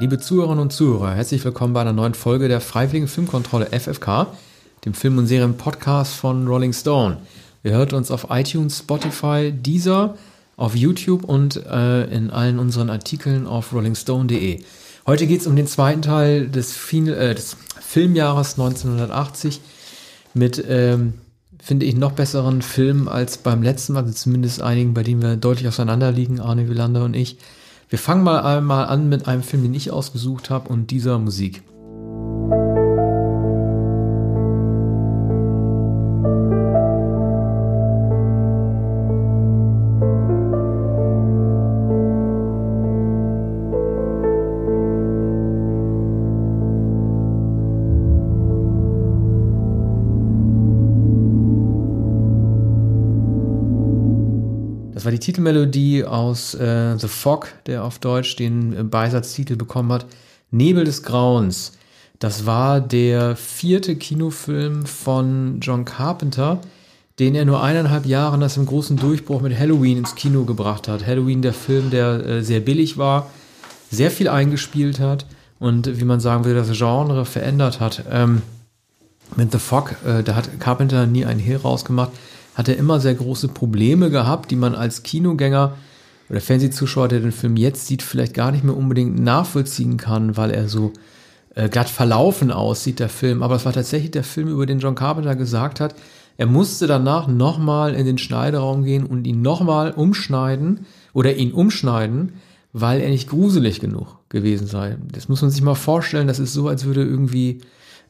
Liebe Zuhörerinnen und Zuhörer, herzlich willkommen bei einer neuen Folge der Freiwilligen Filmkontrolle FFK, dem Film- und Serien-Podcast von Rolling Stone. Ihr hört uns auf iTunes, Spotify, Deezer, auf YouTube und äh, in allen unseren Artikeln auf rollingstone.de. Heute geht es um den zweiten Teil des, fin äh, des Filmjahres 1980 mit, ähm, finde ich, noch besseren Filmen als beim letzten Mal, also zumindest einigen, bei denen wir deutlich auseinander liegen, Arne Wielander und ich. Wir fangen mal einmal an mit einem Film, den ich ausgesucht habe und dieser Musik. Die Titelmelodie aus äh, The Fog, der auf Deutsch den äh, Beisatztitel bekommen hat. Nebel des Grauens. Das war der vierte Kinofilm von John Carpenter, den er nur eineinhalb Jahre nach dem großen Durchbruch mit Halloween ins Kino gebracht hat. Halloween, der Film, der äh, sehr billig war, sehr viel eingespielt hat und, wie man sagen will, das Genre verändert hat. Ähm, mit The Fog, äh, da hat Carpenter nie einen Hehl rausgemacht hat er immer sehr große Probleme gehabt, die man als Kinogänger oder Fernsehzuschauer, der den Film jetzt sieht, vielleicht gar nicht mehr unbedingt nachvollziehen kann, weil er so äh, glatt verlaufen aussieht, der Film. Aber es war tatsächlich der Film, über den John Carpenter gesagt hat, er musste danach nochmal in den Schneideraum gehen und ihn nochmal umschneiden oder ihn umschneiden, weil er nicht gruselig genug gewesen sei. Das muss man sich mal vorstellen. Das ist so, als würde irgendwie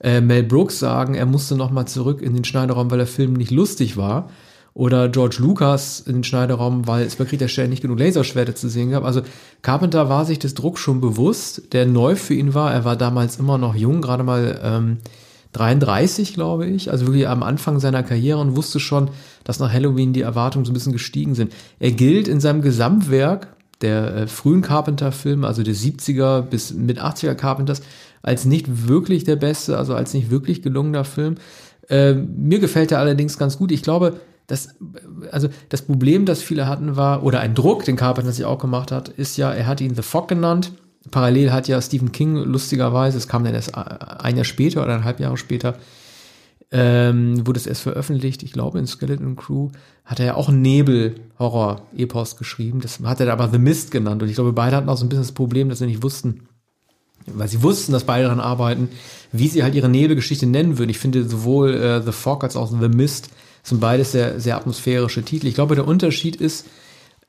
äh, Mel Brooks sagen, er musste nochmal zurück in den Schneiderraum, weil der Film nicht lustig war. Oder George Lucas in den Schneiderraum, weil es bei Krieg der nicht genug Laserschwerte zu sehen gab. Also Carpenter war sich des Drucks schon bewusst, der neu für ihn war. Er war damals immer noch jung, gerade mal ähm, 33, glaube ich, also wirklich am Anfang seiner Karriere und wusste schon, dass nach Halloween die Erwartungen so ein bisschen gestiegen sind. Er gilt in seinem Gesamtwerk der äh, frühen Carpenter-Filme, also der 70er bis mit 80er Carpenters, als nicht wirklich der beste, also als nicht wirklich gelungener Film. Äh, mir gefällt er allerdings ganz gut. Ich glaube, das, also das Problem, das viele hatten, war, oder ein Druck, den Carpenter sich auch gemacht hat, ist ja, er hat ihn The Fog genannt. Parallel hat ja Stephen King lustigerweise, es kam dann erst ein Jahr später oder eineinhalb Jahre später, ähm, wurde es erst veröffentlicht, ich glaube in Skeleton Crew, hat er ja auch Nebel-Horror-Epos geschrieben. Das hat er aber The Mist genannt. Und ich glaube, beide hatten auch so ein bisschen das Problem, dass sie nicht wussten, weil sie wussten, dass beide daran arbeiten, wie sie halt ihre Nebelgeschichte nennen würden. Ich finde sowohl äh, The Fog als auch The Mist sind beides sehr, sehr atmosphärische Titel. Ich glaube, der Unterschied ist,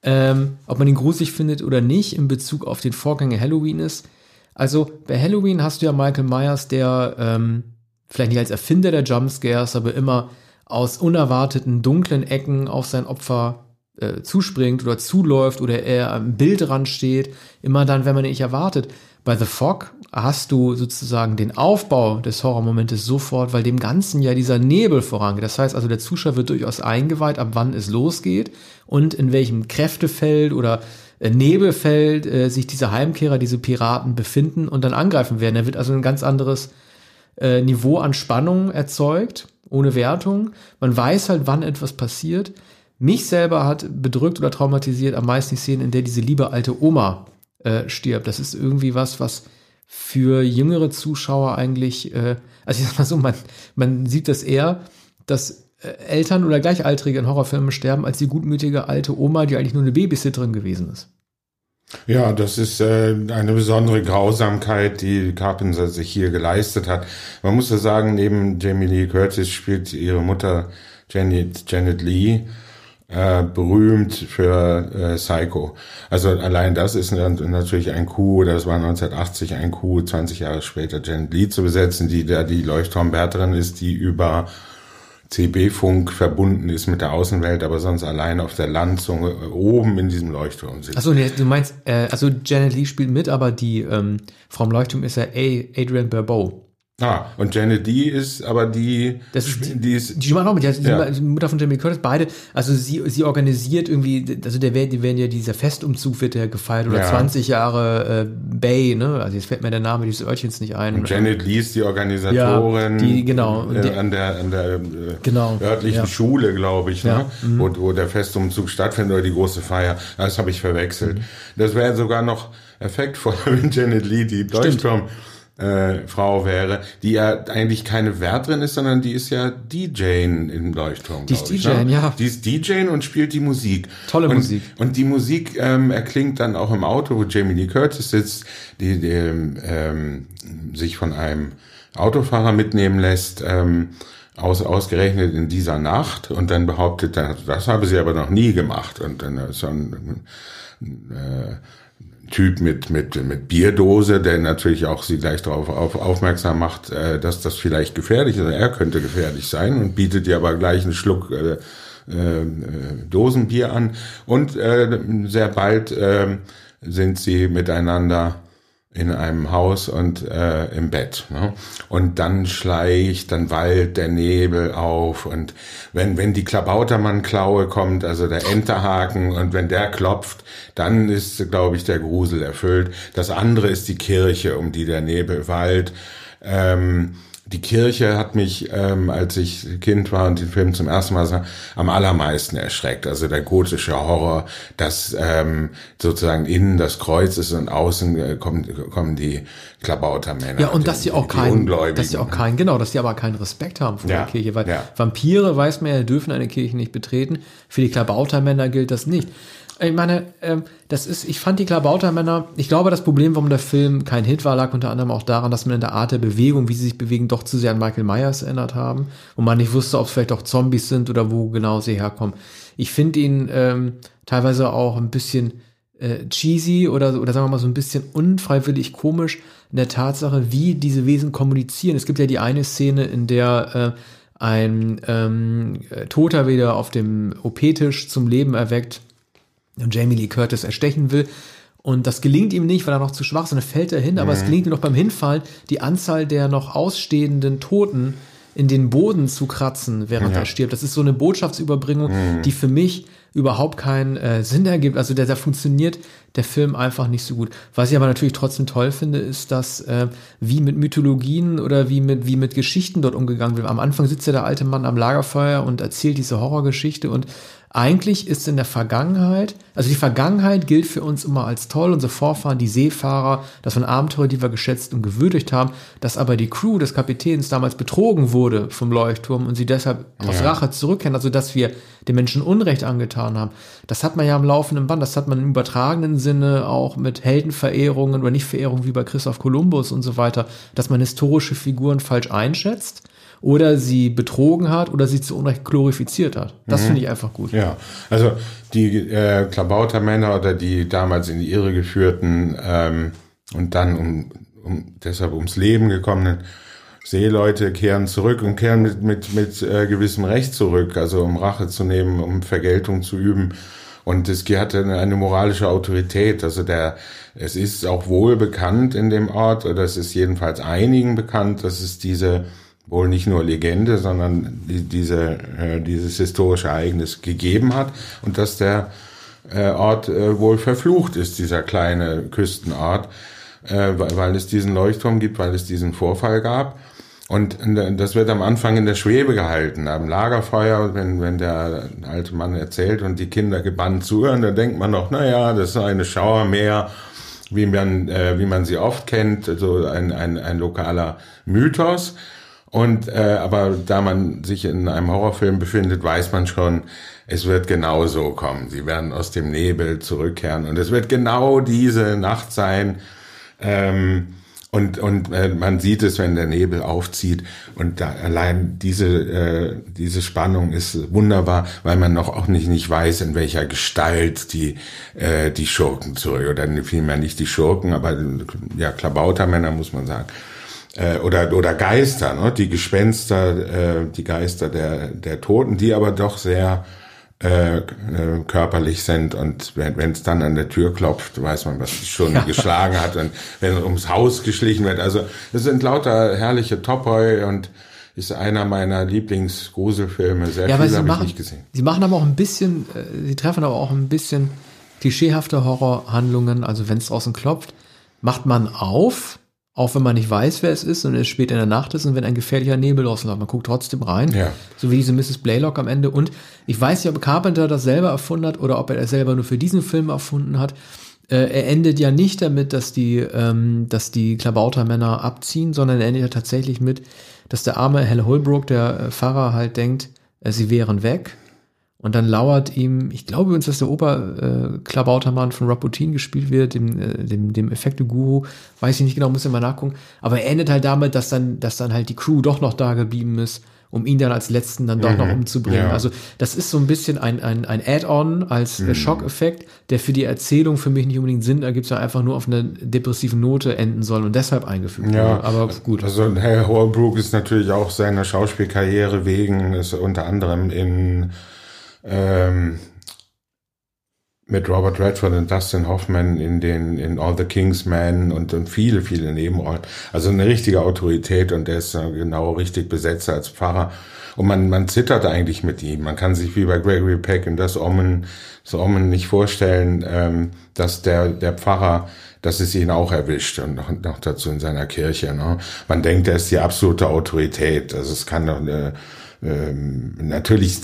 ähm, ob man ihn gruselig findet oder nicht, in Bezug auf den Vorgänger Halloween ist. Also bei Halloween hast du ja Michael Myers, der ähm, vielleicht nicht als Erfinder der Jumpscares, aber immer aus unerwarteten dunklen Ecken auf sein Opfer äh, zuspringt oder zuläuft oder er am Bildrand steht, immer dann, wenn man ihn nicht erwartet. Bei The Fog hast du sozusagen den Aufbau des Horrormomentes sofort, weil dem Ganzen ja dieser Nebel vorangeht. Das heißt also, der Zuschauer wird durchaus eingeweiht, ab wann es losgeht und in welchem Kräftefeld oder äh, Nebelfeld äh, sich diese Heimkehrer, diese Piraten befinden und dann angreifen werden. Da wird also ein ganz anderes äh, Niveau an Spannung erzeugt, ohne Wertung. Man weiß halt, wann etwas passiert. Mich selber hat bedrückt oder traumatisiert am meisten die Szene, in der diese liebe alte Oma äh, stirbt. Das ist irgendwie was, was für jüngere Zuschauer eigentlich, äh, also ich sag mal so, man, man sieht das eher, dass äh, Eltern oder Gleichaltrige in Horrorfilmen sterben, als die gutmütige alte Oma, die eigentlich nur eine Babysitterin gewesen ist. Ja, das ist äh, eine besondere Grausamkeit, die Carpenter sich hier geleistet hat. Man muss ja sagen, neben Jamie Lee Curtis spielt ihre Mutter Janet, Janet Lee äh, berühmt für äh, Psycho. Also allein das ist natürlich ein Coup, das war 1980 ein Coup, 20 Jahre später Janet Lee zu besetzen, die da die Leuchtturmwärterin ist, die über CB-Funk verbunden ist mit der Außenwelt, aber sonst allein auf der Landzunge äh, oben in diesem Leuchtturm sitzt. Achso, du meinst, äh, also Janet Lee spielt mit, aber die ähm, im Leuchtturm ist ja A. Adrian Barbeau. Ah, und Janet Lee ist aber die, das ist die, die ist, die spielt auch mit, die, ja. die Mutter von Jamie Curtis, beide, also sie, sie organisiert irgendwie, also der die werden ja, dieser Festumzug wird ja gefeiert oder ja. 20 Jahre äh, Bay, ne, also jetzt fällt mir der Name dieses Örtchens nicht ein. Und Janet Lee ist die Organisatorin. Ja, die, genau. Äh, an der, an der äh, genau, örtlichen ja. Schule, glaube ich, ne, mhm. wo, wo der Festumzug stattfindet oder die große Feier. Das habe ich verwechselt. Mhm. Das wäre sogar noch effektvoller, wenn Janet Lee die Leuchtturm äh, Frau wäre, die ja eigentlich keine Wärterin ist, sondern die ist ja DJ im Leuchtturm. Die ist DJ, ne? ja. Die ist DJ und spielt die Musik. Tolle und, Musik. Und die Musik ähm, erklingt dann auch im Auto, wo Jamie Lee Curtis sitzt, die, die ähm, sich von einem Autofahrer mitnehmen lässt. Ähm, aus, ausgerechnet in dieser Nacht und dann behauptet, das habe sie aber noch nie gemacht und dann ist dann äh, Typ mit, mit, mit Bierdose, der natürlich auch sie gleich darauf auf, aufmerksam macht, äh, dass das vielleicht gefährlich ist. Er könnte gefährlich sein und bietet ihr aber gleich einen Schluck äh, äh, Dosenbier an. Und äh, sehr bald äh, sind sie miteinander in einem Haus und äh, im Bett. Ne? Und dann schleicht, dann wallt der Nebel auf und wenn, wenn die Klabautermann-Klaue kommt, also der Enterhaken und wenn der klopft, dann ist, glaube ich, der Grusel erfüllt. Das andere ist die Kirche, um die der Nebel wallt. Ähm, die Kirche hat mich, ähm, als ich Kind war und den Film zum ersten Mal sah, am allermeisten erschreckt. Also der gotische Horror, dass ähm, sozusagen innen das Kreuz ist und außen äh, kommen, kommen die Klabautermänner. Ja, und dass sie auch keinen, dass sie auch keinen, genau, dass sie aber keinen Respekt haben vor ja, der Kirche, weil ja. Vampire, weiß man ja, dürfen eine Kirche nicht betreten. Für die Klabautermänner gilt das nicht. Ich meine, ähm, das ist, ich fand die Klabautermänner, ich glaube, das Problem, warum der Film kein Hit war, lag unter anderem auch daran, dass man in der Art der Bewegung, wie sie sich bewegen, doch zu sehr an Michael Myers erinnert haben, wo man nicht wusste, ob es vielleicht auch Zombies sind oder wo genau sie herkommen. Ich finde ihn ähm, teilweise auch ein bisschen äh, cheesy oder, oder sagen wir mal so ein bisschen unfreiwillig komisch in der Tatsache, wie diese Wesen kommunizieren. Es gibt ja die eine Szene, in der äh, ein ähm, Toter wieder auf dem OP-Tisch zum Leben erweckt und Jamie Lee Curtis erstechen will. Und das gelingt ihm nicht, weil er noch zu schwach ist, und dann fällt er hin, aber mhm. es gelingt ihm noch beim Hinfallen, die Anzahl der noch ausstehenden Toten in den Boden zu kratzen, während ja. er stirbt. Das ist so eine Botschaftsüberbringung, mhm. die für mich überhaupt keinen äh, Sinn ergibt. Also der, der funktioniert der Film einfach nicht so gut. Was ich aber natürlich trotzdem toll finde, ist, dass äh, wie mit Mythologien oder wie mit wie mit Geschichten dort umgegangen wird. Am Anfang sitzt ja der alte Mann am Lagerfeuer und erzählt diese Horrorgeschichte und eigentlich ist in der Vergangenheit, also die Vergangenheit gilt für uns immer als toll, unsere Vorfahren, die Seefahrer, das waren Abenteuer, die wir geschätzt und gewürdigt haben, dass aber die Crew des Kapitäns damals betrogen wurde vom Leuchtturm und sie deshalb ja. aus Rache zurückkehren, also dass wir den Menschen Unrecht angetan haben. Das hat man ja am laufenden Band, das hat man im übertragenen Sinne auch mit Heldenverehrungen oder Nichtverehrungen wie bei Christoph Kolumbus und so weiter, dass man historische Figuren falsch einschätzt oder sie betrogen hat oder sie zu Unrecht glorifiziert hat. Das mhm. finde ich einfach gut. Ja, also die äh, Klabautermänner oder die damals in die Irre geführten ähm, und dann um, um deshalb ums Leben gekommenen Seeleute kehren zurück und kehren mit, mit, mit äh, gewissem Recht zurück, also um Rache zu nehmen, um Vergeltung zu üben. Und es hatte eine moralische Autorität. Also der, es ist auch wohl bekannt in dem Ort, oder es ist jedenfalls einigen bekannt, dass es diese wohl nicht nur Legende, sondern die, diese, äh, dieses historische Ereignis gegeben hat und dass der äh, Ort äh, wohl verflucht ist, dieser kleine Küstenort, äh, weil, weil es diesen Leuchtturm gibt, weil es diesen Vorfall gab. Und das wird am Anfang in der Schwebe gehalten, am Lagerfeuer, wenn, wenn der alte Mann erzählt und die Kinder gebannt zuhören, dann denkt man noch, na ja, das ist eine Schauermeer, wie man, äh, wie man sie oft kennt, so ein, ein, ein lokaler Mythos. Und äh, aber da man sich in einem Horrorfilm befindet, weiß man schon, es wird genau so kommen. Sie werden aus dem Nebel zurückkehren und es wird genau diese Nacht sein. Ähm, und und äh, man sieht es, wenn der Nebel aufzieht. Und da allein diese äh, diese Spannung ist wunderbar, weil man noch auch nicht nicht weiß, in welcher Gestalt die äh, die Schurken zurück oder vielmehr nicht die Schurken, aber ja Klabautermänner muss man sagen äh, oder oder Geister, ne? die Gespenster, äh, die Geister der der Toten, die aber doch sehr äh, äh, körperlich sind und wenn es dann an der Tür klopft, weiß man, was Stunde ja. geschlagen hat und wenn ums Haus geschlichen wird. Also es sind lauter herrliche Topoi und ist einer meiner Lieblingsgruselfilme. Sehr ja, viel habe ich nicht gesehen. Sie machen aber auch ein bisschen, äh, sie treffen aber auch ein bisschen klischeehafte Horrorhandlungen. Also wenn es draußen klopft, macht man auf auch wenn man nicht weiß, wer es ist und es spät in der Nacht ist und wenn ein gefährlicher Nebel draußen läuft, man guckt trotzdem rein. Ja. So wie diese Mrs. Blaylock am Ende. Und ich weiß nicht, ob Carpenter das selber erfunden hat oder ob er das selber nur für diesen Film erfunden hat. Äh, er endet ja nicht damit, dass die, ähm, dass die Klabautermänner abziehen, sondern er endet ja tatsächlich mit, dass der arme Hal Holbrook, der äh, Pfarrer, halt denkt, äh, sie wären weg und dann lauert ihm, ich glaube übrigens, dass der Oberklabautermann äh, von Raputin gespielt wird, dem, äh, dem, dem Effekte-Guru, weiß ich nicht genau, muss ich mal nachgucken. Aber er endet halt damit, dass dann, dass dann halt die Crew doch noch da geblieben ist, um ihn dann als letzten dann doch mhm, noch umzubringen. Ja. Also das ist so ein bisschen ein, ein, ein Add-on als mhm. Schockeffekt, der für die Erzählung für mich nicht unbedingt Sinn ergibt, sondern einfach nur auf eine depressive Note enden soll und deshalb eingefügt ja, wurde. Aber gut. Also Herr Holbrook ist natürlich auch seiner Schauspielkarriere wegen, ist unter anderem in ähm, mit Robert Redford und Dustin Hoffman in den in All the King's Men und, und viele viele Nebenrollen. Also eine richtige Autorität und der ist genau richtig besetzt als Pfarrer. Und man, man zittert eigentlich mit ihm. Man kann sich wie bei Gregory Peck in das Omen, das Omen nicht vorstellen, ähm, dass der, der Pfarrer, dass es ihn auch erwischt und noch, noch dazu in seiner Kirche. Ne? Man denkt, er ist die absolute Autorität. Also es kann doch eine, ähm, natürlich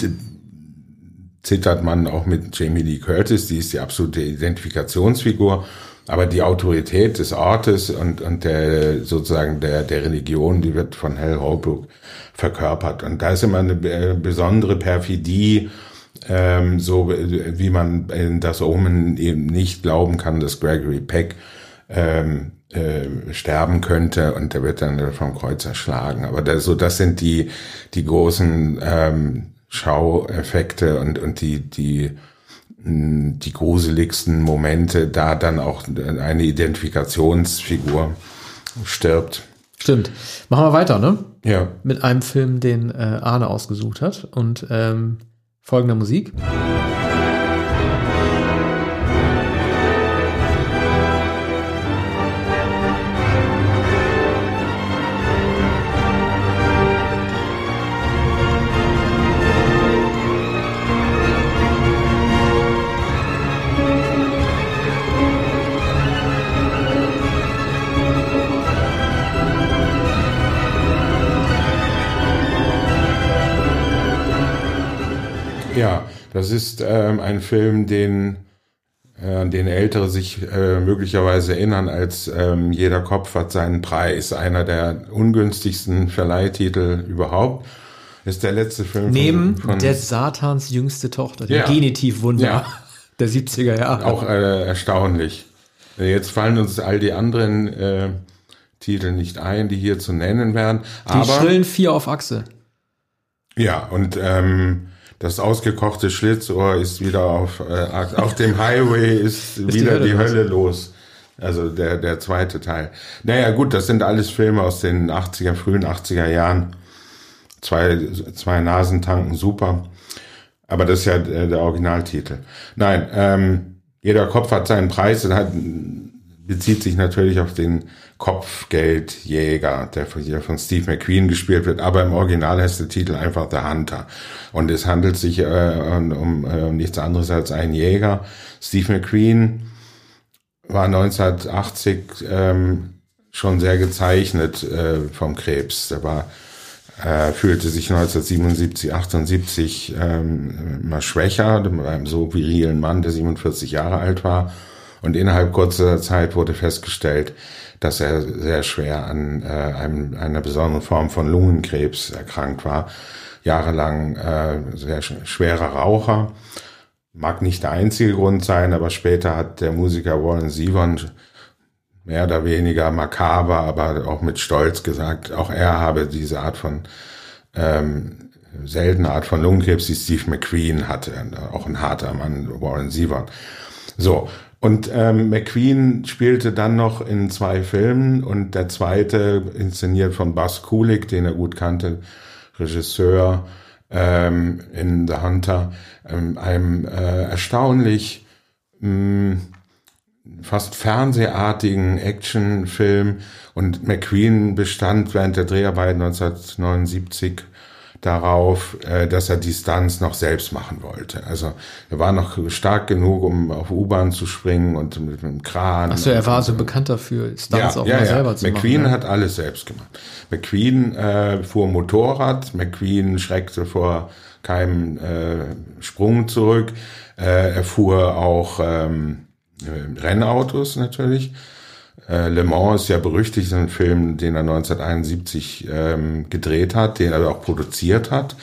zittert man auch mit Jamie Lee Curtis, die ist die absolute Identifikationsfigur. Aber die Autorität des Ortes und, und der, sozusagen der, der Religion, die wird von Hal Holbrook verkörpert. Und da ist immer eine besondere Perfidie, ähm, so wie man in das Omen eben nicht glauben kann, dass Gregory Peck ähm, äh, sterben könnte und der wird dann vom Kreuz erschlagen. Aber das, so, das sind die, die großen ähm, Schaueffekte und, und die, die, die gruseligsten Momente, da dann auch eine Identifikationsfigur stirbt. Stimmt. Machen wir weiter, ne? Ja. Mit einem Film, den äh, Arne ausgesucht hat und ähm, folgender Musik. Das ist ähm, ein Film, den äh, den Ältere sich äh, möglicherweise erinnern, als ähm, Jeder Kopf hat seinen Preis. Einer der ungünstigsten Verleihtitel überhaupt. Ist der letzte Film Neben von, von der Satans jüngste Tochter, der ja. Genitivwunder ja. der 70er Jahre. Auch äh, erstaunlich. Jetzt fallen uns all die anderen äh, Titel nicht ein, die hier zu nennen wären. Die aber, schrillen vier auf Achse. Ja, und ähm, das ausgekochte Schlitzohr ist wieder auf, äh, auf dem Highway, ist, ist wieder die Hölle, die Hölle los. Also der, der zweite Teil. Naja, gut, das sind alles Filme aus den 80er, frühen 80er Jahren. Zwei, zwei Nasen tanken, super. Aber das ist ja der, der Originaltitel. Nein, ähm, jeder Kopf hat seinen Preis und hat, bezieht sich natürlich auf den Kopfgeldjäger, der von Steve McQueen gespielt wird, aber im Original heißt der Titel einfach The Hunter. Und es handelt sich äh, um, äh, um nichts anderes als einen Jäger. Steve McQueen war 1980 ähm, schon sehr gezeichnet äh, vom Krebs. Der war äh, fühlte sich 1977, 78 ähm, immer schwächer, bei einem so virilen Mann, der 47 Jahre alt war. Und innerhalb kurzer Zeit wurde festgestellt, dass er sehr schwer an äh, einem, einer besonderen Form von Lungenkrebs erkrankt war. Jahrelang äh, sehr schwerer Raucher. Mag nicht der einzige Grund sein, aber später hat der Musiker Warren Zevon mehr oder weniger makaber, aber auch mit Stolz gesagt, auch er habe diese Art von ähm, seltene Art von Lungenkrebs, die Steve McQueen hatte, auch ein harter Mann, Warren Zevon. So, und ähm, McQueen spielte dann noch in zwei Filmen und der zweite, inszeniert von Buzz Kulik, den er gut kannte, Regisseur, ähm, in The Hunter, ähm, einem äh, erstaunlich mh, fast fernsehartigen Actionfilm. Und McQueen bestand während der Dreharbeiten 1979 darauf, äh, dass er die Stunts noch selbst machen wollte. Also er war noch stark genug, um auf U-Bahn zu springen und mit einem Kran. Achso, er war so bekannt dafür, Stunts ja, auch ja, mal ja. selber zu McQueen machen. McQueen ne? hat alles selbst gemacht. McQueen äh, fuhr Motorrad, McQueen schreckte vor keinem äh, Sprung zurück. Äh, er fuhr auch ähm, Rennautos natürlich. Äh, Le Mans ist ja berüchtigt, ein Film, den er 1971 ähm, gedreht hat, den er auch produziert hat.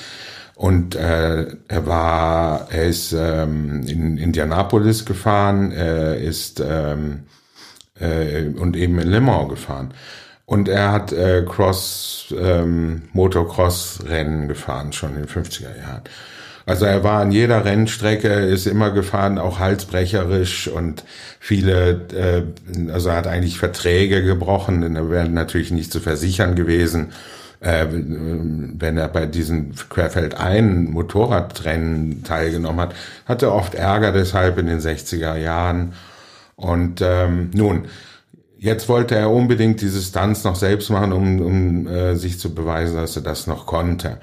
Und äh, er war, er ist ähm, in Indianapolis gefahren, er ist ähm, äh, und eben in Le Mans gefahren. Und er hat äh, Cross, ähm, Motocross-Rennen gefahren, schon in den 50er Jahren. Also er war an jeder Rennstrecke, ist immer gefahren, auch halsbrecherisch und viele, äh, also er hat eigentlich Verträge gebrochen, denn er wäre natürlich nicht zu versichern gewesen, äh, wenn er bei diesen Querfeld ein Motorradrennen teilgenommen hat, hatte oft Ärger deshalb in den 60er Jahren. Und ähm, nun, jetzt wollte er unbedingt diese Stunts noch selbst machen, um, um äh, sich zu beweisen, dass er das noch konnte.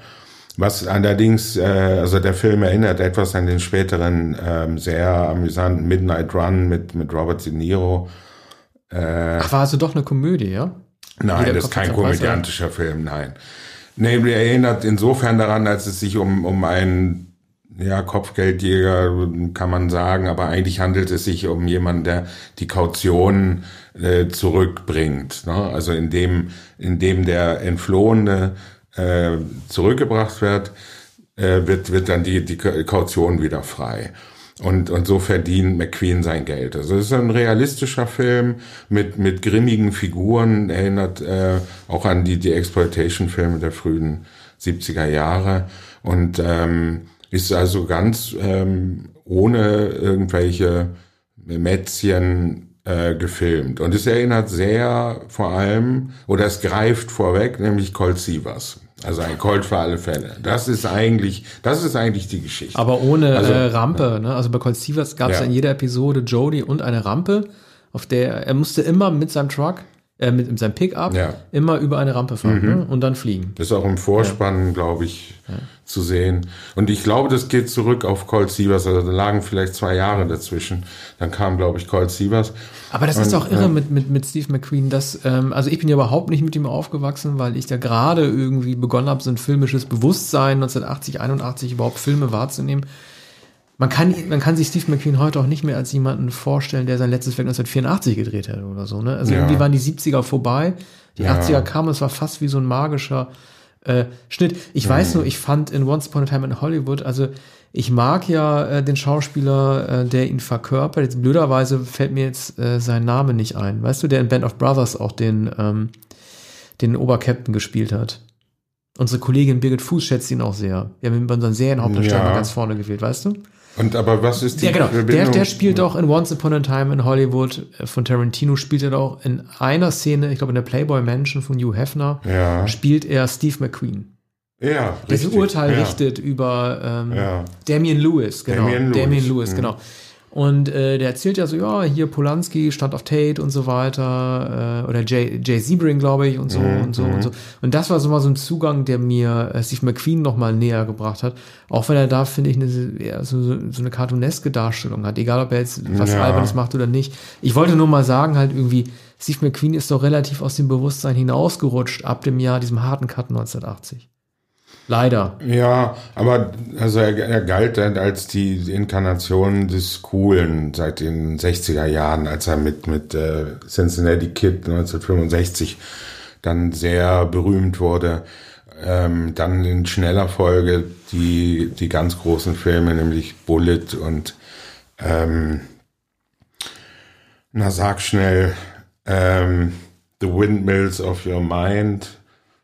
Was allerdings, äh, also der Film erinnert etwas an den späteren ähm, sehr amüsanten Midnight Run mit, mit Robert De Niro. Äh, Ach, war also doch eine Komödie, ja? Nein, das ist kein komödiantischer Film, nein. Nee, er erinnert insofern daran, als es sich um, um einen ja, Kopfgeldjäger, kann man sagen, aber eigentlich handelt es sich um jemanden, der die Kaution äh, zurückbringt. Ne? Also in dem, in dem der Entflohene äh, zurückgebracht wird, äh, wird, wird dann die, die Kaution wieder frei. Und, und so verdient McQueen sein Geld. Also es ist ein realistischer Film mit, mit grimmigen Figuren, erinnert äh, auch an die, die Exploitation-Filme der frühen 70er Jahre und ähm, ist also ganz ähm, ohne irgendwelche Mätzchen äh, gefilmt. Und es erinnert sehr vor allem, oder es greift vorweg, nämlich Colt Sievers. Also ein Colt für alle Fälle. Das ist eigentlich, das ist eigentlich die Geschichte. Aber ohne also, äh, Rampe. Ne? Also bei Colt Sievers gab es ja. in jeder Episode Jody und eine Rampe, auf der er musste immer mit seinem Truck äh, mit, mit seinem Pickup ja. immer über eine Rampe fahren mhm. ne? und dann fliegen. Das ist auch im Vorspann, ja. glaube ich, ja. zu sehen. Und ich glaube, das geht zurück auf Colt Sievers. Also da lagen vielleicht zwei Jahre dazwischen. Dann kam, glaube ich, Colt Sievers. Aber das und, ist auch irre mit, mit, mit Steve McQueen. Dass, ähm, also ich bin ja überhaupt nicht mit ihm aufgewachsen, weil ich da gerade irgendwie begonnen habe, so ein filmisches Bewusstsein 1980, 81 überhaupt Filme wahrzunehmen man kann, man kann sich Steve McQueen heute auch nicht mehr als jemanden vorstellen, der sein letztes Werk 1984 gedreht hätte oder so. Ne? Also ja. irgendwie waren die 70er vorbei, die ja. 80er kamen, es war fast wie so ein magischer äh, Schnitt. Ich mhm. weiß nur, ich fand in Once Upon a Time in Hollywood, also ich mag ja äh, den Schauspieler, äh, der ihn verkörpert. Jetzt blöderweise fällt mir jetzt äh, sein Name nicht ein. Weißt du, der in Band of Brothers auch den, ähm, den Obercaptain gespielt hat. Unsere Kollegin Birgit Fuß schätzt ihn auch sehr. Wir haben ihn bei unseren Serienhauptdarsteller ja. ganz vorne gewählt, weißt du? Und aber was ist die Ja, genau. Der, der spielt auch in Once Upon a Time in Hollywood äh, von Tarantino, spielt er auch in einer Szene, ich glaube in der Playboy Mansion von Hugh Hefner, ja. spielt er Steve McQueen. Ja, richtig. Das Urteil ja. richtet über ähm, ja. Damien Lewis, genau. Damien Lewis, Damien Lewis mhm. genau. Und äh, der erzählt ja so, ja, hier Polanski stand auf Tate und so weiter, äh, oder Jay, Jay Sebring, glaube ich, und so mhm. und so und so. Mhm. Und das war so mal so ein Zugang, der mir äh, Steve McQueen noch mal näher gebracht hat. Auch wenn er da, finde ich, eine, ja, so, so eine cartooneske Darstellung hat, egal ob er jetzt was ja. Albernes macht oder nicht. Ich wollte nur mal sagen, halt irgendwie, Steve McQueen ist doch relativ aus dem Bewusstsein hinausgerutscht ab dem Jahr, diesem harten Cut 1980. Leider. Ja, aber also er, er galt dann als die Inkarnation des Coolen seit den 60er Jahren, als er mit, mit äh, Cincinnati Kid 1965 dann sehr berühmt wurde. Ähm, dann in schneller Folge die, die ganz großen Filme, nämlich Bullet und ähm, na sag schnell, ähm, The Windmills of Your Mind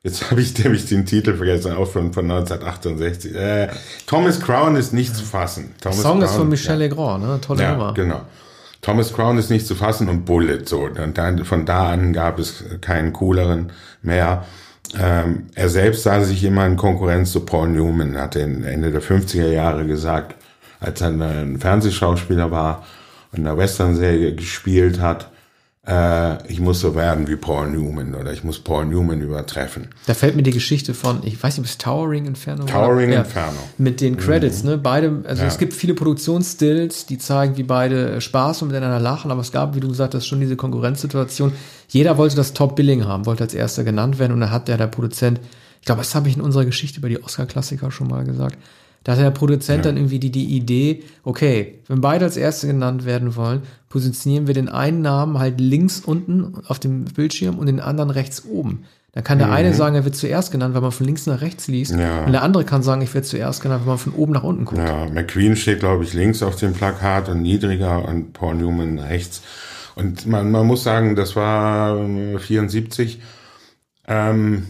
Jetzt habe ich nämlich den Titel vergessen, auch von, von 1968. Äh, Thomas Crown ist nicht zu fassen. Thomas Song Crown, ist von Michel ja. Legrand, ne? Tolle ja, Nummer. genau. Thomas Crown ist nicht zu fassen und Bullet so. Und dann, von da an gab es keinen cooleren mehr. ähm, er selbst sah sich immer in Konkurrenz zu Paul Newman, hat er Ende der 50er Jahre gesagt, als er ein Fernsehschauspieler war und in der Western-Serie gespielt hat, ich muss so werden wie Paul Newman oder ich muss Paul Newman übertreffen. Da fällt mir die Geschichte von, ich weiß nicht, ob es Towering Inferno Towering ja, Inferno. Mit den Credits, mhm. ne? Beide, also ja. es gibt viele Produktionsstills, die zeigen, wie beide Spaß und miteinander lachen, aber es gab, wie du gesagt hast, schon diese Konkurrenzsituation. Jeder wollte das Top-Billing haben, wollte als erster genannt werden und dann hat der, der Produzent, ich glaube, das habe ich in unserer Geschichte über die Oscar-Klassiker schon mal gesagt, da hat der Produzent ja. dann irgendwie die, die Idee, okay, wenn beide als Erste genannt werden wollen, positionieren wir den einen Namen halt links unten auf dem Bildschirm und den anderen rechts oben. Dann kann der mhm. eine sagen, er wird zuerst genannt, weil man von links nach rechts liest. Ja. Und der andere kann sagen, ich werde zuerst genannt, wenn man von oben nach unten guckt. Ja, McQueen steht, glaube ich, links auf dem Plakat und niedriger und Paul Newman rechts. Und man, man muss sagen, das war 74. Ähm,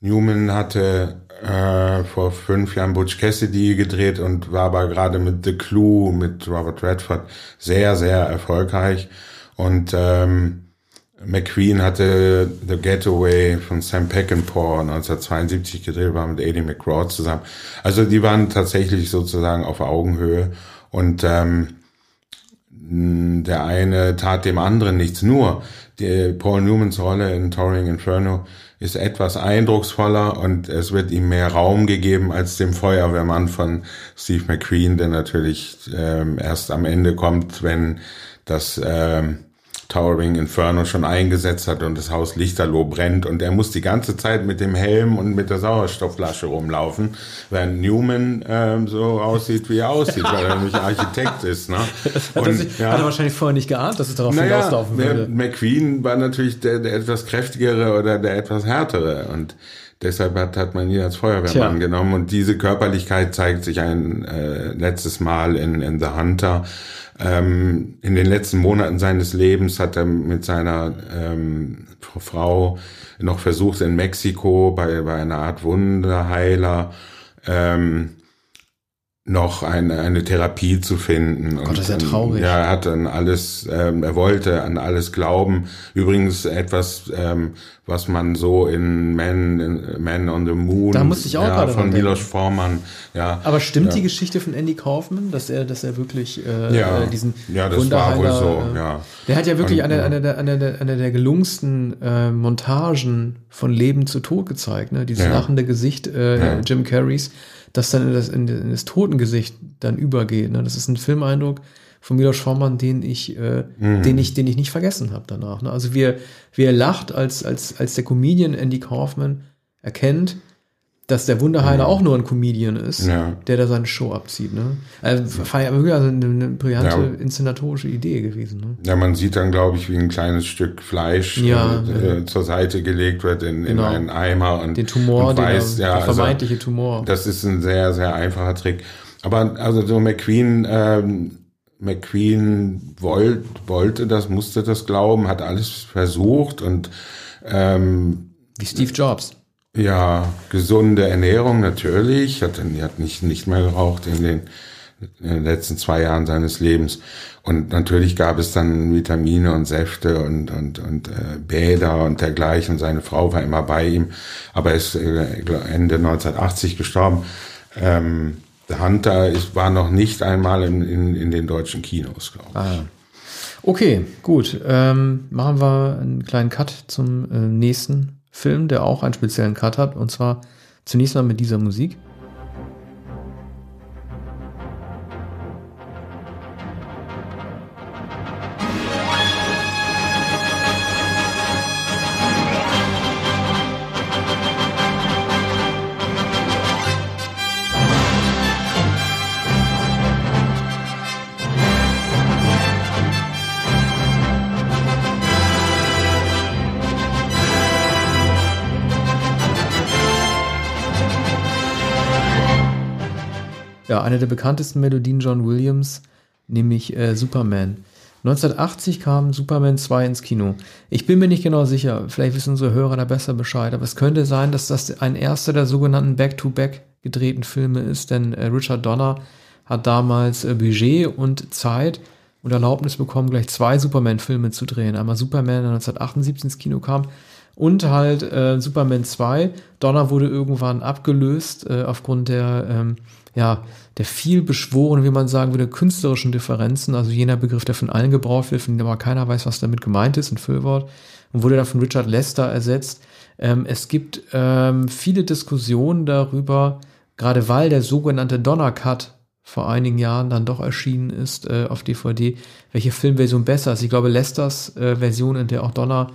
Newman hatte äh, vor fünf Jahren Butch Cassidy gedreht und war aber gerade mit The Clue, mit Robert Redford sehr, sehr erfolgreich. Und ähm, McQueen hatte The Getaway von Sam Peckinpah 1972 gedreht, war mit Eddie McGraw zusammen. Also die waren tatsächlich sozusagen auf Augenhöhe und ähm, der eine tat dem anderen nichts. Nur die Paul Newmans Rolle in Touring Inferno ist etwas eindrucksvoller und es wird ihm mehr Raum gegeben als dem Feuerwehrmann von Steve McQueen, der natürlich ähm, erst am Ende kommt, wenn das ähm, Towering Inferno schon eingesetzt hat und das Haus Lichterloh brennt und er muss die ganze Zeit mit dem Helm und mit der Sauerstoffflasche rumlaufen, während Newman ähm, so aussieht, wie er aussieht, weil er nämlich Architekt ist. Ne? Und, hat, er, ja, hat er wahrscheinlich vorher nicht geahnt, dass es darauf naja, hinauslaufen würde. McQueen war natürlich der, der etwas kräftigere oder der etwas härtere und Deshalb hat, hat man ihn als Feuerwehrmann Tja. genommen und diese Körperlichkeit zeigt sich ein äh, letztes Mal in, in The Hunter. Ähm, in den letzten Monaten seines Lebens hat er mit seiner ähm, Frau noch versucht in Mexiko bei, bei einer Art Wunderheiler ähm, noch eine, eine Therapie zu finden. Gott, das ist ja traurig. Ja, er hat dann alles, ähm, er wollte an alles glauben. Übrigens etwas, ähm, was man so in Man, in Man on the Moon, da musste ich auch ja, von Milos Forman, ja. Aber stimmt ja. die Geschichte von Andy Kaufman, dass er, dass er wirklich äh, ja. Äh, diesen ja, das war wohl so, äh, ja. Der hat ja wirklich Und, eine, eine, der, eine, der, eine der gelungensten äh, Montagen von Leben zu Tod gezeigt, ne? Dieses lachende Gesicht äh, Jim Carreys das dann in das, in, in das Totengesicht dann übergeht. Ne? Das ist ein Filmeindruck von Milos Forman, den ich, äh, mhm. den ich, den ich nicht vergessen habe danach. Ne? Also wie er, wie er lacht, als, als, als der Comedian Andy Kaufman erkennt, dass der Wunderheiler ja. auch nur ein Comedian ist, ja. der da seine Show abzieht. Ne? Also, war ja wirklich also eine, eine brillante ja. inszenatorische Idee gewesen. Ne? Ja, man sieht dann, glaube ich, wie ein kleines Stück Fleisch ja, äh, zur Seite gelegt wird in, genau. in einen Eimer und den Tumor, und weiß, der, ja, der also vermeintliche also, Tumor. Das ist ein sehr, sehr einfacher Trick. Aber also so McQueen, ähm, McQueen wollt, wollte das, musste das glauben, hat alles versucht und ähm, wie Steve Jobs. Ja, gesunde Ernährung natürlich. Hat, er hat nicht, nicht mehr geraucht in den, in den letzten zwei Jahren seines Lebens. Und natürlich gab es dann Vitamine und Säfte und, und, und äh, Bäder und dergleichen. Seine Frau war immer bei ihm, aber er ist äh, Ende 1980 gestorben. Ähm, Hunter ist, war noch nicht einmal in, in, in den deutschen Kinos, glaube ich. Ah. Okay, gut. Ähm, machen wir einen kleinen Cut zum äh, nächsten Film, der auch einen speziellen Cut hat. Und zwar zunächst mal mit dieser Musik. Eine der bekanntesten Melodien John Williams, nämlich äh, Superman. 1980 kam Superman 2 ins Kino. Ich bin mir nicht genau sicher, vielleicht wissen unsere Hörer da besser Bescheid, aber es könnte sein, dass das ein erster der sogenannten Back-to-Back -Back gedrehten Filme ist, denn äh, Richard Donner hat damals äh, Budget und Zeit und Erlaubnis bekommen, gleich zwei Superman-Filme zu drehen. Einmal Superman, der 1978 ins Kino kam Und halt äh, Superman 2. Donner wurde irgendwann abgelöst äh, aufgrund der, ähm, ja, der viel beschworenen, wie man sagen würde, künstlerischen Differenzen. Also jener Begriff, der von allen gebraucht wird, von dem aber keiner weiß, was damit gemeint ist, ein Füllwort. Und wurde dann von Richard Lester ersetzt. Ähm, es gibt ähm, viele Diskussionen darüber, gerade weil der sogenannte Donner Cut vor einigen Jahren dann doch erschienen ist äh, auf DVD, welche Filmversion besser ist. Ich glaube, Lesters äh, Version, in der auch Donner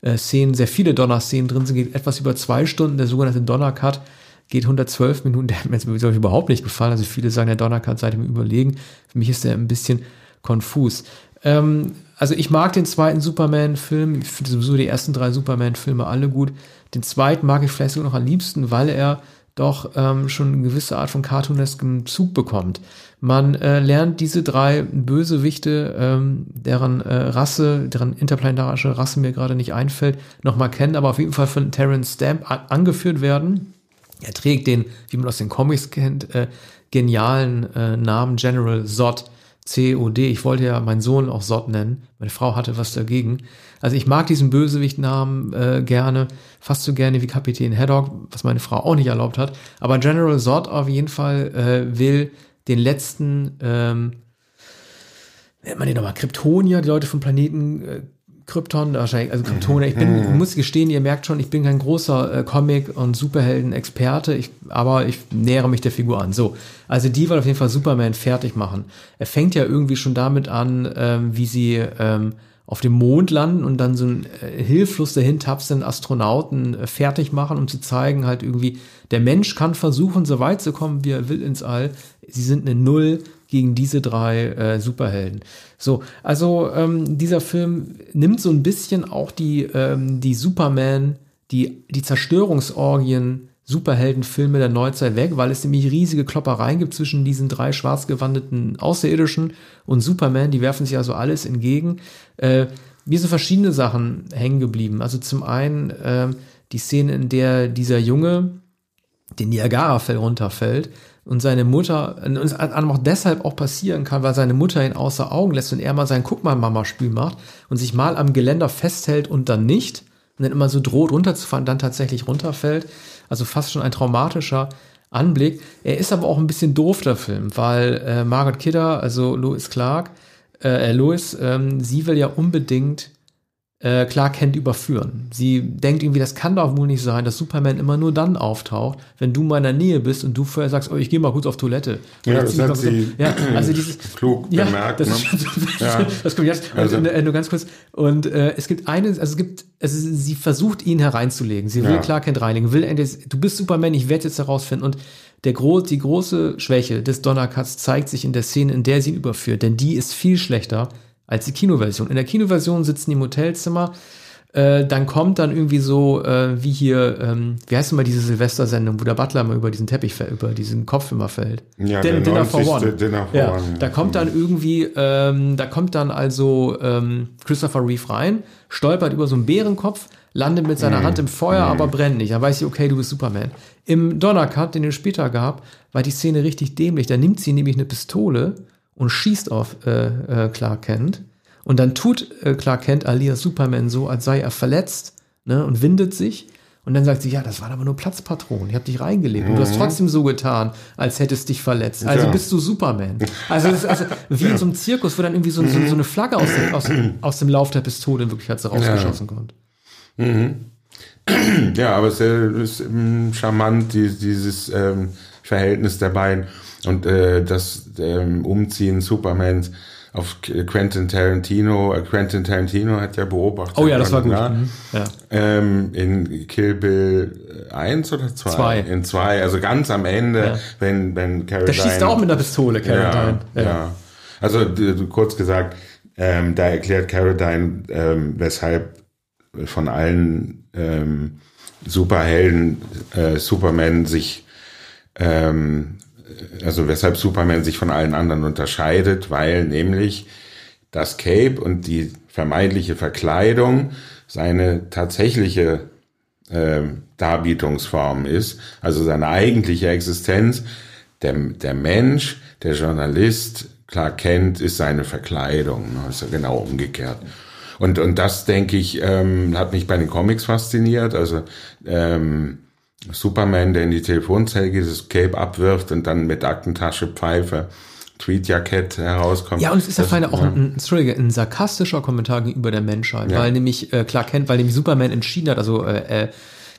äh, sehr viele Donner-Szenen drin sind, geht etwas über zwei Stunden. Der sogenannte Donner-Cut geht 112 Minuten. Der hat mir jetzt überhaupt nicht gefallen. Also viele sagen, der Donner-Cut sei dem überlegen. Für mich ist der ein bisschen konfus. Ähm, also ich mag den zweiten Superman-Film. Ich finde sowieso die ersten drei Superman-Filme alle gut. Den zweiten mag ich vielleicht sogar noch am liebsten, weil er doch ähm, schon eine gewisse Art von cartoonesken Zug bekommt. Man äh, lernt diese drei Bösewichte, ähm, deren äh, Rasse, deren interplanetarische Rasse mir gerade nicht einfällt, nochmal kennen, aber auf jeden Fall von Terrence Stamp angeführt werden. Er trägt den, wie man aus den Comics kennt, äh, genialen äh, Namen General Zod. COD. Ich wollte ja meinen Sohn auch Sot nennen. Meine Frau hatte was dagegen. Also ich mag diesen Bösewicht-Namen äh, gerne, fast so gerne wie Kapitän Haddock, was meine Frau auch nicht erlaubt hat. Aber General Zod auf jeden Fall äh, will den letzten, ähm, nennt man den nochmal, Kryptonier, die Leute vom Planeten äh, Krypton, wahrscheinlich, also Kryptonier. Ich bin, mhm. muss gestehen, ihr merkt schon, ich bin kein großer äh, Comic- und Superhelden-Experte, ich, aber ich nähere mich der Figur an. So, also die wollen auf jeden Fall Superman fertig machen. Er fängt ja irgendwie schon damit an, ähm, wie sie ähm, auf dem Mond landen und dann so ein äh, hilflos dahin tapsenden Astronauten äh, fertig machen, um zu zeigen, halt irgendwie, der Mensch kann versuchen, so weit zu kommen, wie er will ins All. Sie sind eine Null gegen diese drei äh, Superhelden. So, also ähm, dieser Film nimmt so ein bisschen auch die, ähm, die Superman, die, die Zerstörungsorgien Superheldenfilme der Neuzeit weg, weil es nämlich riesige Kloppereien gibt zwischen diesen drei schwarzgewandeten Außerirdischen und Superman. Die werfen sich also alles entgegen. Äh, mir sind verschiedene Sachen hängen geblieben. Also zum einen äh, die Szene, in der dieser Junge den Niagara-Fell runterfällt und seine Mutter, und es auch deshalb auch passieren kann, weil seine Mutter ihn außer Augen lässt und er mal sein Guck mal Mama-Spiel macht und sich mal am Geländer festhält und dann nicht und dann immer so droht runterzufahren, dann tatsächlich runterfällt. Also fast schon ein traumatischer Anblick. Er ist aber auch ein bisschen doof, der Film, weil äh, Margaret Kidder, also Louis Clark, äh, Louis, ähm, sie will ja unbedingt äh, Clark Kent überführen. Sie denkt irgendwie, das kann doch wohl nicht sein, dass Superman immer nur dann auftaucht, wenn du in meiner Nähe bist und du vorher sagst, oh, ich gehe mal kurz auf Toilette. Ja, das hat sie so, ja, also dieses, klug ja, bemerkt. Das, ne? ja. das kommt jetzt. Also, und, äh, nur ganz kurz. Und äh, es gibt eine, also es gibt, also sie versucht ihn hereinzulegen. Sie will ja. Clark Kent reinigen, will endlich, du bist Superman, ich werde jetzt herausfinden. Und der gro die große Schwäche des Donnercuts zeigt sich in der Szene, in der sie ihn überführt, denn die ist viel schlechter als die Kinoversion. In der Kinoversion sitzen die im Hotelzimmer, äh, dann kommt dann irgendwie so, äh, wie hier, ähm, wie heißt denn mal diese Silvestersendung, wo der Butler mal über diesen Teppich fällt, über diesen Kopf immer fällt. Ja, Den, Dinner for One. Dinner for ja, One. Da kommt dann irgendwie, ähm, da kommt dann also ähm, Christopher Reeve rein, stolpert über so einen Bärenkopf, landet mit seiner mm. Hand im Feuer, mm. aber brennt nicht. Dann weiß ich, okay, du bist Superman. Im Donnercut, den es später gab, war die Szene richtig dämlich. Da nimmt sie nämlich eine Pistole und schießt auf äh, äh, Clark Kent. Und dann tut äh, Clark Kent alias Superman so, als sei er verletzt ne, und windet sich. Und dann sagt sie, ja, das waren aber nur Platzpatronen. Ich habe dich reingelegt. Mhm. Und du hast mhm. trotzdem so getan, als hättest dich verletzt. Also ja. bist du Superman. Also, das ist also wie in so einem Zirkus, wo dann irgendwie so, so, so eine Flagge aus dem, aus, aus, dem Lauf der Pistole in Wirklichkeit so rausgeschossen ja. kommt. Mhm. Ja, aber es ist ähm, charmant, die, dieses ähm, Verhältnis der beiden und äh, das ähm, Umziehen Supermans auf Quentin Tarantino. Äh, Quentin Tarantino hat ja beobachtet. Oh ja, das war gut. Mhm. Ja. Ähm, in Kill Bill 1 oder 2? Zwei. In 2, also ganz am Ende, ja. wenn, wenn Caradine... Der schießt auch mit einer Pistole, Caradine. Ja, ja. Also kurz gesagt, ähm, da erklärt Caradine, ähm, weshalb von allen ähm, Superhelden äh, Superman sich ähm, also weshalb Superman sich von allen anderen unterscheidet, weil nämlich das Cape und die vermeintliche Verkleidung seine tatsächliche äh, Darbietungsform ist, also seine eigentliche Existenz. Der, der Mensch, der Journalist, Clark Kent, ist seine Verkleidung. Ne? Ist ja genau umgekehrt. Und, und das, denke ich, ähm, hat mich bei den Comics fasziniert. Also ähm, Superman, der in die Telefonzelle das Cape abwirft und dann mit Aktentasche, Pfeife, Tweetjackett herauskommt. Ja, und es ist ja das, feine auch ein, Entschuldige, ein sarkastischer Kommentar gegenüber der Menschheit, Ja. weil nämlich äh, Clark Kent, weil nämlich Superman entschieden hat, also äh, äh,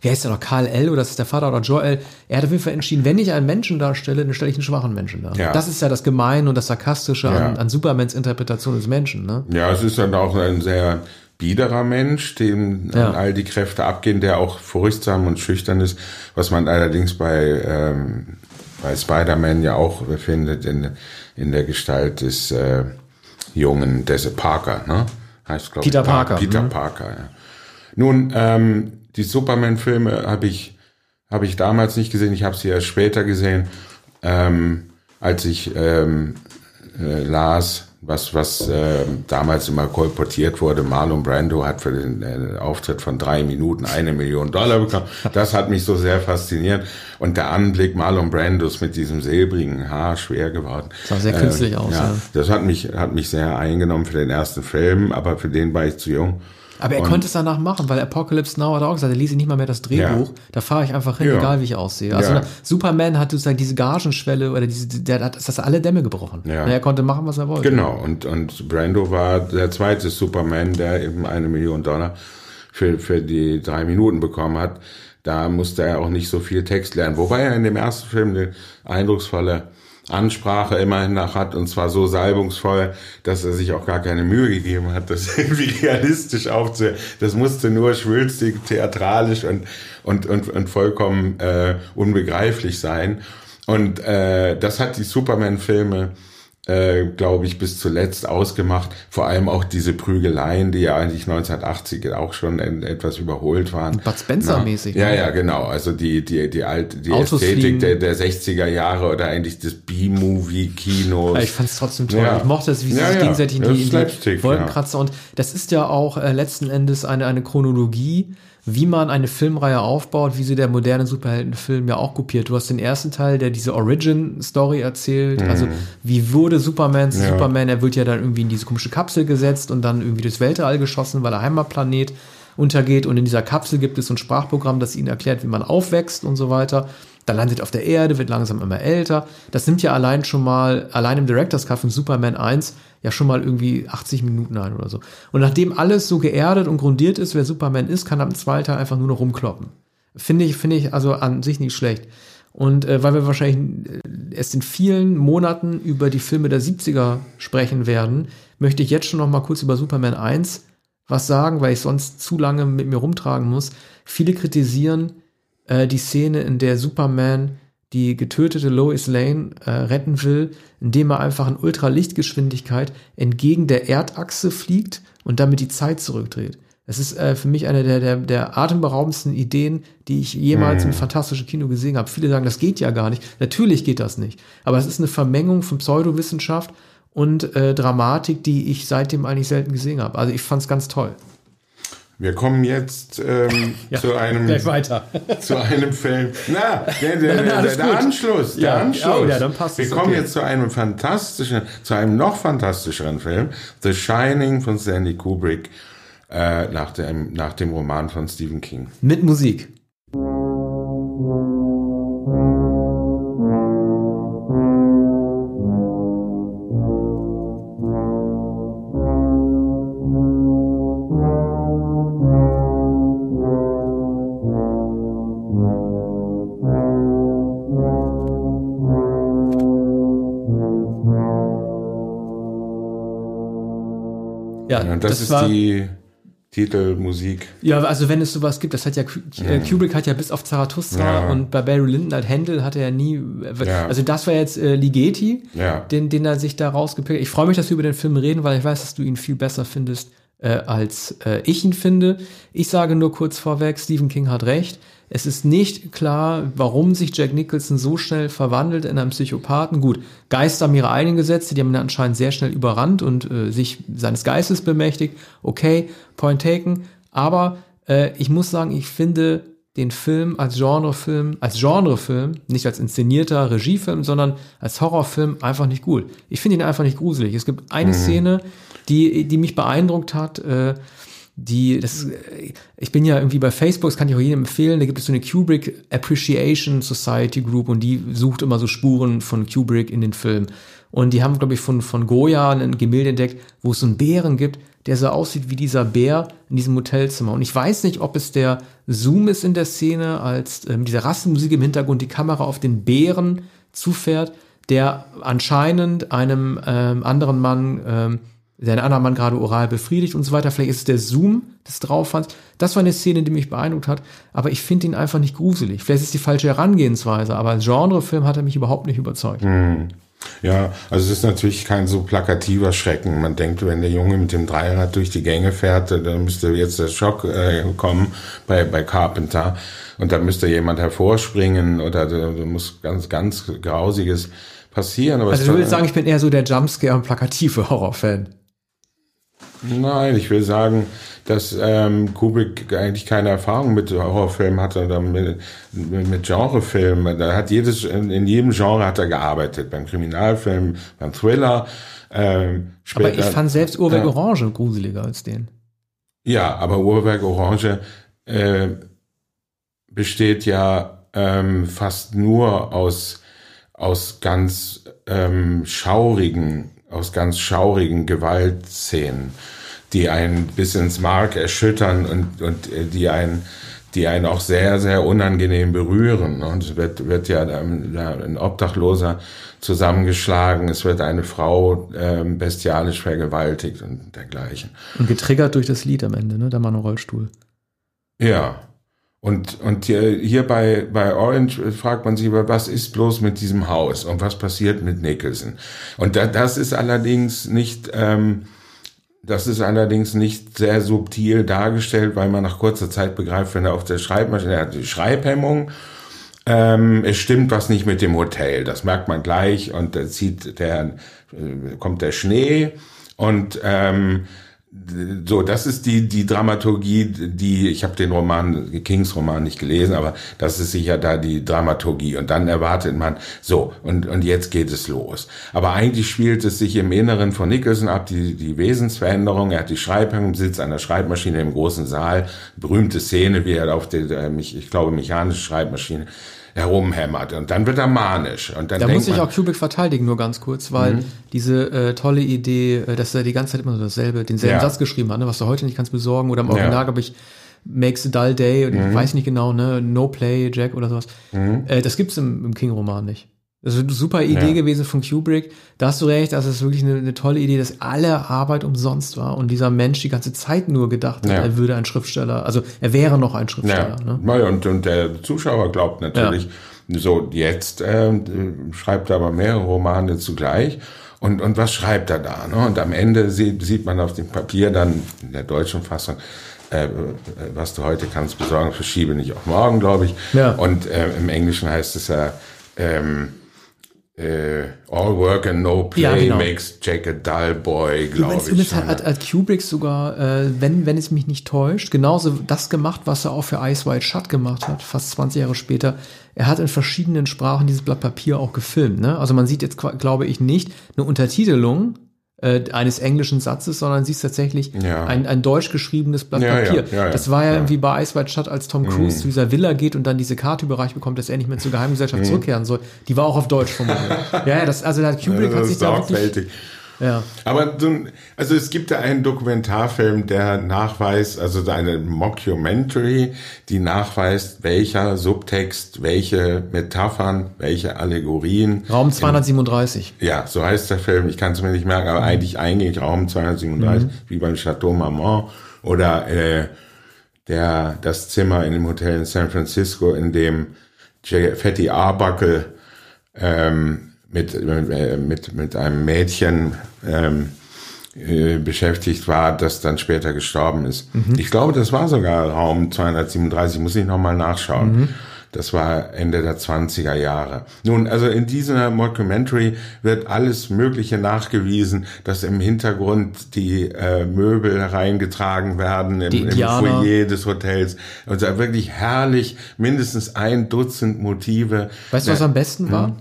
wie heißt der noch, Karl L. oder das ist der Vater oder Jor-El, er hat auf jeden Fall entschieden, wenn ich einen Menschen darstelle, dann stelle ich einen schwachen Menschen dar. Ja. Das ist ja das Gemeine und das Sarkastische Ja. an, an Supermans Interpretation des Menschen, ne? Ja, es ist dann auch ein sehr biederer Mensch, dem Ja. all die Kräfte abgehen, der auch furchtsam und schüchtern ist, was man allerdings bei, ähm, bei Spider-Man ja auch findet in, in der Gestalt des äh, jungen des Parker, ne? Heißt, glaub Peter Parker, Peter mhm. Parker, ja. Nun, ähm, die Superman-Filme habe ich, habe ich damals nicht gesehen, ich habe sie erst später gesehen, ähm, als ich ähm, äh, las, was, was äh, damals immer kolportiert wurde. Marlon Brando hat für den äh, Auftritt von drei Minuten eine Million Dollar bekommen. Das hat mich so sehr fasziniert. Und der Anblick Marlon Brandos mit diesem silbrigen Haar schwer geworden. Sah sehr künstlich aus, ja. Das hat mich, hat mich sehr eingenommen für den ersten Film, aber für den war ich zu jung. Aber er Und- konnte es danach machen, weil Apocalypse Now hat auch gesagt, er lese nicht mal mehr das Drehbuch, Ja. da fahre ich einfach hin, Ja. egal wie ich aussehe. Also Ja. Superman hat sozusagen diese Gagenschwelle oder diese, der hat das alle Dämme gebrochen. Ja. Er konnte machen, was er wollte. Genau, und, und Brando war der zweite Superman, der eben eine Million Dollar für, für die drei Minuten bekommen hat. Da musste er auch nicht so viel Text lernen. Wobei er in dem ersten Film eine eindrucksvolle Ansprache immerhin noch hat und zwar so salbungsvoll, dass er sich auch gar keine Mühe gegeben hat, das irgendwie realistisch aufzuhören. Das musste nur schwülstig, theatralisch und, und, und, und vollkommen äh, unbegreiflich sein. Und äh, das hat die Superman-Filme äh, glaube ich, bis zuletzt ausgemacht. Vor allem auch diese Prügeleien, die ja eigentlich 1980 auch schon en- etwas überholt waren. Bud Spencer-mäßig, Ja, ne? ja, genau. Also die, die, die alte, die Autos Ästhetik der, der 60er Jahre oder eigentlich des B-Movie-Kinos. Ja, ich fand es trotzdem toll. Ja. Ich mochte es, wie sie Ja, sich ja. gegenseitig in die, in die Wolkenkratzer und das ist ja auch äh, letzten Endes eine, eine Chronologie, wie man eine Filmreihe aufbaut, wie sie der moderne Superheldenfilm ja auch kopiert. Du hast den ersten Teil, der diese Origin-Story erzählt. Also wie wurde Superman Mhm. Ja. Superman? Er wird ja dann irgendwie in diese komische Kapsel gesetzt und dann irgendwie durchs Weltall geschossen, weil er Heimatplanet untergeht. Und in dieser Kapsel gibt es so ein Sprachprogramm, das ihnen erklärt, wie man aufwächst und so weiter. Dann landet auf der Erde, wird langsam immer älter. Das nimmt ja allein schon mal, allein im Director's Cut von Superman 1 ja schon mal irgendwie 80 Minuten ein oder so. Und nachdem alles so geerdet und grundiert ist, wer Superman ist, kann im zweiten Teil einfach nur noch rumkloppen. Finde ich, finde ich also an sich nicht schlecht. Und äh, weil wir wahrscheinlich äh, erst in vielen Monaten über die Filme der 70er sprechen werden, möchte ich jetzt schon noch mal kurz über Superman 1 was sagen, weil ich sonst zu lange mit mir rumtragen muss. Viele kritisieren äh, die Szene, in der Superman die getötete Lois Lane äh, retten will, indem er einfach in Ultralichtgeschwindigkeit entgegen der Erdachse fliegt und damit die Zeit zurückdreht. Das ist äh, für mich eine der, der, der atemberaubendsten Ideen, die ich jemals im fantastischen Kino gesehen habe. Viele sagen, das geht ja gar nicht. Natürlich geht das nicht. Aber es ist eine Vermengung von Pseudowissenschaft und äh, Dramatik, die ich seitdem eigentlich selten gesehen habe. Also ich fand es ganz toll. Wir kommen jetzt ähm, zu einem weiter. zu einem Film. Na, der, der, der, der. Anschluss, der Ja, Anschluss. oh ja, dann passt Wir kommen okay. jetzt zu einem fantastischen, zu einem noch fantastischeren Film, The Shining von Stanley Kubrick, äh, nach dem, nach dem Roman von Stephen King. Mit Musik. Und das, ist war, die Titelmusik. Ja, also wenn es sowas gibt, das hat ja äh, Kubrick hat ja bis auf Zarathustra Ja. und bei Barry Lyndon halt Händel hat er ja nie. Ja. Also das war jetzt äh, Ligeti, Ja. den, den er sich da rausgepickt. hat. Ich freue mich, dass wir über den Film reden, weil ich weiß, dass du ihn viel besser findest äh, als äh, ich ihn finde. Ich sage nur kurz vorweg, Stephen King hat recht. Es ist nicht klar, warum sich Jack Nicholson so schnell verwandelt in einen Psychopathen. Gut, Geister haben ihre eigenen Gesetze, die haben ihn anscheinend sehr schnell überrannt und äh, sich seines Geistes bemächtigt. Okay, point taken. Aber äh, ich muss sagen, ich finde den Film als Genrefilm, als Genrefilm, nicht als inszenierter Regiefilm, sondern als Horrorfilm einfach nicht gut. Ich finde ihn einfach nicht gruselig. Es gibt eine mhm. Szene, die, die mich beeindruckt hat, äh, die, das ist, ich bin ja irgendwie bei Facebook, das kann ich auch jedem empfehlen, da gibt es so eine Kubrick Appreciation Society Group und die sucht immer so Spuren von Kubrick in den Film. Und die haben, glaube ich, von, von Goya ein Gemälde entdeckt, wo es so einen Bären gibt, der so aussieht wie dieser Bär in diesem Hotelzimmer. Und ich weiß nicht, ob es der Zoom ist in der Szene, als äh, mit dieser Rassenmusik im Hintergrund die Kamera auf den Bären zufährt, der anscheinend einem ähm, anderen Mann ähm, der einen anderen Mann gerade oral befriedigt und so weiter. Vielleicht ist es der Zoom des Draufhands. Das war eine Szene, die mich beeindruckt hat, aber ich finde ihn einfach nicht gruselig. Vielleicht ist es die falsche Herangehensweise, aber als Genrefilm hat er mich überhaupt nicht überzeugt. Mhm. Ja, also es ist natürlich kein so plakativer Schrecken. Man denkt, wenn der Junge mit dem Dreirad durch die Gänge fährt, dann müsste jetzt der Schock äh, kommen bei, bei Carpenter und da müsste jemand hervorspringen oder da, muss ganz, ganz Grausiges passieren. Aber also du willst sagen, ich bin eher so der Jumpscare- und plakative Horrorfan. Nein, ich will sagen, dass ähm, Kubrick eigentlich keine Erfahrung mit Horrorfilmen hatte oder mit, mit Genrefilmen. Da hat jedes, in jedem Genre hat er gearbeitet. Beim Kriminalfilm, beim Thriller. Ähm, später, aber ich fand selbst Uhrwerk äh, Orange gruseliger als den. Ja, aber Uhrwerk Orange äh, besteht ja ähm, fast nur aus, aus ganz ähm, schaurigen aus ganz schaurigen Gewaltszenen, die einen bis ins Mark erschüttern und, und äh, die einen, die einen auch sehr, sehr unangenehm berühren. Und es wird, wird ja ein Obdachloser zusammengeschlagen, es wird eine Frau ähm, bestialisch vergewaltigt und dergleichen. Und getriggert durch das Lied am Ende, ne? Der Mann im Rollstuhl. Ja, und, und hier bei, bei Orange fragt man sich, was ist bloß mit diesem Haus und was passiert mit Nicholson? Und da, das ist allerdings nicht, ähm, das ist allerdings nicht sehr subtil dargestellt, weil man nach kurzer Zeit begreift, wenn er auf der Schreibmaschine, hat die Schreibhemmung, ähm, es stimmt was nicht mit dem Hotel, das merkt man gleich und da zieht der, äh, kommt der Schnee und ähm, so, das ist die die Dramaturgie, die ich habe den Roman Kings Roman nicht gelesen, aber das ist sicher da die Dramaturgie und dann erwartet man so und und jetzt geht es los. Aber eigentlich spielt es sich im Inneren von Nicholson ab, die die Wesensveränderung. Er hat die Schreibhängung, sitzt an der Schreibmaschine im großen Saal, berühmte Szene, wie er auf der ich glaube mechanische Schreibmaschine herumhämmert und dann wird er manisch. Und dann da muss ich auch Kubrick verteidigen, nur ganz kurz, weil mhm. diese äh, tolle Idee, äh, dass er die ganze Zeit immer so dasselbe, denselben ja. Satz geschrieben hat, ne, was du heute nicht kannst besorgen oder im Original, ja. glaube ich, Makes a Dull Day, und mhm. ich weiß nicht genau, ne, No Play, Jack oder sowas. Mhm. Äh, das gibt's im, im King-Roman nicht. Das ist eine super Idee ja. gewesen von Kubrick. Da hast du recht, das ist wirklich eine, eine, tolle Idee, dass alle Arbeit umsonst war und dieser Mensch die ganze Zeit nur gedacht hat, ja. er würde ein Schriftsteller, also er wäre noch ein Schriftsteller. Ja. Ne? Und, und der Zuschauer glaubt natürlich, so jetzt äh, schreibt er aber mehrere Romane zugleich. Und, und was schreibt er da? Ne? Und am Ende sieht, sieht man auf dem Papier dann in der deutschen Fassung, äh, was du heute kannst besorgen, verschiebe nicht auf morgen, glaube ich. Ja. Und äh, im Englischen heißt es ja, ähm, äh, All Work and No Play ja, genau. makes Jack a dull boy, glaube ich. Übrigens hat, hat, hat Kubrick sogar, äh, wenn, wenn es mich nicht täuscht, genauso das gemacht, was er auch für Ice White Shut gemacht hat, fast 20 Jahre später. Er hat in verschiedenen Sprachen dieses Blatt Papier auch gefilmt. Ne? Also man sieht jetzt, glaube ich, nicht eine Untertitelung, äh, eines englischen Satzes, sondern sie ist tatsächlich ja. ein, ein deutsch geschriebenes Blatt ja, Papier. Ja, das war ja, irgendwie bei Eisweit Stadt, als Tom Cruise mhm. zu dieser Villa geht und dann diese Karte überreicht bekommt, dass er nicht mehr zur Geheimgesellschaft mhm. zurückkehren soll. Die war auch auf Deutsch formuliert. ja, ja, das, also der Kubrick hat sich da wirklich, ja. Aber also es gibt da einen Dokumentarfilm, der nachweist, also eine Mockumentary, die nachweist, welcher Subtext, welche Metaphern, welche Allegorien. Raum 237. In, ja, so heißt der Film. Ich kann es mir nicht merken, aber mhm. eigentlich eigentlich Raum 237, mhm. wie beim Chateau Marmont oder äh, der das Zimmer in dem Hotel in San Francisco, in dem Fatty Arbuckle ähm, mit, äh, mit, mit einem Mädchen ähm, äh, beschäftigt war, das dann später gestorben ist. Mhm. Ich glaube, das war sogar Raum 237, muss ich nochmal nachschauen. Mhm. Das war Ende der 20er Jahre. Nun, also in dieser Mockumentary wird alles Mögliche nachgewiesen, dass im Hintergrund die äh, Möbel hereingetragen werden im, im Foyer des Hotels. Und also wirklich herrlich, mindestens ein Dutzend Motive. Weißt du, was am besten war? Hm?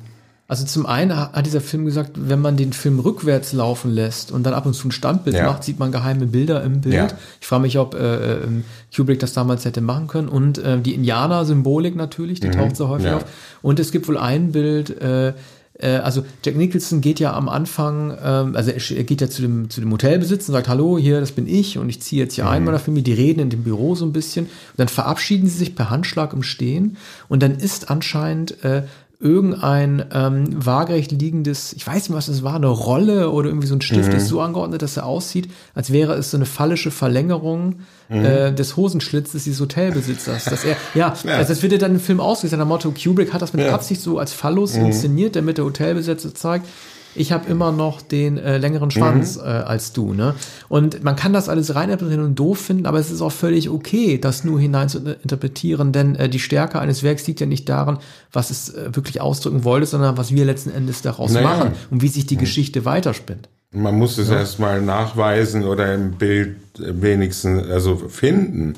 Also zum einen hat dieser Film gesagt, wenn man den Film rückwärts laufen lässt und dann ab und zu ein Standbild ja. macht, sieht man geheime Bilder im Bild. Ja. Ich frage mich, ob äh, ähm, Kubrick das damals hätte machen können. Und äh, die Indianer-Symbolik natürlich, die mhm. taucht so häufig ja. auf. Und es gibt wohl ein Bild, äh, äh, also Jack Nicholson geht ja am Anfang, ähm, also er geht ja zu dem, zu dem Hotelbesitzer und sagt, hallo, hier, das bin ich und ich ziehe jetzt hier mhm. ein meiner Familie, die reden in dem Büro so ein bisschen und dann verabschieden sie sich per Handschlag im Stehen und dann ist anscheinend äh, irgendein ähm, waagerecht liegendes, ich weiß nicht, was das war, eine Rolle oder irgendwie so ein Stift mhm. ist so angeordnet, dass er aussieht, als wäre es so eine fallische Verlängerung mhm. äh, des Hosenschlitzes dieses Hotelbesitzers. Dass er, ja, ja. Also das wird ja dann im Film ausgesagt, nach Motto, Kubrick hat das mit ja. Absicht so als Phallus mhm. inszeniert, damit der Hotelbesitzer zeigt, ich habe immer noch den äh, längeren Schwanz mhm. äh, als du. Ne? Und man kann das alles reininterpretieren und doof finden, aber es ist auch völlig okay, das nur hinein zu interpretieren, denn äh, die Stärke eines Werks liegt ja nicht daran, was es äh, wirklich ausdrücken wollte, sondern was wir letzten Endes daraus naja. machen und wie sich die mhm. Geschichte weiterspinnt. Man muss es ja. erstmal nachweisen oder im Bild wenigstens also finden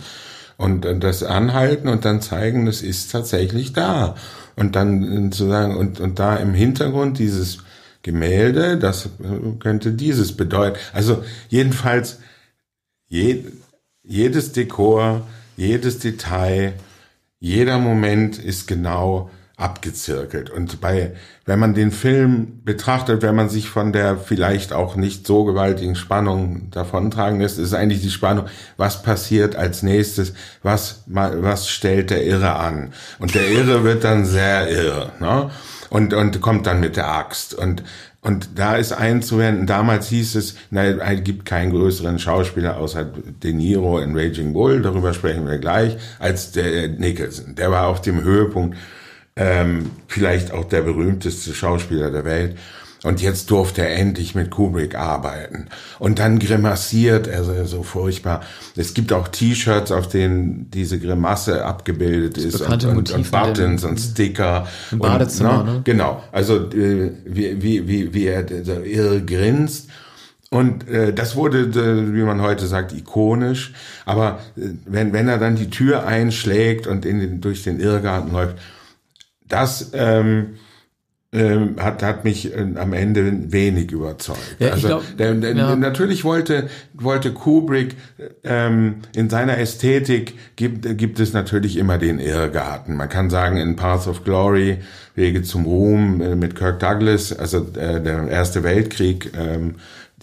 und äh, das anhalten und dann zeigen, das ist tatsächlich da. Und dann äh, zu sagen, und, und da im Hintergrund dieses Gemälde, das könnte dieses bedeuten. Also jedenfalls je, jedes Dekor, jedes Detail, jeder Moment ist genau abgezirkelt. Und bei, wenn man den Film betrachtet, wenn man sich von der vielleicht auch nicht so gewaltigen Spannung davontragen lässt, ist eigentlich die Spannung, was passiert als nächstes, was, was stellt der Irre an? Und der Irre wird dann sehr irre. Ne? Und, und kommt dann mit der Axt. Und, und da ist einzuwenden, damals hieß es, nein, es gibt keinen größeren Schauspieler außer De Niro in Raging Bull, darüber sprechen wir gleich, als der Nicholson. Der war auf dem Höhepunkt ähm, vielleicht auch der berühmteste Schauspieler der Welt. Und jetzt durfte er endlich mit Kubrick arbeiten. Und dann grimassiert er so, furchtbar. Es gibt auch T-Shirts, auf denen diese Grimasse abgebildet das ist. Und, und, und, Buttons und Sticker. Im Badezimmer, und, ne? ne? Genau. Also äh, wie, wie, wie, wie er so irre grinst. Und äh, das wurde, äh, wie man heute sagt, ikonisch. Aber äh, wenn, wenn er dann die Tür einschlägt und in den, durch den Irrgarten läuft, das... Ähm, ähm, hat, hat mich äh, am Ende wenig überzeugt. Ja, also glaub, der, der, ja. natürlich wollte, wollte Kubrick ähm, in seiner Ästhetik gibt, gibt es natürlich immer den Irrgarten. Man kann sagen, in Path of Glory, Wege zum Ruhm äh, mit Kirk Douglas, also äh, der Erste Weltkrieg, ähm,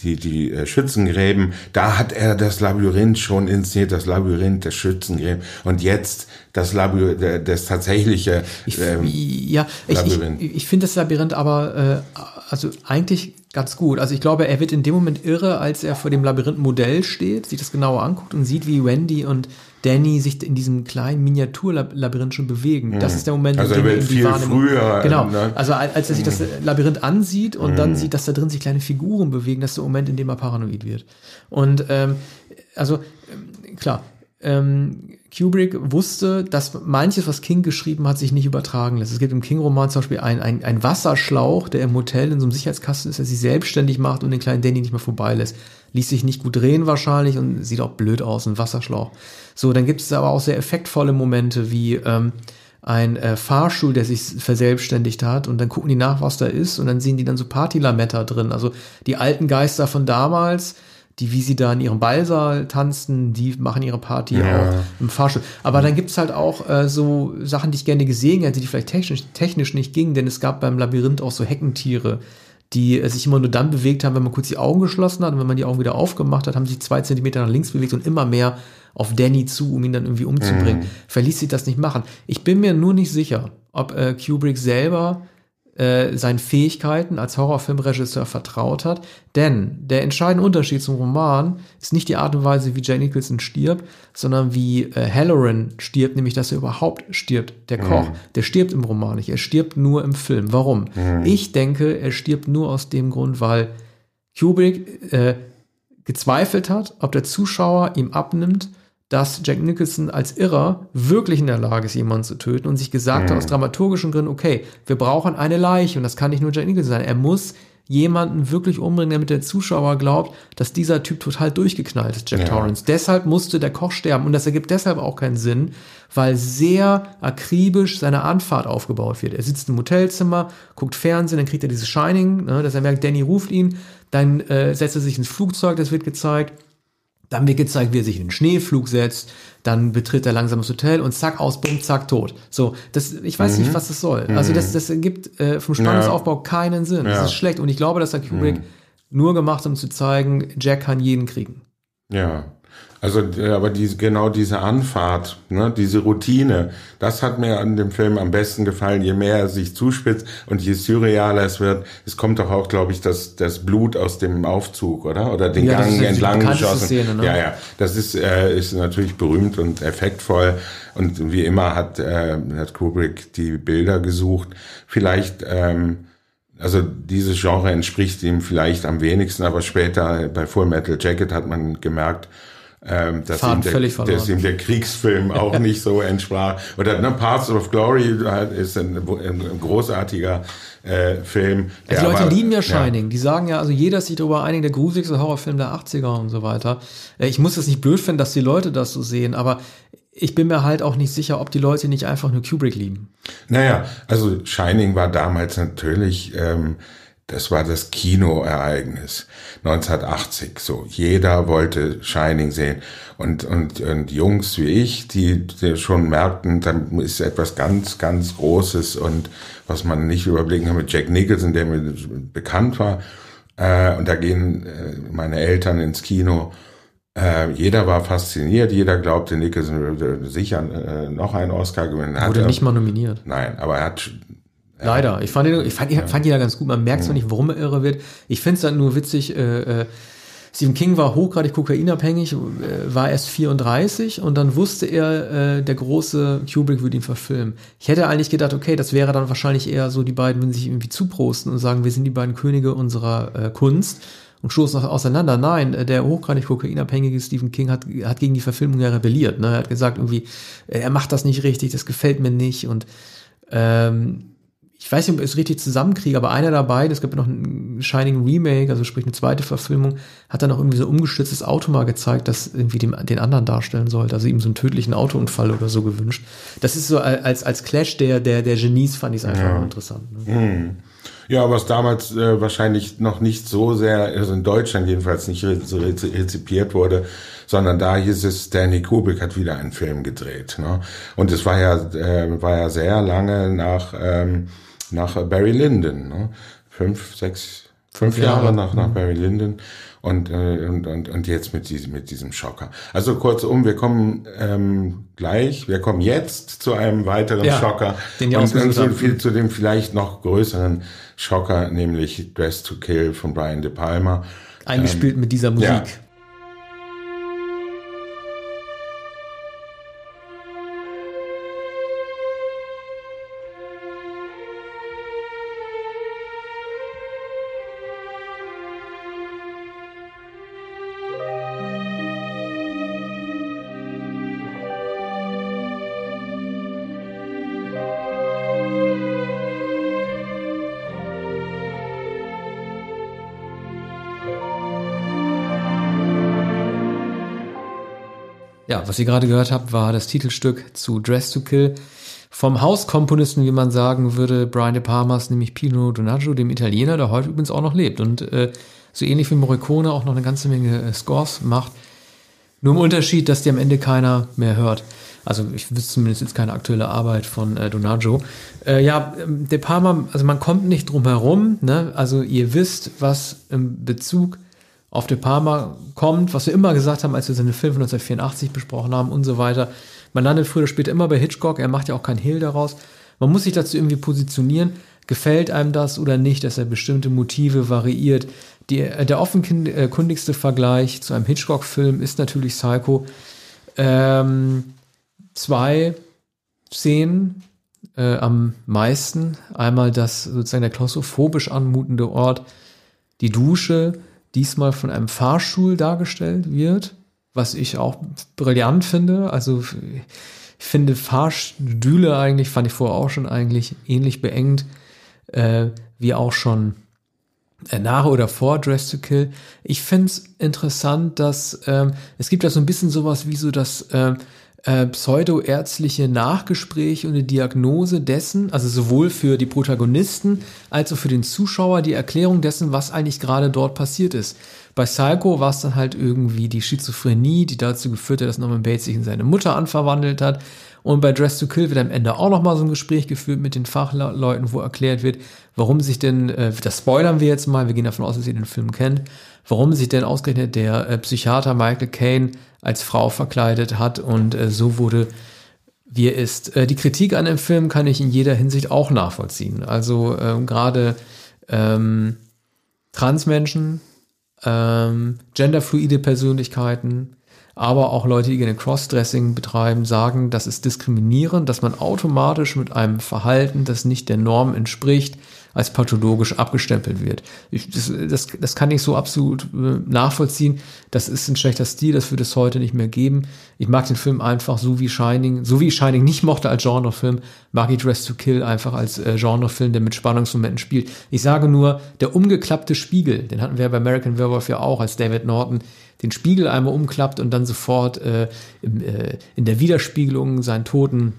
die, die äh, Schützengräben, da hat er das Labyrinth schon inszeniert, das Labyrinth der Schützengräben. Und jetzt das Labyrinth, das tatsächliche ähm, ich, Ja, ich, Labyrinth. ich, ich finde das Labyrinth aber äh, also eigentlich ganz gut. Also ich glaube, er wird in dem Moment irre, als er vor dem Labyrinth-Modell steht, sich das genauer anguckt und sieht, wie Wendy und Danny sich in diesem kleinen Miniaturlabyrinth schon bewegen. Mhm. Das ist der Moment, also in dem er viel früher. Genau. Ne? Also als er sich das mhm. Labyrinth ansieht und mhm. dann sieht, dass da drin sich kleine Figuren bewegen, das ist der Moment, in dem er paranoid wird. Und ähm, also ähm, klar, ähm, Kubrick wusste, dass manches, was King geschrieben hat, sich nicht übertragen lässt. Es gibt im King-Roman zum Beispiel einen ein Wasserschlauch, der im Hotel in so einem Sicherheitskasten ist, der sich selbstständig macht und den kleinen Danny nicht mehr vorbeilässt. Ließ sich nicht gut drehen wahrscheinlich und sieht auch blöd aus, ein Wasserschlauch. So, dann gibt es aber auch sehr effektvolle Momente wie ähm, ein äh, Fahrstuhl, der sich verselbstständigt hat und dann gucken die nach, was da ist und dann sehen die dann so Partylametta drin. Also die alten Geister von damals, die, wie sie da in ihrem Ballsaal tanzen, die machen ihre Party ja. auch im Fahrstuhl. Aber dann gibt's halt auch äh, so Sachen, die ich gerne gesehen hätte, die vielleicht technisch, technisch nicht gingen, denn es gab beim Labyrinth auch so Heckentiere, die äh, sich immer nur dann bewegt haben, wenn man kurz die Augen geschlossen hat und wenn man die Augen wieder aufgemacht hat, haben sie zwei Zentimeter nach links bewegt und immer mehr auf Danny zu, um ihn dann irgendwie umzubringen. Mhm. Verließ sich das nicht machen. Ich bin mir nur nicht sicher, ob äh, Kubrick selber äh, seinen Fähigkeiten als Horrorfilmregisseur vertraut hat. Denn der entscheidende Unterschied zum Roman ist nicht die Art und Weise, wie Jane Nicholson stirbt, sondern wie äh, Halloran stirbt, nämlich dass er überhaupt stirbt. Der Koch, mhm. der stirbt im Roman nicht, er stirbt nur im Film. Warum? Mhm. Ich denke, er stirbt nur aus dem Grund, weil Kubrick äh, gezweifelt hat, ob der Zuschauer ihm abnimmt, dass Jack Nicholson als Irrer wirklich in der Lage ist, jemanden zu töten und sich gesagt hat aus dramaturgischen Gründen, okay, wir brauchen eine Leiche und das kann nicht nur Jack Nicholson sein. Er muss jemanden wirklich umbringen, damit der Zuschauer glaubt, dass dieser Typ total durchgeknallt ist, Jack Ja. Torrance. Deshalb musste der Koch sterben und das ergibt deshalb auch keinen Sinn, weil sehr akribisch seine Anfahrt aufgebaut wird. Er sitzt im Hotelzimmer, guckt Fernsehen, dann kriegt er dieses Shining, ne, dass er merkt, Danny ruft ihn, dann äh, setzt er sich ins Flugzeug, das wird gezeigt. Dann wird gezeigt, wie er sich in den Schneeflug setzt. Dann betritt er langsam das Hotel und zack, aus, bumm, zack, tot. So, das, ich weiß nicht, was das soll. Also das, das ergibt äh, vom Spannungsaufbau keinen Sinn. Das Ja. ist schlecht. Und ich glaube, das hat Kubrick nur gemacht, um zu zeigen, Jack kann jeden kriegen. Ja. Also, äh, aber diese, genau diese Anfahrt, ne, diese Routine, das hat mir an dem Film am besten gefallen, je mehr er sich zuspitzt und je surrealer es wird. Es kommt doch auch, glaube ich, das, das Blut aus dem Aufzug, oder? Oder den Ja, das Gang ist die entlang bekannteste geschossen. Szene, ne? Ja, ja. Das ist, äh, ist natürlich berühmt und effektvoll. Und wie immer hat, äh, hat Kubrick die Bilder gesucht. Vielleicht, ähm, also dieses Genre entspricht ihm vielleicht am wenigsten, aber später bei Full Metal Jacket hat man gemerkt, ähm, dass, ihm der, völlig verloren. dass ihm der Kriegsfilm auch nicht so entsprach. Oder ne, Parts of Glory ist ein, ein großartiger äh, Film. Also die Leute aber- lieben ja Shining. Die sagen ja, also jeder ist sich darüber einig, der gruseligste Horrorfilm der 80er und so weiter. Äh, Ich muss es nicht blöd finden, dass die Leute das so sehen, aber ich bin mir halt auch nicht sicher, ob die Leute nicht einfach nur Kubrick lieben. Naja, also Shining war damals natürlich, ähm, das war das Kinoereignis 1980. So jeder wollte Shining sehen und und, und Jungs wie ich, die, die schon merkten, da ist etwas ganz ganz Großes und was man nicht überblicken kann mit Jack Nicholson, der mir bekannt war. Äh, und da gehen äh, meine Eltern ins Kino. Äh, jeder war fasziniert, jeder glaubte, Nicholson würde sicher äh, noch einen Oscar gewinnen. Hat Wurde er- nicht mal nominiert. Nein, aber er hat Leider. Ich fand ihn, ich fand, ihn- fand ihn ja ganz gut. Man merkt zwar nicht, warum er irre wird. Ich finde es dann nur witzig, äh, äh, Stephen King war hochgradig kokainabhängig, äh, war erst 34 und dann wusste er, äh, der große Kubrick würde ihn verfilmen. Ich hätte eigentlich gedacht, okay, das wäre dann wahrscheinlich eher so, die beiden würden sich irgendwie zuprosten und sagen, wir sind die beiden Könige unserer äh, Kunst und stoßen auseinander. Nein, äh, der hochgradig kokainabhängige Stephen King hat, hat gegen die Verfilmung ja rebelliert. Ne? Er hat gesagt, irgendwie, äh, er macht das nicht richtig, das gefällt mir nicht und ähm, ich weiß nicht, ob ich es richtig zusammenkriege, aber einer dabei, es gab ja noch ein Shining Remake, also sprich eine zweite Verfilmung, hat dann auch irgendwie so ein umgestürztes Auto mal gezeigt, das irgendwie dem, den anderen darstellen sollte, also ihm so einen tödlichen Autounfall oder so gewünscht. Das ist so als, als Clash der, der, der Genies fand ich es einfach nur interessant. Ne? Ja, was damals äh, wahrscheinlich noch nicht so sehr, also in Deutschland jedenfalls nicht so rezi- rezipiert wurde, sondern da hieß es, Stanley Kubrick hat wieder einen Film gedreht. Ne? Und es war ja, äh, war ja sehr lange nach, ähm, nach Barry Lyndon. Ne? Fünf, sechs, fünf, Fünf Jahre, nach, nach Barry Lyndon. Und, äh, und, und, und jetzt mit diesem, mit diesem Schocker. Also kurzum, wir kommen ähm, gleich, wir kommen jetzt zu einem weiteren Ja, Schocker. den und, und zu, viel, zu dem vielleicht noch größeren Schocker, nämlich Dress to Kill von Brian De Palma. Eingespielt mit dieser Musik. ja. Ja, was ihr gerade gehört habt, war das Titelstück zu Dress to Kill vom Hauskomponisten, wie man sagen würde, Brian De Palmas, nämlich Pino Donaggio, dem Italiener, der heute übrigens auch noch lebt und äh, so ähnlich wie Morricone auch noch eine ganze Menge äh, Scores macht. Nur im Unterschied, dass die am Ende keiner mehr hört. Also ich wüsste zumindest jetzt keine aktuelle Arbeit von äh, Donaggio. Äh, ja, ähm, De Palma, also man kommt nicht drum herum. Ne? Also ihr wisst, was im Bezug auf De Palma kommt, was wir immer gesagt haben, als wir seine Film von 1984 besprochen haben und so weiter. Man landet früher oder später immer bei Hitchcock, er macht ja auch kein Hehl daraus. Man muss sich dazu irgendwie positionieren. Gefällt einem das oder nicht, dass er bestimmte Motive variiert? Die, äh, der offenkundigste Vergleich zu einem Hitchcock-Film ist natürlich Psycho. Ähm, zwei Szenen äh, am meisten. Einmal das sozusagen der klaustrophobisch anmutende Ort, die Dusche, diesmal von einem Fahrstuhl dargestellt wird, was ich auch brillant finde. Also ich finde Fahrstühle eigentlich, fand ich vorher auch schon eigentlich ähnlich beengt, äh, wie auch schon äh, nach oder vor Dress to Kill. Ich finde es interessant, dass ähm, es gibt ja so ein bisschen sowas wie so das äh, äh, pseudoärztliche Nachgespräch und eine Diagnose dessen, also sowohl für die Protagonisten als auch für den Zuschauer die Erklärung dessen, was eigentlich gerade dort passiert ist. Bei Psycho war es dann halt irgendwie die Schizophrenie, die dazu geführt hat, dass Norman Bates sich in seine Mutter anverwandelt hat. Und bei Dress to Kill wird am Ende auch nochmal so ein Gespräch geführt mit den Fachleuten, wo erklärt wird, warum sich denn, äh, das spoilern wir jetzt mal, wir gehen davon aus, dass ihr den Film kennt, warum sich denn ausgerechnet der äh, Psychiater Michael Caine als Frau verkleidet hat und äh, so wurde, wie er ist. Äh, die Kritik an dem Film kann ich in jeder Hinsicht auch nachvollziehen. Also ähm, gerade ähm, Transmenschen, ähm, genderfluide Persönlichkeiten, aber auch Leute, die gerne Crossdressing betreiben, sagen, das ist diskriminierend, dass man automatisch mit einem Verhalten, das nicht der Norm entspricht, als pathologisch abgestempelt wird. Ich, das, das, das kann ich so absolut äh, nachvollziehen. Das ist ein schlechter Stil, das würde es heute nicht mehr geben. Ich mag den Film einfach so wie Shining, so wie ich Shining nicht mochte als Genrefilm, mag ich Dress to Kill einfach als äh, Genrefilm, der mit Spannungsmomenten spielt. Ich sage nur, der umgeklappte Spiegel, den hatten wir bei American Werewolf ja auch, als David Norton den Spiegel einmal umklappt und dann sofort äh, im, äh, in der Widerspiegelung seinen toten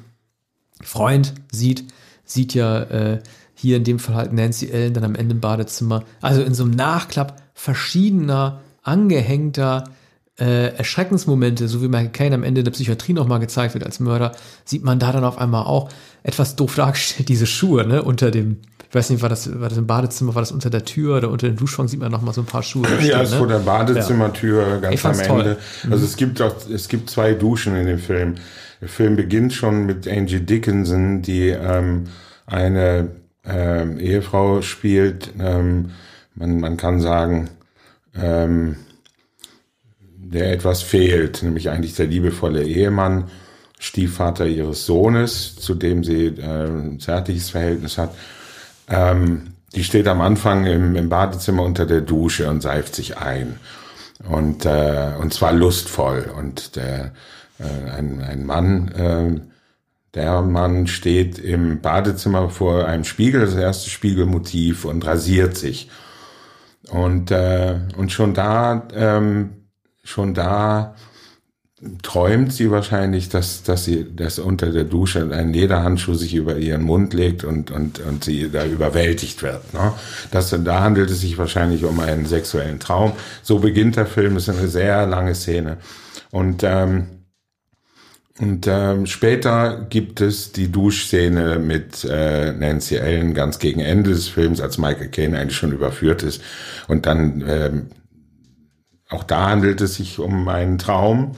Freund sieht, sieht ja äh, hier in dem Fall halt Nancy Ellen dann am Ende im Badezimmer. Also in so einem Nachklapp verschiedener, angehängter äh, Erschreckensmomente, so wie Michael Caine am Ende der Psychiatrie nochmal gezeigt wird als Mörder, sieht man da dann auf einmal auch etwas doof dargestellt, diese Schuhe, ne, unter dem, ich weiß nicht, war das, war das im Badezimmer, war das unter der Tür oder unter dem Duschschrank sieht man nochmal so ein paar Schuhe. Ja, stehen, ist ne? vor der Badezimmertür ja. ganz am Ende. Toll. Also mhm. es gibt auch, es gibt zwei Duschen in dem Film. Der Film beginnt schon mit Angie Dickinson, die ähm, eine ähm, Ehefrau spielt. Ähm, man, man kann sagen, ähm, der etwas fehlt, nämlich eigentlich der liebevolle Ehemann, Stiefvater ihres Sohnes, zu dem sie äh, ein zärtliches Verhältnis hat. Ähm, die steht am Anfang im, im Badezimmer unter der Dusche und seift sich ein. Und, äh, und zwar lustvoll. Und der, äh, ein, ein Mann äh, der Mann steht im Badezimmer vor einem Spiegel, das erste Spiegelmotiv, und rasiert sich. Und, äh, und schon da, ähm, schon da träumt sie wahrscheinlich, dass, dass sie, dass unter der Dusche ein Lederhandschuh sich über ihren Mund legt und, und, und sie da überwältigt wird. Ne? Das, da handelt es sich wahrscheinlich um einen sexuellen Traum. So beginnt der Film, das ist eine sehr lange Szene. Und, ähm, und ähm, später gibt es die Duschszene mit äh, Nancy Ellen ganz gegen Ende des Films, als Michael Caine eigentlich schon überführt ist. Und dann ähm, auch da handelt es sich um einen Traum.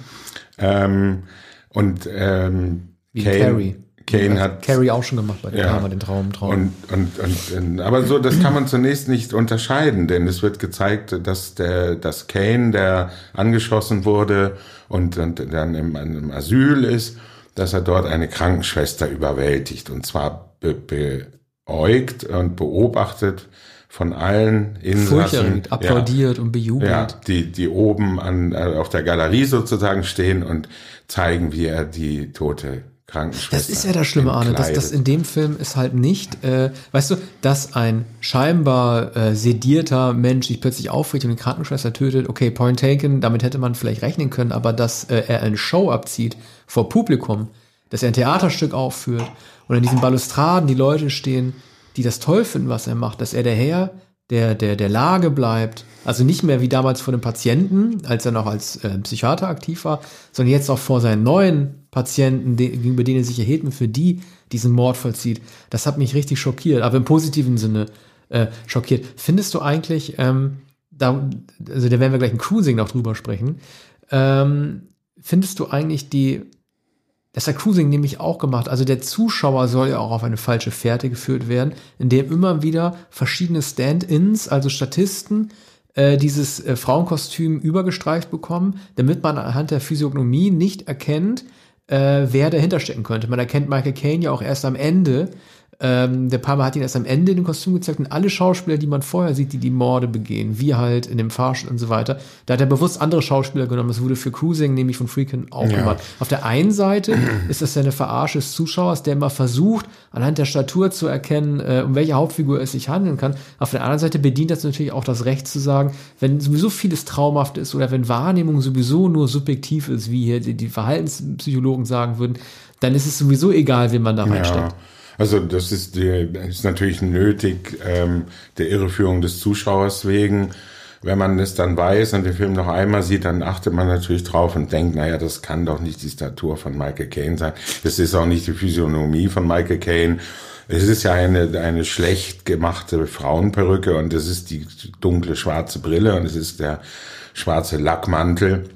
Ähm, und ähm, Wie Kane, Carrie. Kane hat Carrie auch schon gemacht bei dem ja, den Traum, Traum. Und, und, und, und, aber so, das kann man zunächst nicht unterscheiden, denn es wird gezeigt, dass der, dass Kane, der angeschossen wurde und, und dann im, im Asyl ist, dass er dort eine Krankenschwester überwältigt und zwar be, beäugt und beobachtet von allen Insassen. applaudiert ja, und bejubelt. Ja, die, die oben an, äh, auf der Galerie sozusagen stehen und zeigen, wie er die tote Krankenschwester. Das ist ja das Schlimme, Arne, dass das in dem Film ist halt nicht, äh, weißt du, dass ein scheinbar äh, sedierter Mensch sich plötzlich aufrichtet und die Krankenschwester tötet, okay, point taken, damit hätte man vielleicht rechnen können, aber dass äh, er eine Show abzieht vor Publikum, dass er ein Theaterstück aufführt und in diesen Balustraden die Leute stehen, die das toll finden, was er macht, dass er der Herr der, der, der Lage bleibt. Also nicht mehr wie damals vor dem Patienten, als er noch als äh, Psychiater aktiv war, sondern jetzt auch vor seinen neuen Patienten, die, gegenüber denen er sich erhebt und für die diesen Mord vollzieht. Das hat mich richtig schockiert, aber im positiven Sinne äh, schockiert. Findest du eigentlich, ähm, da, also da werden wir gleich ein Cruising noch drüber sprechen, ähm, findest du eigentlich die das hat Cruising nämlich auch gemacht. Also der Zuschauer soll ja auch auf eine falsche Fährte geführt werden, in dem immer wieder verschiedene Stand-ins, also Statisten, äh, dieses äh, Frauenkostüm übergestreift bekommen, damit man anhand der Physiognomie nicht erkennt, äh, wer dahinter stecken könnte. Man erkennt Michael Caine ja auch erst am Ende, ähm, der Palmer hat ihn erst am Ende in dem Kostüm gezeigt und alle Schauspieler, die man vorher sieht, die die Morde begehen, wie halt in dem Fahrstuhl und so weiter, da hat er bewusst andere Schauspieler genommen. Das wurde für Cruising nämlich von Freakin auch ja. gemacht. Auf der einen Seite ist das ja eine Verarsche des Zuschauers, der immer versucht, anhand der Statur zu erkennen, äh, um welche Hauptfigur es sich handeln kann. Auf der anderen Seite bedient das natürlich auch das Recht zu sagen, wenn sowieso vieles traumhaft ist oder wenn Wahrnehmung sowieso nur subjektiv ist, wie hier die, die Verhaltenspsychologen sagen würden, dann ist es sowieso egal, wie man da reinsteckt. Ja. Also das ist, die, ist natürlich nötig, ähm, der Irreführung des Zuschauers wegen. Wenn man es dann weiß und den Film noch einmal sieht, dann achtet man natürlich drauf und denkt, naja, das kann doch nicht die Statur von Michael Caine sein. Das ist auch nicht die Physiognomie von Michael Caine. Es ist ja eine, eine schlecht gemachte Frauenperücke und es ist die dunkle schwarze Brille und es ist der schwarze Lackmantel.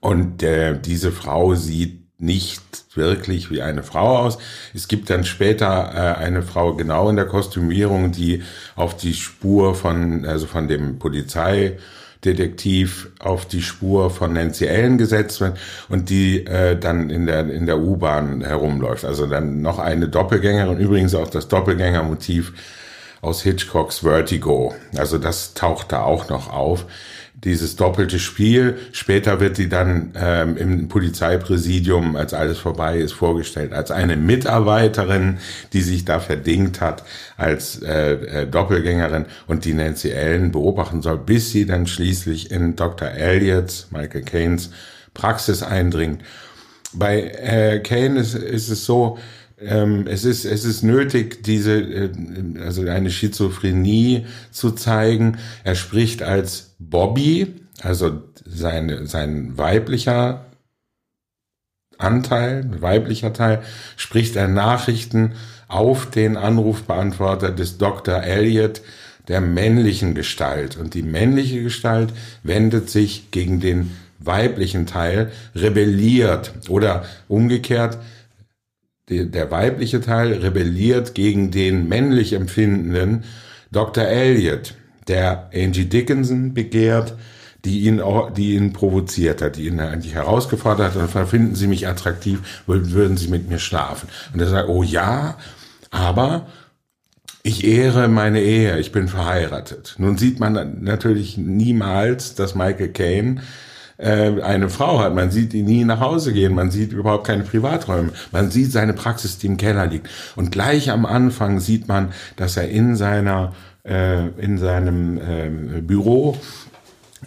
Und äh, diese Frau sieht nicht wirklich wie eine Frau aus. Es gibt dann später äh, eine Frau genau in der Kostümierung, die auf die Spur von, also von dem Polizeidetektiv auf die Spur von Nancy Ellen gesetzt wird und die äh, dann in der, in der U-Bahn herumläuft. Also dann noch eine Doppelgängerin, übrigens auch das Doppelgängermotiv aus Hitchcocks Vertigo. Also das taucht da auch noch auf dieses doppelte Spiel. Später wird sie dann ähm, im Polizeipräsidium, als alles vorbei ist, vorgestellt als eine Mitarbeiterin, die sich da verdingt hat als äh, äh, Doppelgängerin und die Nancy Ellen beobachten soll, bis sie dann schließlich in Dr. Elliots, Michael Keynes Praxis eindringt. Bei äh, Kane ist, ist es so, ähm, es ist es ist nötig, diese äh, also eine Schizophrenie zu zeigen. Er spricht als Bobby, also sein sein weiblicher Anteil, weiblicher Teil, spricht er Nachrichten auf den Anrufbeantworter des Dr. Elliot, der männlichen Gestalt. Und die männliche Gestalt wendet sich gegen den weiblichen Teil, rebelliert oder umgekehrt, der weibliche Teil rebelliert gegen den männlich empfindenden Dr. Elliot, der Angie Dickinson begehrt, die ihn, die ihn provoziert hat, die ihn eigentlich herausgefordert hat, dann finden Sie mich attraktiv, würden Sie mit mir schlafen. Und er sagt, oh ja, aber ich ehre meine Ehe, ich bin verheiratet. Nun sieht man natürlich niemals, dass Michael Caine äh, eine Frau hat. Man sieht ihn nie nach Hause gehen, man sieht überhaupt keine Privaträume. Man sieht seine Praxis, die im Keller liegt. Und gleich am Anfang sieht man, dass er in seiner äh, in seinem äh, Büro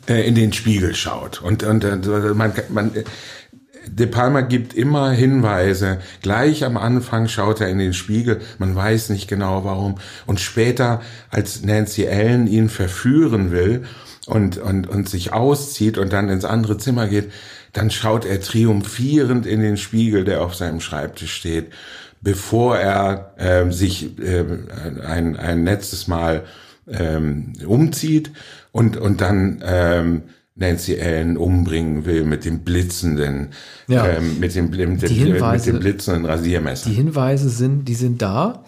äh, in den Spiegel schaut. Und, und äh, man, man De Palma gibt immer Hinweise. Gleich am Anfang schaut er in den Spiegel. Man weiß nicht genau warum. Und später, als Nancy Ellen ihn verführen will und, und, und sich auszieht und dann ins andere Zimmer geht, dann schaut er triumphierend in den Spiegel, der auf seinem Schreibtisch steht, bevor er äh, sich äh, ein, ein letztes Mal ähm, umzieht und, und dann ähm, Nancy Ellen umbringen will mit dem blitzenden, ja. ähm, mit, dem, mit, dem, mit dem blitzenden Rasiermesser. Die Hinweise sind, die sind da.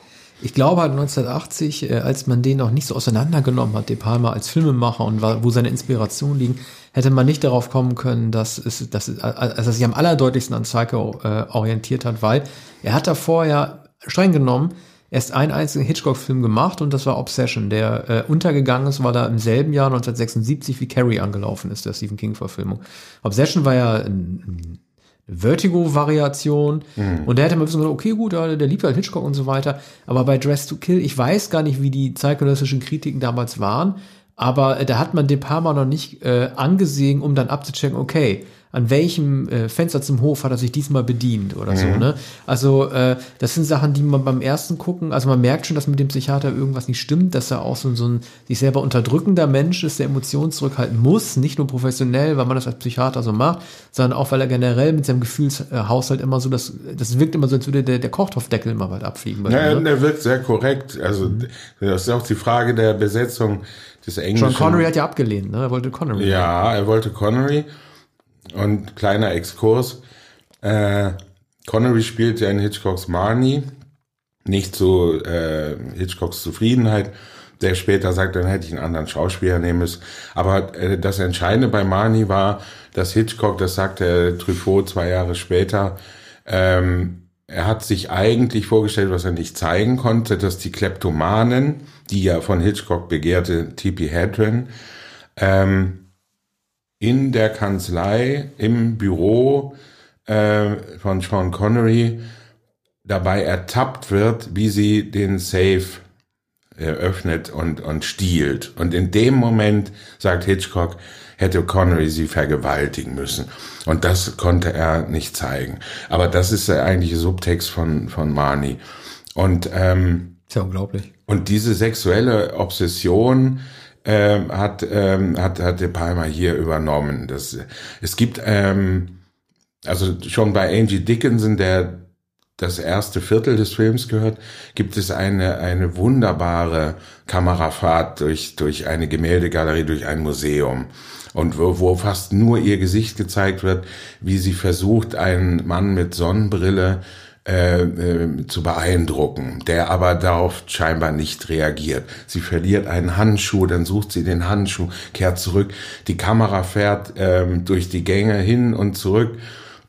Ich glaube halt 1980, äh, als man den noch nicht so auseinandergenommen hat, De Palma als Filmemacher und wo seine Inspirationen liegen, hätte man nicht darauf kommen können, dass es, dass, es, also sich am allerdeutlichsten an Psycho äh, orientiert hat, weil er hat da vorher streng genommen erst einen einzigen Hitchcock-Film gemacht und das war Obsession, der äh, untergegangen ist, weil er im selben Jahr 1976 wie Carrie angelaufen ist, der Stephen King-Verfilmung. Obsession war ja ein Vertigo-Variation. Mhm. Und der hätte mal wissen können, okay, gut, der, der liebt halt Hitchcock und so weiter. Aber bei Dress to Kill, ich weiß gar nicht, wie die zeitgenössischen Kritiken damals waren, aber äh, da hat man den Mal noch nicht äh, angesehen, um dann abzuchecken, okay, an welchem äh, Fenster zum Hof hat er sich diesmal bedient oder mhm. so, ne? Also, äh, das sind Sachen, die man beim ersten gucken, also man merkt schon, dass mit dem Psychiater irgendwas nicht stimmt, dass er auch so, so ein sich selber unterdrückender Mensch ist, der Emotionen zurückhalten muss, nicht nur professionell, weil man das als Psychiater so macht, sondern auch, weil er generell mit seinem Gefühlshaushalt immer so, das, das wirkt immer so, als würde der, der Kochtopfdeckel immer bald abfliegen. Ja, ihm, ne? der wirkt sehr korrekt. Also, mhm. das ist auch die Frage der Besetzung des Englischen. Sean Connery hat ja abgelehnt, ne? Er wollte Connery. Ja, er wollte Connery. Und kleiner Exkurs. Äh, Connery spielt ja in Hitchcocks Marnie. Nicht zu äh, Hitchcocks Zufriedenheit. Der später sagt, dann hätte ich einen anderen Schauspieler nehmen müssen. Aber äh, das Entscheidende bei Marnie war, dass Hitchcock, das sagte Truffaut zwei Jahre später, ähm, er hat sich eigentlich vorgestellt, was er nicht zeigen konnte, dass die Kleptomanen, die ja von Hitchcock begehrte T.P. Hadron, ähm, in der Kanzlei, im Büro äh, von Sean Connery dabei ertappt wird, wie sie den Safe eröffnet und, und stiehlt. Und in dem Moment, sagt Hitchcock, hätte Connery sie vergewaltigen müssen. Und das konnte er nicht zeigen. Aber das ist der eigentliche Subtext von, von Marnie. Und, ähm, ist ja unglaublich. Und diese sexuelle Obsession, ähm, hat, ähm, hat, hat De Palma hier übernommen. Das, es gibt, ähm, also schon bei Angie Dickinson, der das erste Viertel des Films gehört, gibt es eine, eine wunderbare Kamerafahrt durch, durch eine Gemäldegalerie, durch ein Museum. Und wo, wo fast nur ihr Gesicht gezeigt wird, wie sie versucht, einen Mann mit Sonnenbrille äh, äh, zu beeindrucken, der aber darauf scheinbar nicht reagiert. Sie verliert einen Handschuh, dann sucht sie den Handschuh, kehrt zurück. Die Kamera fährt äh, durch die Gänge hin und zurück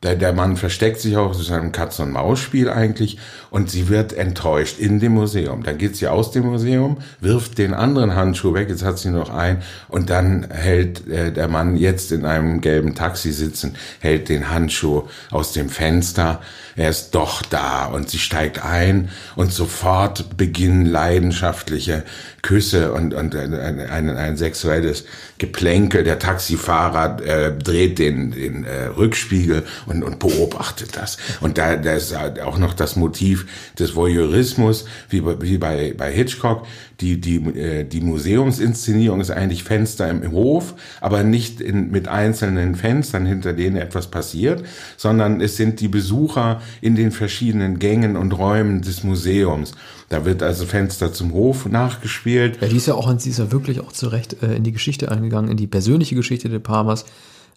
der, der Mann versteckt sich auch, es ist ein Katz-und-Maus-Spiel eigentlich, und sie wird enttäuscht in dem Museum. Dann geht sie aus dem Museum, wirft den anderen Handschuh weg, jetzt hat sie noch einen, und dann hält äh, der Mann jetzt in einem gelben Taxi sitzen, hält den Handschuh aus dem Fenster, er ist doch da, und sie steigt ein, und sofort beginnen leidenschaftliche Küsse und, und ein, ein, ein sexuelles Geplänkel. Der Taxifahrer äh, dreht den, den äh, Rückspiegel und, und beobachtet das. Und da, da ist auch noch das Motiv des Voyeurismus, wie, wie bei, bei Hitchcock. Die, die, äh, die Museumsinszenierung ist eigentlich Fenster im Hof, aber nicht in, mit einzelnen Fenstern, hinter denen etwas passiert, sondern es sind die Besucher in den verschiedenen Gängen und Räumen des Museums. Da wird also Fenster zum Hof nachgespielt. Ja, die ist ja auch, sie ist ja wirklich auch zurecht äh, in die Geschichte eingegangen, in die persönliche Geschichte der Palmers,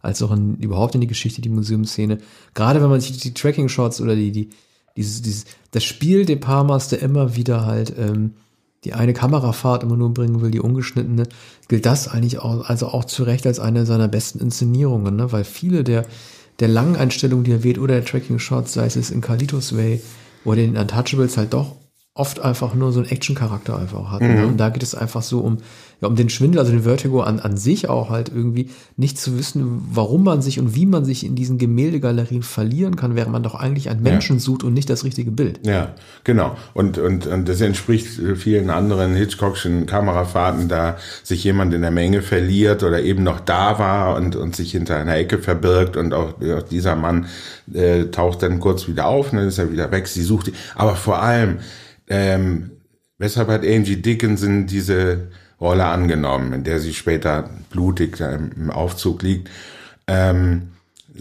als auch in, überhaupt in die Geschichte, die Museumsszene. Gerade wenn man sich die Tracking-Shots oder die, die, dieses, dieses, das Spiel der Palmers, der immer wieder halt, ähm, die eine Kamerafahrt immer nur bringen will, die ungeschnittene, gilt das eigentlich auch, also auch zu Recht als eine seiner besten Inszenierungen, ne? weil viele der, der langen Einstellungen, die er wählt, oder der Tracking-Shots, sei es in Carlitos Way oder in Untouchables halt doch oft einfach nur so einen Action-Charakter einfach hat. Ne? Mhm. Und da geht es einfach so um, ja, um den Schwindel, also den Vertigo an, an sich auch halt irgendwie nicht zu wissen, warum man sich und wie man sich in diesen Gemäldegalerien verlieren kann, während man doch eigentlich einen Menschen ja. sucht und nicht das richtige Bild. Ja, genau. Und, und, und das entspricht vielen anderen Hitchcockschen Kamerafahrten, da sich jemand in der Menge verliert oder eben noch da war und, und sich hinter einer Ecke verbirgt und auch, auch dieser Mann äh, taucht dann kurz wieder auf und dann ist er wieder weg. Sie sucht, aber vor allem, ähm, weshalb hat Angie Dickinson diese Rolle angenommen, in der sie später blutig im Aufzug liegt? Ähm,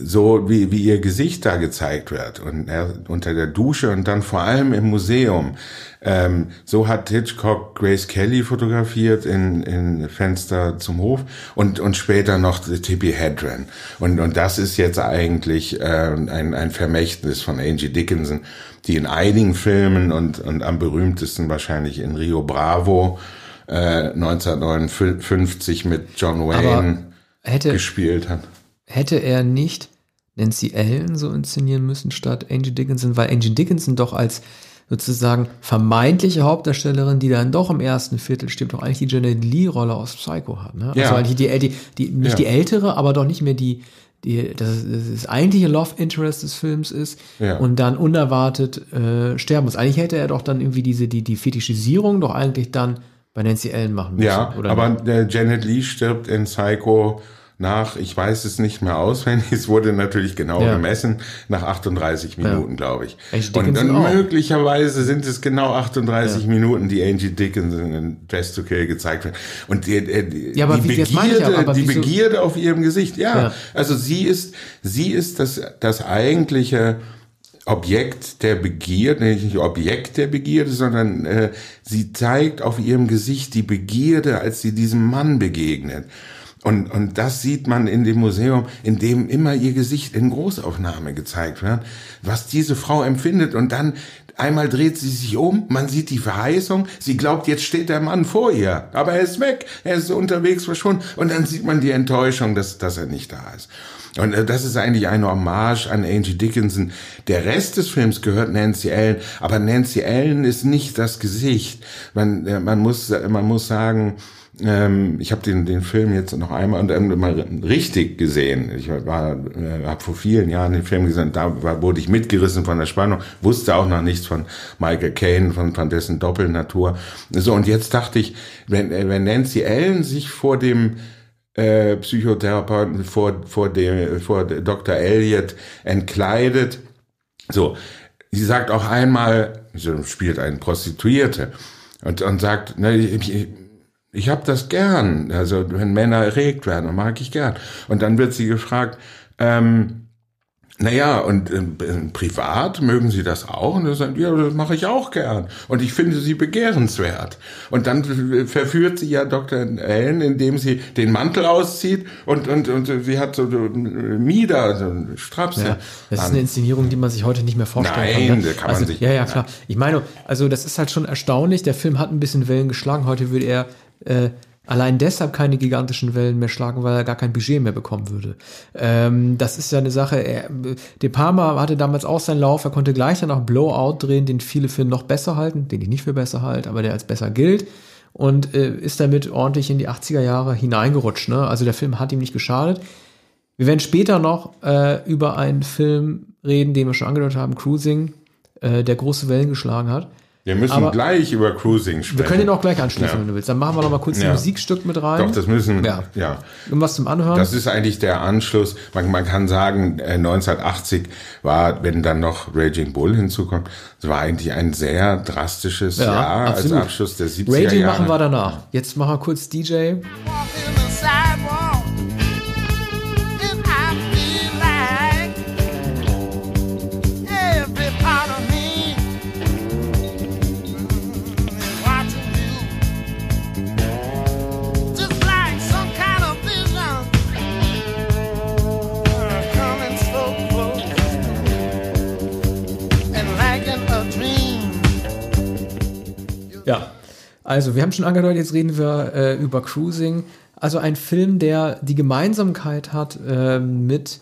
so wie, wie ihr Gesicht da gezeigt wird und er unter der Dusche und dann vor allem im Museum. Ähm, so hat Hitchcock Grace Kelly fotografiert in, in Fenster zum Hof und, und später noch Tippi Hedren. Und, und das ist jetzt eigentlich äh, ein, ein Vermächtnis von Angie Dickinson, die in einigen Filmen und, und am berühmtesten wahrscheinlich in Rio Bravo äh, 1959 mit John Wayne hätte, gespielt hat. Hätte er nicht Nancy Ellen so inszenieren müssen statt Angie Dickinson, weil Angie Dickinson doch als sozusagen vermeintliche Hauptdarstellerin, die dann doch im ersten Viertel stirbt, doch eigentlich die Janet Lee-Rolle aus Psycho hat. Ne? Also ja. Also die, die, die, nicht ja. die ältere, aber doch nicht mehr die, die, das, das eigentliche Love Interest des Films ist ja. und dann unerwartet äh, sterben muss. Eigentlich hätte er doch dann irgendwie diese, die, die Fetischisierung doch eigentlich dann bei Nancy Ellen machen müssen. Ja, aber der Janet Lee stirbt in Psycho nach, ich weiß es nicht mehr auswendig, es wurde natürlich genau ja. gemessen, nach 38 Minuten, ja. glaube ich. Angie und dann auch. möglicherweise sind es genau 38 ja. Minuten, die Angie Dickinson in Dress to Kill gezeigt wird. Und die, die, ja, die Begierde, aber, die Begierde auf ihrem Gesicht, ja, Also sie ist, sie ist das, das eigentliche Objekt der Begierde, nicht Objekt der Begierde, sondern äh, sie zeigt auf ihrem Gesicht die Begierde, als sie diesem Mann begegnet. Und, und das sieht man in dem Museum, in dem immer ihr Gesicht in Großaufnahme gezeigt wird, was diese Frau empfindet und dann Einmal dreht sie sich um, man sieht die Verheißung, sie glaubt, jetzt steht der Mann vor ihr, aber er ist weg, er ist unterwegs verschwunden und dann sieht man die Enttäuschung, dass, dass er nicht da ist. Und äh, das ist eigentlich eine Hommage an Angie Dickinson. Der Rest des Films gehört Nancy Allen, aber Nancy Allen ist nicht das Gesicht. Man, äh, man muss, man muss sagen, ähm, ich habe den, den Film jetzt noch einmal und einmal richtig gesehen. Ich war, äh, habe vor vielen Jahren den Film gesehen, da war, wurde ich mitgerissen von der Spannung, wusste auch noch nichts von Michael Caine, von, von dessen Doppelnatur. So, und jetzt dachte ich, wenn, äh, wenn Nancy Allen sich vor dem äh, Psychotherapeuten, vor, vor, dem, vor Dr. Elliot entkleidet, so, sie sagt auch einmal, sie spielt eine Prostituierte und, und sagt, ne, ich, ich habe das gern. Also wenn Männer erregt werden, mag ich gern. Und dann wird sie gefragt, ähm, naja, und äh, privat mögen Sie das auch? Und er sagt, ja, das mache ich auch gern. Und ich finde Sie begehrenswert. Und dann verführt sie ja Dr. Ellen, indem sie den Mantel auszieht und, und, und sie hat so Mieder, so Strapse. Ja, das ist eine Inszenierung, die man sich heute nicht mehr vorstellen Nein, kann. Ne? kann man also, sich. Ja, ja, klar. Ich meine, also das ist halt schon erstaunlich. Der Film hat ein bisschen Wellen geschlagen. Heute würde er äh, allein deshalb keine gigantischen Wellen mehr schlagen, weil er gar kein Budget mehr bekommen würde. Ähm, das ist ja eine Sache. Er, De Palma hatte damals auch seinen Lauf. Er konnte gleich danach Blowout drehen, den viele für noch besser halten, den ich nicht für besser halte, aber der als besser gilt. Und äh, ist damit ordentlich in die 80er Jahre hineingerutscht. Ne? Also der Film hat ihm nicht geschadet. Wir werden später noch äh, über einen Film reden, den wir schon angedeutet haben, Cruising, äh, der große Wellen geschlagen hat. Wir müssen Aber gleich über Cruising sprechen. Wir können ihn auch gleich anschließen, ja. wenn du willst. Dann machen wir noch mal kurz ja. ein Musikstück mit rein. Doch, das müssen, ja. ja. Irgendwas zum Anhören. Das ist eigentlich der Anschluss. Man, man kann sagen, 1980 äh, war, wenn dann noch Raging Bull hinzukommt, es war eigentlich ein sehr drastisches ja, Jahr absolut. als Abschluss der 70er Raging Jahre. machen wir danach. Jetzt machen wir kurz DJ. Ja, also wir haben schon angedeutet, jetzt reden wir äh, über Cruising. Also ein Film, der die Gemeinsamkeit hat äh, mit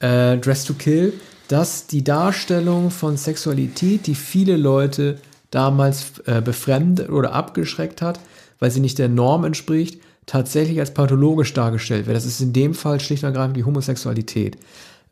äh, Dress to Kill, dass die Darstellung von Sexualität, die viele Leute damals äh, befremdet oder abgeschreckt hat, weil sie nicht der Norm entspricht, tatsächlich als pathologisch dargestellt wird. Das ist in dem Fall schlicht und ergreifend die Homosexualität.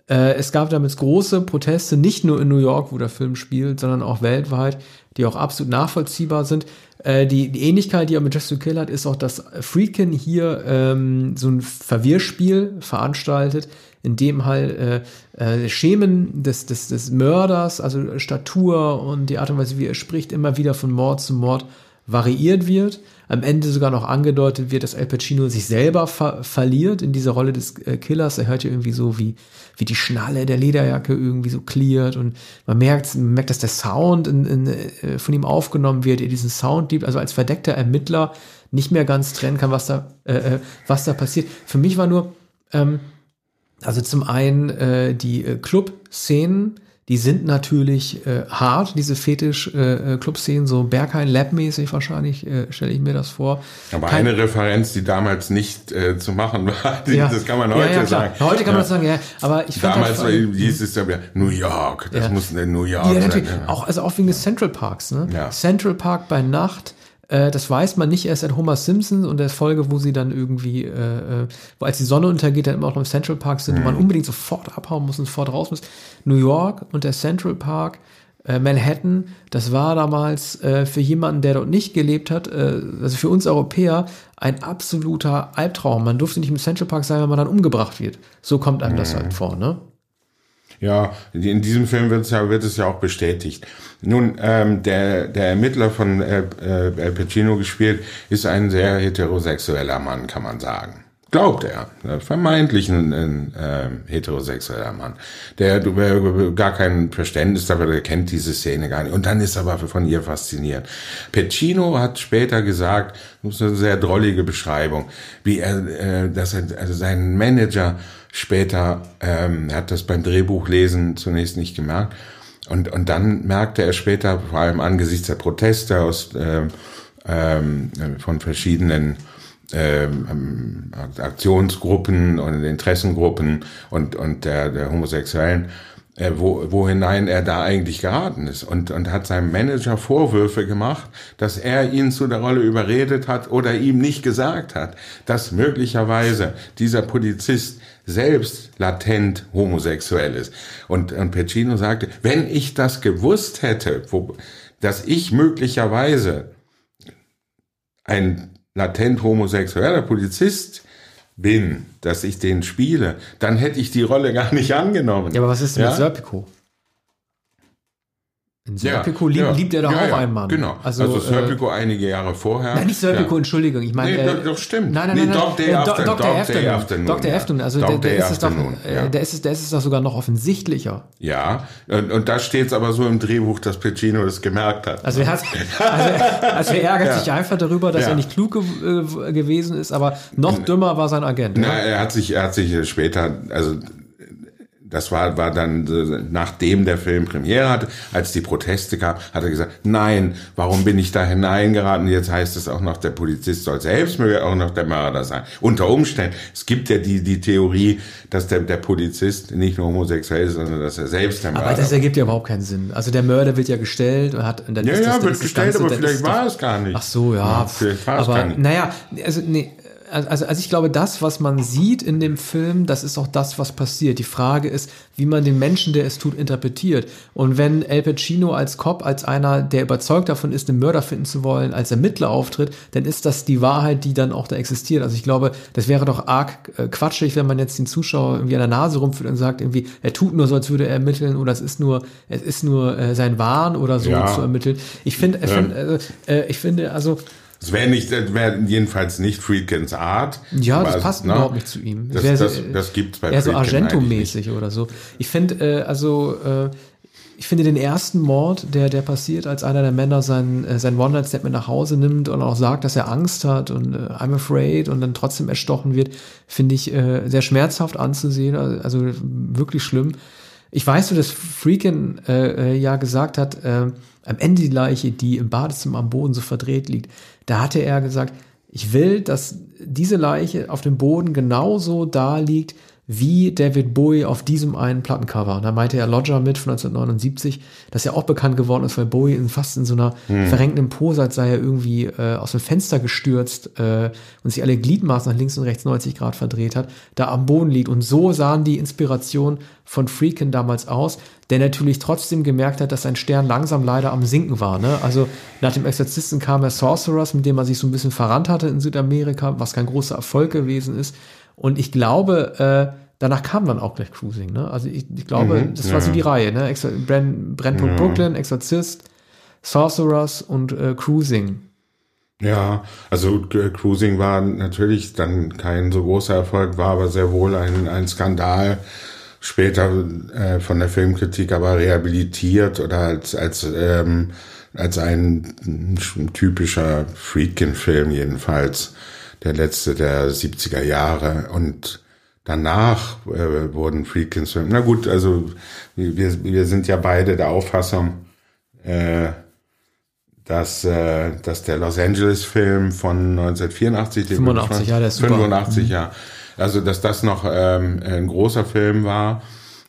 Äh, es gab damals große Proteste, nicht nur in New York, wo der Film spielt, sondern auch weltweit, die auch absolut nachvollziehbar sind. Äh, die, die, Ähnlichkeit, die er mit Just to Kill hat, ist auch, dass Friedkin hier ähm, so ein Verwirrspiel veranstaltet, in dem halt äh, äh, Schemen des, des, des Mörders, also Statur und die Art und Weise, wie er spricht, immer wieder von Mord zu Mord variiert wird. Am Ende sogar noch angedeutet wird, dass Al Pacino sich selber ver verliert in dieser Rolle des äh, Killers. Er hört ja irgendwie so, wie, wie die Schnalle der Lederjacke irgendwie so klirrt und man merkt, man merkt, dass der Sound in, in, äh, von ihm aufgenommen wird, er diesen Sound liebt, also als verdeckter Ermittler nicht mehr ganz trennen kann, was da, äh, äh was da passiert. Für mich war nur, ähm, also zum einen äh, die äh, Club-Szenen, die sind natürlich äh, hart, diese Fetisch-Club-Szenen, äh, so Berghain-Lab-mäßig wahrscheinlich, äh, stelle ich mir das vor. Aber Kein, eine Referenz, die damals nicht äh, zu machen war, die, ja. das kann man heute ja, ja, sagen. Heute kann man das sagen, ja. Aber ich Damals halt, hieß es ja New York, das muss in New York ja, sein. Auch, also auch wegen des Central Parks, ne? Ja. Central Park bei Nacht, äh, das weiß man nicht erst seit Homer Simpson und der Folge, wo sie dann irgendwie, äh, äh, wo als die Sonne untergeht, dann immer auch noch im Central Park sind mhm. und man unbedingt sofort abhauen muss und sofort raus muss. New York und der Central Park, äh, Manhattan, das war damals äh, für jemanden, der dort nicht gelebt hat, äh, also für uns Europäer, ein absoluter Albtraum. Man durfte nicht im Central Park sein, wenn man dann umgebracht wird. So kommt einem mhm. das halt vor, ne? Ja, in diesem Film wird es ja, wird es ja auch bestätigt. Nun, ähm, der, der Ermittler von äh, äh, Pacino gespielt, ist ein sehr heterosexueller Mann, kann man sagen. Glaubt er. Vermeintlich ein, ein äh, heterosexueller Mann. Der der gar kein Verständnis dafür, der kennt diese Szene gar nicht. Und dann ist er aber von ihr fasziniert. Pacino hat später gesagt, das ist eine sehr drollige Beschreibung, wie er, äh, dass er also seinen Manager später, ähm, er hat das beim Drehbuchlesen zunächst nicht gemerkt, Und, und dann merkte er später, vor allem angesichts der Proteste aus, äh, ähm, von verschiedenen ähm, Aktionsgruppen und Interessengruppen und, und der, der Homosexuellen, äh, wo, wo hinein er da eigentlich geraten ist und, und hat seinem Manager Vorwürfe gemacht, dass er ihn zu der Rolle überredet hat oder ihm nicht gesagt hat, dass möglicherweise dieser Polizist selbst latent homosexuell ist. Und, und Pacino sagte, wenn ich das gewusst hätte, wo, dass ich möglicherweise ein latent homosexueller Polizist bin, dass ich den spiele, dann hätte ich die Rolle gar nicht angenommen. Ja, aber was ist denn ja? mit Serpico? In Ja, Serpico lieb, ja, liebt er doch ja, auch ja, einen Mann. Genau. Also, Also, äh, Serpico einige Jahre vorher. Nein, nicht Serpico, Ja. Entschuldigung. Ich meine, Nee, äh, doch, stimmt. Nein, nein, Nee, nein, nein. Dog Day äh, After- Dog Dog Day Day Afternoon. Afternoon, ja. Afternoon. Also Dog der, der ist es doch, Afternoon, äh, ja. der ist es, der ist es doch sogar noch offensichtlicher. Ja, und, und da steht es aber so im Drehbuch, dass Pacino das gemerkt hat. Also er hat, also, also er ärgert Ja. sich einfach darüber, dass Ja. er nicht klug ge äh, gewesen ist, aber noch dümmer war sein Agent. Na, Ja? er hat sich, er hat sich später, also das war, war dann, äh, nachdem der Film Premiere hatte, als die Proteste gab, hat er gesagt, nein, warum bin ich da hineingeraten? Jetzt heißt es auch noch, der Polizist soll selbst auch noch der Mörder sein. Unter Umständen. Es gibt ja die, die Theorie, dass der, der Polizist nicht nur homosexuell ist, sondern dass er selbst der Mörder Aber das ergibt ja überhaupt keinen Sinn. Also der Mörder wird ja gestellt und hat. Und dann Ja, ist das, ja, wird ist gestellt, Ganze- aber vielleicht ist war doch- es gar nicht. Ach so, ja. Ja, vielleicht war es gar nicht. naja, also nee. Also, also ich glaube, das, was man sieht in dem Film, das ist auch das, was passiert. Die Frage ist, wie man den Menschen, der es tut, interpretiert. Und wenn El Pacino als Cop, als einer, der überzeugt davon ist, den Mörder finden zu wollen, als Ermittler auftritt, dann ist das die Wahrheit, die dann auch da existiert. Also ich glaube, das wäre doch arg äh, quatschig, wenn man jetzt den Zuschauer irgendwie an der Nase rumführt und sagt, irgendwie, er tut nur so, als würde er ermitteln oder es ist nur, es ist nur äh, sein Wahn oder so Ja. zu ermitteln. Ich finde, ich, find, äh, äh, ich finde, also Es wäre nicht, wäre jedenfalls nicht Friedkins Art. Ja, das Also, passt ne? überhaupt nicht zu ihm. Das, das, so- das gibt's bei Eher so. Argento-mäßig oder so. Ich finde, äh, also, äh, ich finde den ersten Mord, der, der passiert, als einer der Männer sein, äh, sein One-Night-Stand mit nach Hause nimmt und auch sagt, dass er Angst hat und äh, I'm afraid und dann trotzdem erstochen wird, finde ich äh, sehr schmerzhaft anzusehen, also wirklich schlimm. Ich weiß so, dass Freakin äh, äh, ja gesagt hat, äh, am Ende die Leiche, die im Badezimmer am Boden so verdreht liegt, da hatte er gesagt, ich will, dass diese Leiche auf dem Boden genauso da liegt, wie David Bowie auf diesem einen Plattencover. Und da meinte er Lodger mit von 1979, das ja auch bekannt geworden ist, weil Bowie in, fast in so einer verrenkten Pose, als sei er irgendwie äh, aus dem Fenster gestürzt äh, und sich alle Gliedmaßen nach links und rechts 90 Grad verdreht hat, da am Boden liegt. Und so sahen die Inspirationen von Freakin damals aus, der natürlich trotzdem gemerkt hat, dass sein Stern langsam leider am Sinken war. Ne? Also nach dem Exorzisten kam er Sorcerers, mit dem er sich so ein bisschen verrannt hatte in Südamerika, was kein großer Erfolg gewesen ist. Und ich glaube, äh, danach kam dann auch gleich Cruising. Ne? Also ich, ich glaube, Mhm, das war so ja. die Reihe. Ne? Exor Brand, Brandpunkt Brooklyn, Exorzist, Sorcerers und äh, Cruising. Ja, also äh, Cruising war natürlich dann kein so großer Erfolg, war aber sehr wohl ein, ein Skandal. Später äh, von der Filmkritik aber rehabilitiert oder als, als, ähm, als ein typischer Freakin-Film jedenfalls. Der letzte der 70er Jahre. Und danach äh, wurden Freakins Filme. Na gut, also wir, wir sind ja beide der Auffassung, äh, dass, äh, dass der Los Angeles-Film von 1984, den 85, ja, der ist super. 85, ja. Also, dass das noch ähm, ein großer Film war.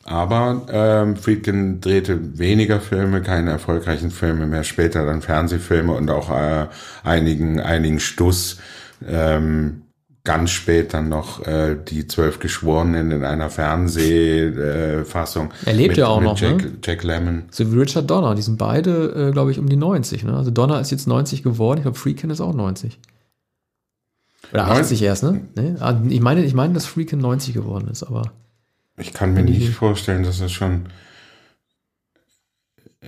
Aber ähm, Friedkin drehte weniger Filme, keine erfolgreichen Filme mehr, später dann Fernsehfilme und auch äh, einigen, einigen Stuss. Ähm, ganz spät dann noch äh, die Zwölf Geschworenen in einer Fernsehfassung. Er lebt mit, ja auch noch, Jack, ne? Jack Lemmon. So wie Richard Donner, die sind beide, äh, glaube ich, um die 90. Ne? Also Donner ist jetzt 90 geworden, ich glaube, Freakin ist auch 90. Oder 80 erst, ne? ne? Ich meine, ich meine, dass Freakin 90 geworden ist, aber. Ich kann mir nicht vorstellen, dass das schon.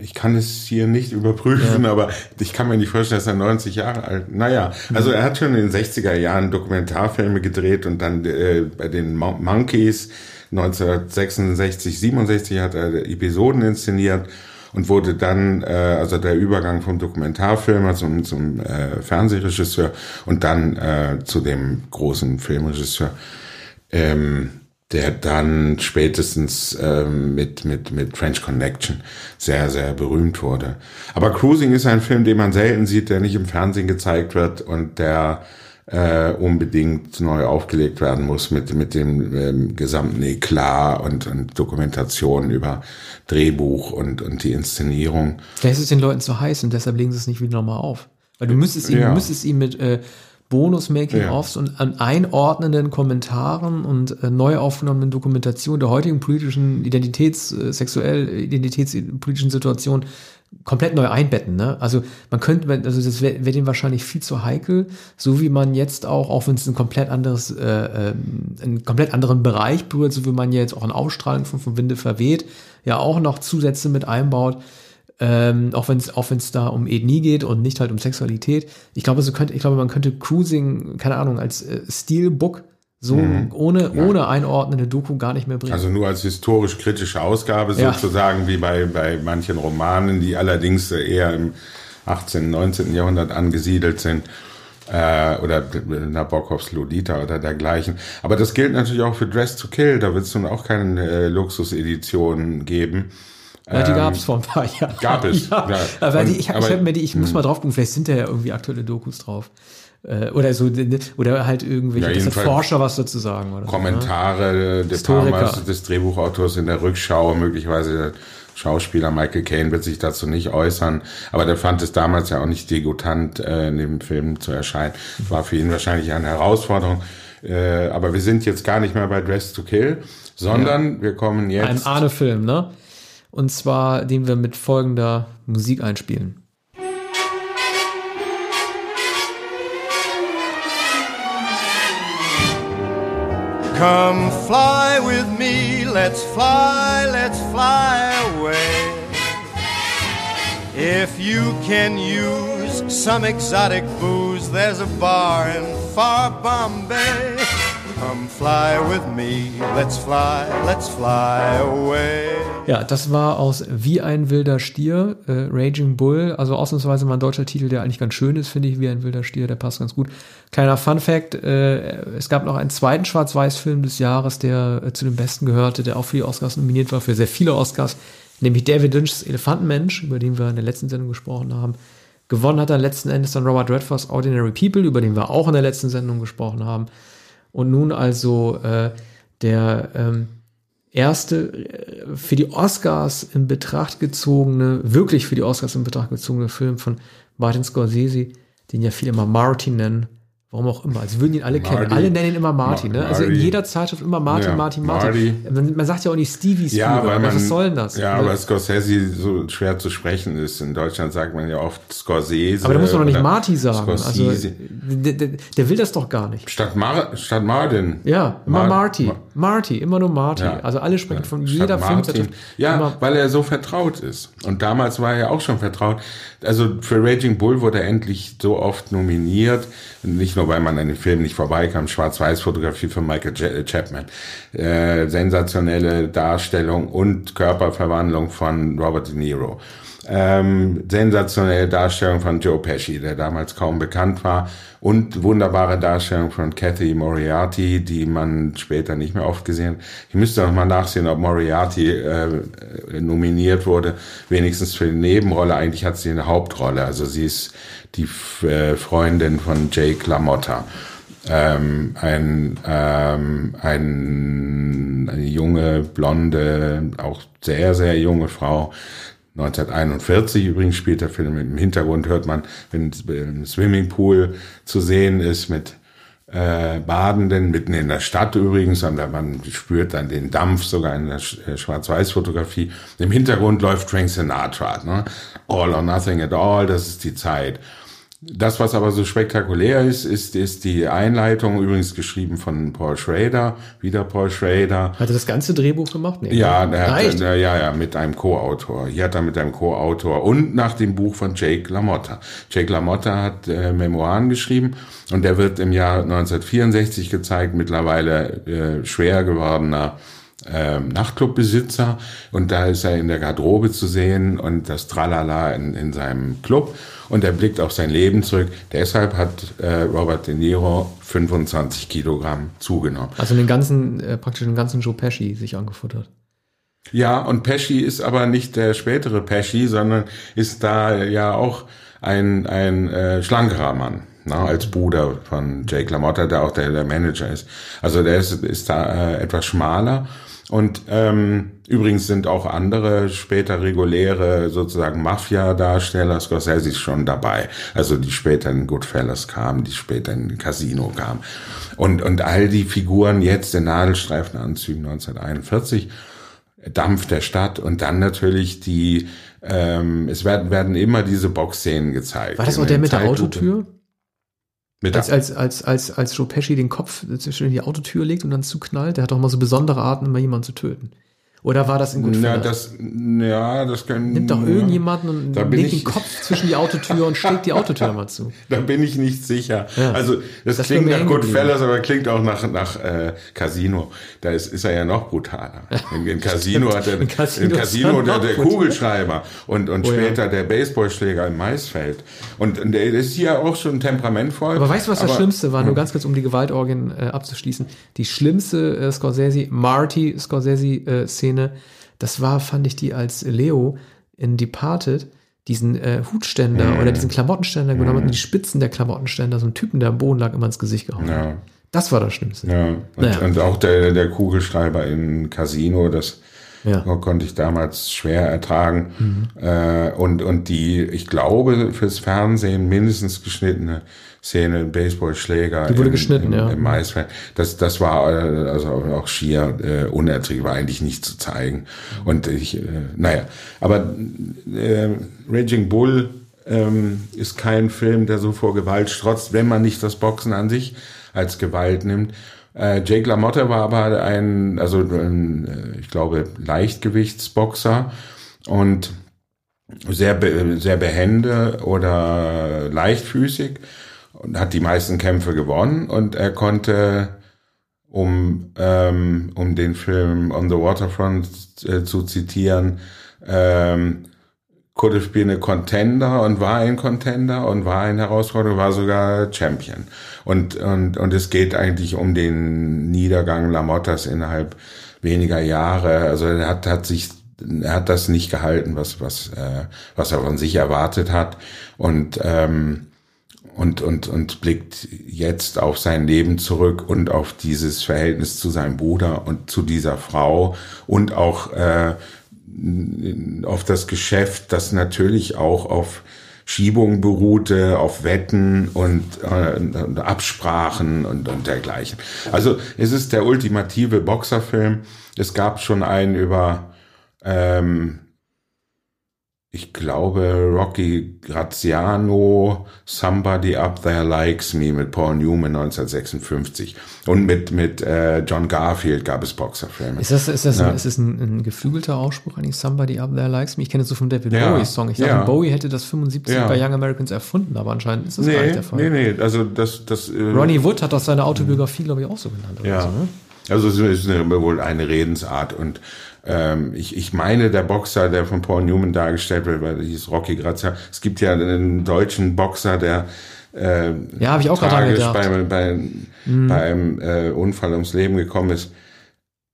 Ich kann es hier nicht überprüfen, aber ich kann mir nicht vorstellen, dass er 90 Jahre alt. Naja, also er hat schon in den 60er Jahren Dokumentarfilme gedreht und dann äh, bei den Mon Monkeys 1966, 67 hat er Episoden inszeniert und wurde dann, äh, also der Übergang vom Dokumentarfilmer zum, zum äh, Fernsehregisseur und dann äh, zu dem großen Filmregisseur. Ähm, der dann spätestens ähm, mit, mit, mit French Connection sehr, sehr berühmt wurde. Aber Cruising ist ein Film, den man selten sieht, der nicht im Fernsehen gezeigt wird und der äh, unbedingt neu aufgelegt werden muss mit, mit dem ähm, gesamten Eklat und, und Dokumentation über Drehbuch und, und die Inszenierung. Vielleicht ist es den Leuten zu heiß und deshalb legen sie es nicht wieder nochmal auf. Weil du müsstest ihn, ja. du müsstest ihn mit äh, Bonus-Making-Offs ja. und an einordnenden Kommentaren und äh, neu aufgenommenen Dokumentation der heutigen politischen Identitäts-, äh, sexuell identitätspolitischen Situation komplett neu einbetten. Ne? Also man könnte, also das wäre wär dem wahrscheinlich viel zu heikel, so wie man jetzt auch, auch wenn es ein komplett anderes, äh, äh, einen komplett anderen Bereich berührt, so wie man jetzt auch in Ausstrahlung von, von Winde verweht, ja auch noch Zusätze mit einbaut, ähm, auch wenn es auch wenn es da um Ethnie geht und nicht halt um Sexualität. Ich glaube, so könnte, ich glaube, man könnte Cruising, keine Ahnung, als äh, Steelbook so mhm. ohne, ja. ohne einordnende Doku gar nicht mehr bringen. Also nur als historisch-kritische Ausgabe ja. sozusagen, wie bei, bei manchen Romanen, die allerdings eher im 18., 19. Jahrhundert angesiedelt sind. Äh, oder Nabokovs Lolita oder dergleichen. Aber das gilt natürlich auch für Dress to Kill. Da wird es nun auch keine äh, Luxusedition geben. Ja, die gab es vor ein paar Jahren. Gab es. ja. ja. Aber, und, die, ich, aber, ich, mir die, ich muss hm. mal drauf gucken, vielleicht sind da ja irgendwie aktuelle Dokus drauf. Äh, oder so, oder halt irgendwelche ja, Forscher was dazu sagen. Oder Kommentare so, ne? des, Palmers, des Drehbuchautors in der Rückschau, möglicherweise der Schauspieler Michael Caine wird sich dazu nicht äußern, aber der fand es damals ja auch nicht degutant, äh, in dem Film zu erscheinen. War für ihn wahrscheinlich eine Herausforderung. Äh, aber wir sind jetzt gar nicht mehr bei Dress to Kill, sondern ja. wir kommen jetzt. Ein Ahne-Film, ne? Und zwar, den wir mit folgender Musik einspielen. Come fly with me, let's fly, let's fly away. If you can use some exotic booze, there's a bar in far Bombay. Come fly with me, let's fly, let's fly away. Ja, das war aus Wie ein wilder Stier, äh, Raging Bull. Also ausnahmsweise mal ein deutscher Titel, der eigentlich ganz schön ist, finde ich, Wie ein wilder Stier, der passt ganz gut. Kleiner Fun Fact, äh, es gab noch einen zweiten Schwarz-Weiß-Film des Jahres, der äh, zu den besten gehörte, der auch für die Oscars nominiert war, für sehr viele Oscars, nämlich David Lynch's Elefantenmensch, über den wir in der letzten Sendung gesprochen haben. Gewonnen hat dann letzten Endes dann Robert Redford's Ordinary People, über den wir auch in der letzten Sendung gesprochen haben. Und nun also äh, der ähm, erste äh, für die Oscars in Betracht gezogene, wirklich für die Oscars in Betracht gezogene Film von Martin Scorsese, den ja viele immer Martin nennen, Warum auch immer. Also würden ihn alle Marty. kennen. Alle nennen ihn immer Martin. Ne? Also in jeder Zeitschrift immer Martin, ja, Martin, Martin. Marty. Man, man, sagt ja auch nicht Stevie Spielberg. Ja, weil man, was soll denn das? Ja, ne? weil Scorsese so schwer zu sprechen ist. In Deutschland sagt man ja oft Scorsese. Aber da muss man doch nicht Marty sagen. Also, Scorsese. Also, der, der, der, will das doch gar nicht. Statt, Mar statt Martin. Ja, immer Mar Marty. Mar Marty, immer nur Marty. Ja. Also alle sprechen von jeder Filmzeitschrift. Ja, weil er so vertraut ist. Und damals war er auch schon vertraut. Also für Raging Bull wurde er endlich so oft nominiert. Nicht nur, weil man an den Film nicht vorbeikam. Schwarz-Weiß-Fotografie von Michael J Chapman. Äh, sensationelle Darstellung und Körperverwandlung von Robert De Niro. Ähm, sensationelle Darstellung von Joe Pesci, der damals kaum bekannt war. Und wunderbare Darstellung von Kathy Moriarty, die man später nicht mehr oft gesehen hat. Ich müsste noch mal nachsehen, ob Moriarty äh, nominiert wurde, wenigstens für die Nebenrolle. Eigentlich hat sie eine Hauptrolle. Also sie ist die äh, Freundin von Jake LaMotta. Ähm, ein, ähm, ein, eine junge, blonde, auch sehr, sehr junge Frau, 1941 übrigens spielt der Film. Im Hintergrund hört man, wenn ein Swimmingpool zu sehen ist mit äh, Badenden, mitten in der Stadt übrigens, und man spürt dann den Dampf sogar in der äh, Schwarz-Weiß-Fotografie. Im Hintergrund läuft Frank Sinatra, ne? All or Nothing at All, das ist die Zeit. Das, was aber so spektakulär ist, ist, ist die Einleitung, übrigens geschrieben von Paul Schrader, wieder Paul Schrader. Hat er das ganze Drehbuch gemacht? Nee, ja, er hat, ja, ja, mit einem Co-Autor. Hier hat er mit einem Co-Autor und nach dem Buch von Jake LaMotta. Jake LaMotta hat äh, Memoiren geschrieben und der wird im Jahr 1964 gezeigt, mittlerweile äh, schwer gewordener ähm, Nachtclubbesitzer und da ist er in der Garderobe zu sehen und das Tralala in, in seinem Club und er blickt auf sein Leben zurück. Deshalb hat äh, Robert De Niro 25 Kilogramm zugenommen. Also den ganzen, äh, praktisch den ganzen Joe Pesci sich angefuttert. Ja, und Pesci ist aber nicht der spätere Pesci, sondern ist da ja auch ein, ein äh, schlankerer Mann na, als Bruder von Jake LaMotta, der auch der, der Manager ist. Also der ist, ist da äh, etwas schmaler. Und ähm, übrigens sind auch andere später reguläre sozusagen Mafia-Darsteller, Scorsese ist schon dabei. Also die später in Goodfellas kamen, die später in Casino kamen. Und, und all die Figuren jetzt in Nadelstreifenanzügen 1941, Dampf der Stadt und dann natürlich die, ähm, es werden, werden immer diese Boxszenen gezeigt. War das auch der mit der Autotür? Als, als, als, als, als Joe Pesci den Kopf zwischen die Autotür legt und dann zuknallt, der hat doch mal so besondere Arten, immer jemanden zu töten. Oder war das in Goodfellas? Ja, das, ja, das kann. Nimmt doch irgendjemanden und legt den Kopf zwischen die Autotür und schlägt die Autotür mal zu. Da bin ich nicht sicher. Ja, also das, das klingt nach Goodfellas, aber klingt auch nach nach äh, Casino. Da ist, ist er ja noch brutaler. In, in Casino hat er in Casino, in Casino der, der Kugelschreiber und und oh, später ja. der Baseballschläger im Maisfeld. Und, und der ist hier auch schon temperamentvoll. Aber weißt du, was das Schlimmste war? Nur hm. ganz kurz, um die Gewaltorgien äh, abzuschließen. Die schlimmste äh, Scorsese, Marty Scorsese äh, Szene das war, fand ich die als Leo in Departed, diesen äh, Hutständer mhm. oder diesen Klamottenständer mhm. genommen und die Spitzen der Klamottenständer, so ein Typen, der am Boden lag, immer ins Gesicht gehauen. Ja. Das war das Schlimmste. Ja, und, naja. und auch der, der Kugelschreiber in Casino, das ja. konnte ich damals schwer ertragen. Mhm. Äh, und, und die, ich glaube, fürs Fernsehen mindestens geschnittene Szene, Baseballschläger. Die wurde im, geschnitten, im, ja. Im Maisfeld. Das, das war äh, also auch schier äh, unerträglich, war eigentlich nicht zu zeigen. Und ich, äh, naja, aber äh, Raging Bull ähm, ist kein Film, der so vor Gewalt strotzt, wenn man nicht das Boxen an sich als Gewalt nimmt. Äh, Jake LaMotta war aber ein, also ein, äh, ich glaube, Leichtgewichtsboxer und sehr, be sehr behende oder leichtfüßig und hat die meisten Kämpfe gewonnen und er konnte, um, ähm, um den Film On the Waterfront äh, zu zitieren, ähm, could have been a contender und war ein Contender und war ein Herausforderer, war sogar Champion. Und, und, und es geht eigentlich um den Niedergang Lamottas innerhalb weniger Jahre. Also er hat, hat sich er hat das nicht gehalten, was was äh, was er von sich erwartet hat und ähm, und, und, und blickt jetzt auf sein Leben zurück und auf dieses Verhältnis zu seinem Bruder und zu dieser Frau und auch äh, auf das Geschäft, das natürlich auch auf Schiebung beruhte, auf Wetten und, äh, und Absprachen und, und dergleichen. Also es ist der ultimative Boxerfilm. Es gab schon einen über ähm, ich glaube, Rocky Graziano, Somebody Up There Likes Me mit Paul Newman 1956. Und mit, mit äh, John Garfield gab es Boxerfilme. Ist das, ist das, ja. ist das ein, ein geflügelter Ausspruch eigentlich? Somebody Up There Likes Me? Ich kenne das so vom David ja. Bowie-Song. Ich dachte, ja. Bowie hätte das 75 ja. bei Young Americans erfunden, aber anscheinend ist das nee, gar nicht der Fall. Nee, nee, also das... das äh, Ronnie Wood hat das seine Autobiografie, glaube ich, auch so genannt. ja. So, ne? Also es ist eine, wohl eine Redensart und ähm, ich, ich meine, der Boxer, der von Paul Newman dargestellt wird, weil hieß Rocky Grazia. Es gibt ja einen deutschen Boxer, der äh, ja, habe ich auch tragisch bei, bei, mhm. bei einem äh, Unfall ums Leben gekommen ist.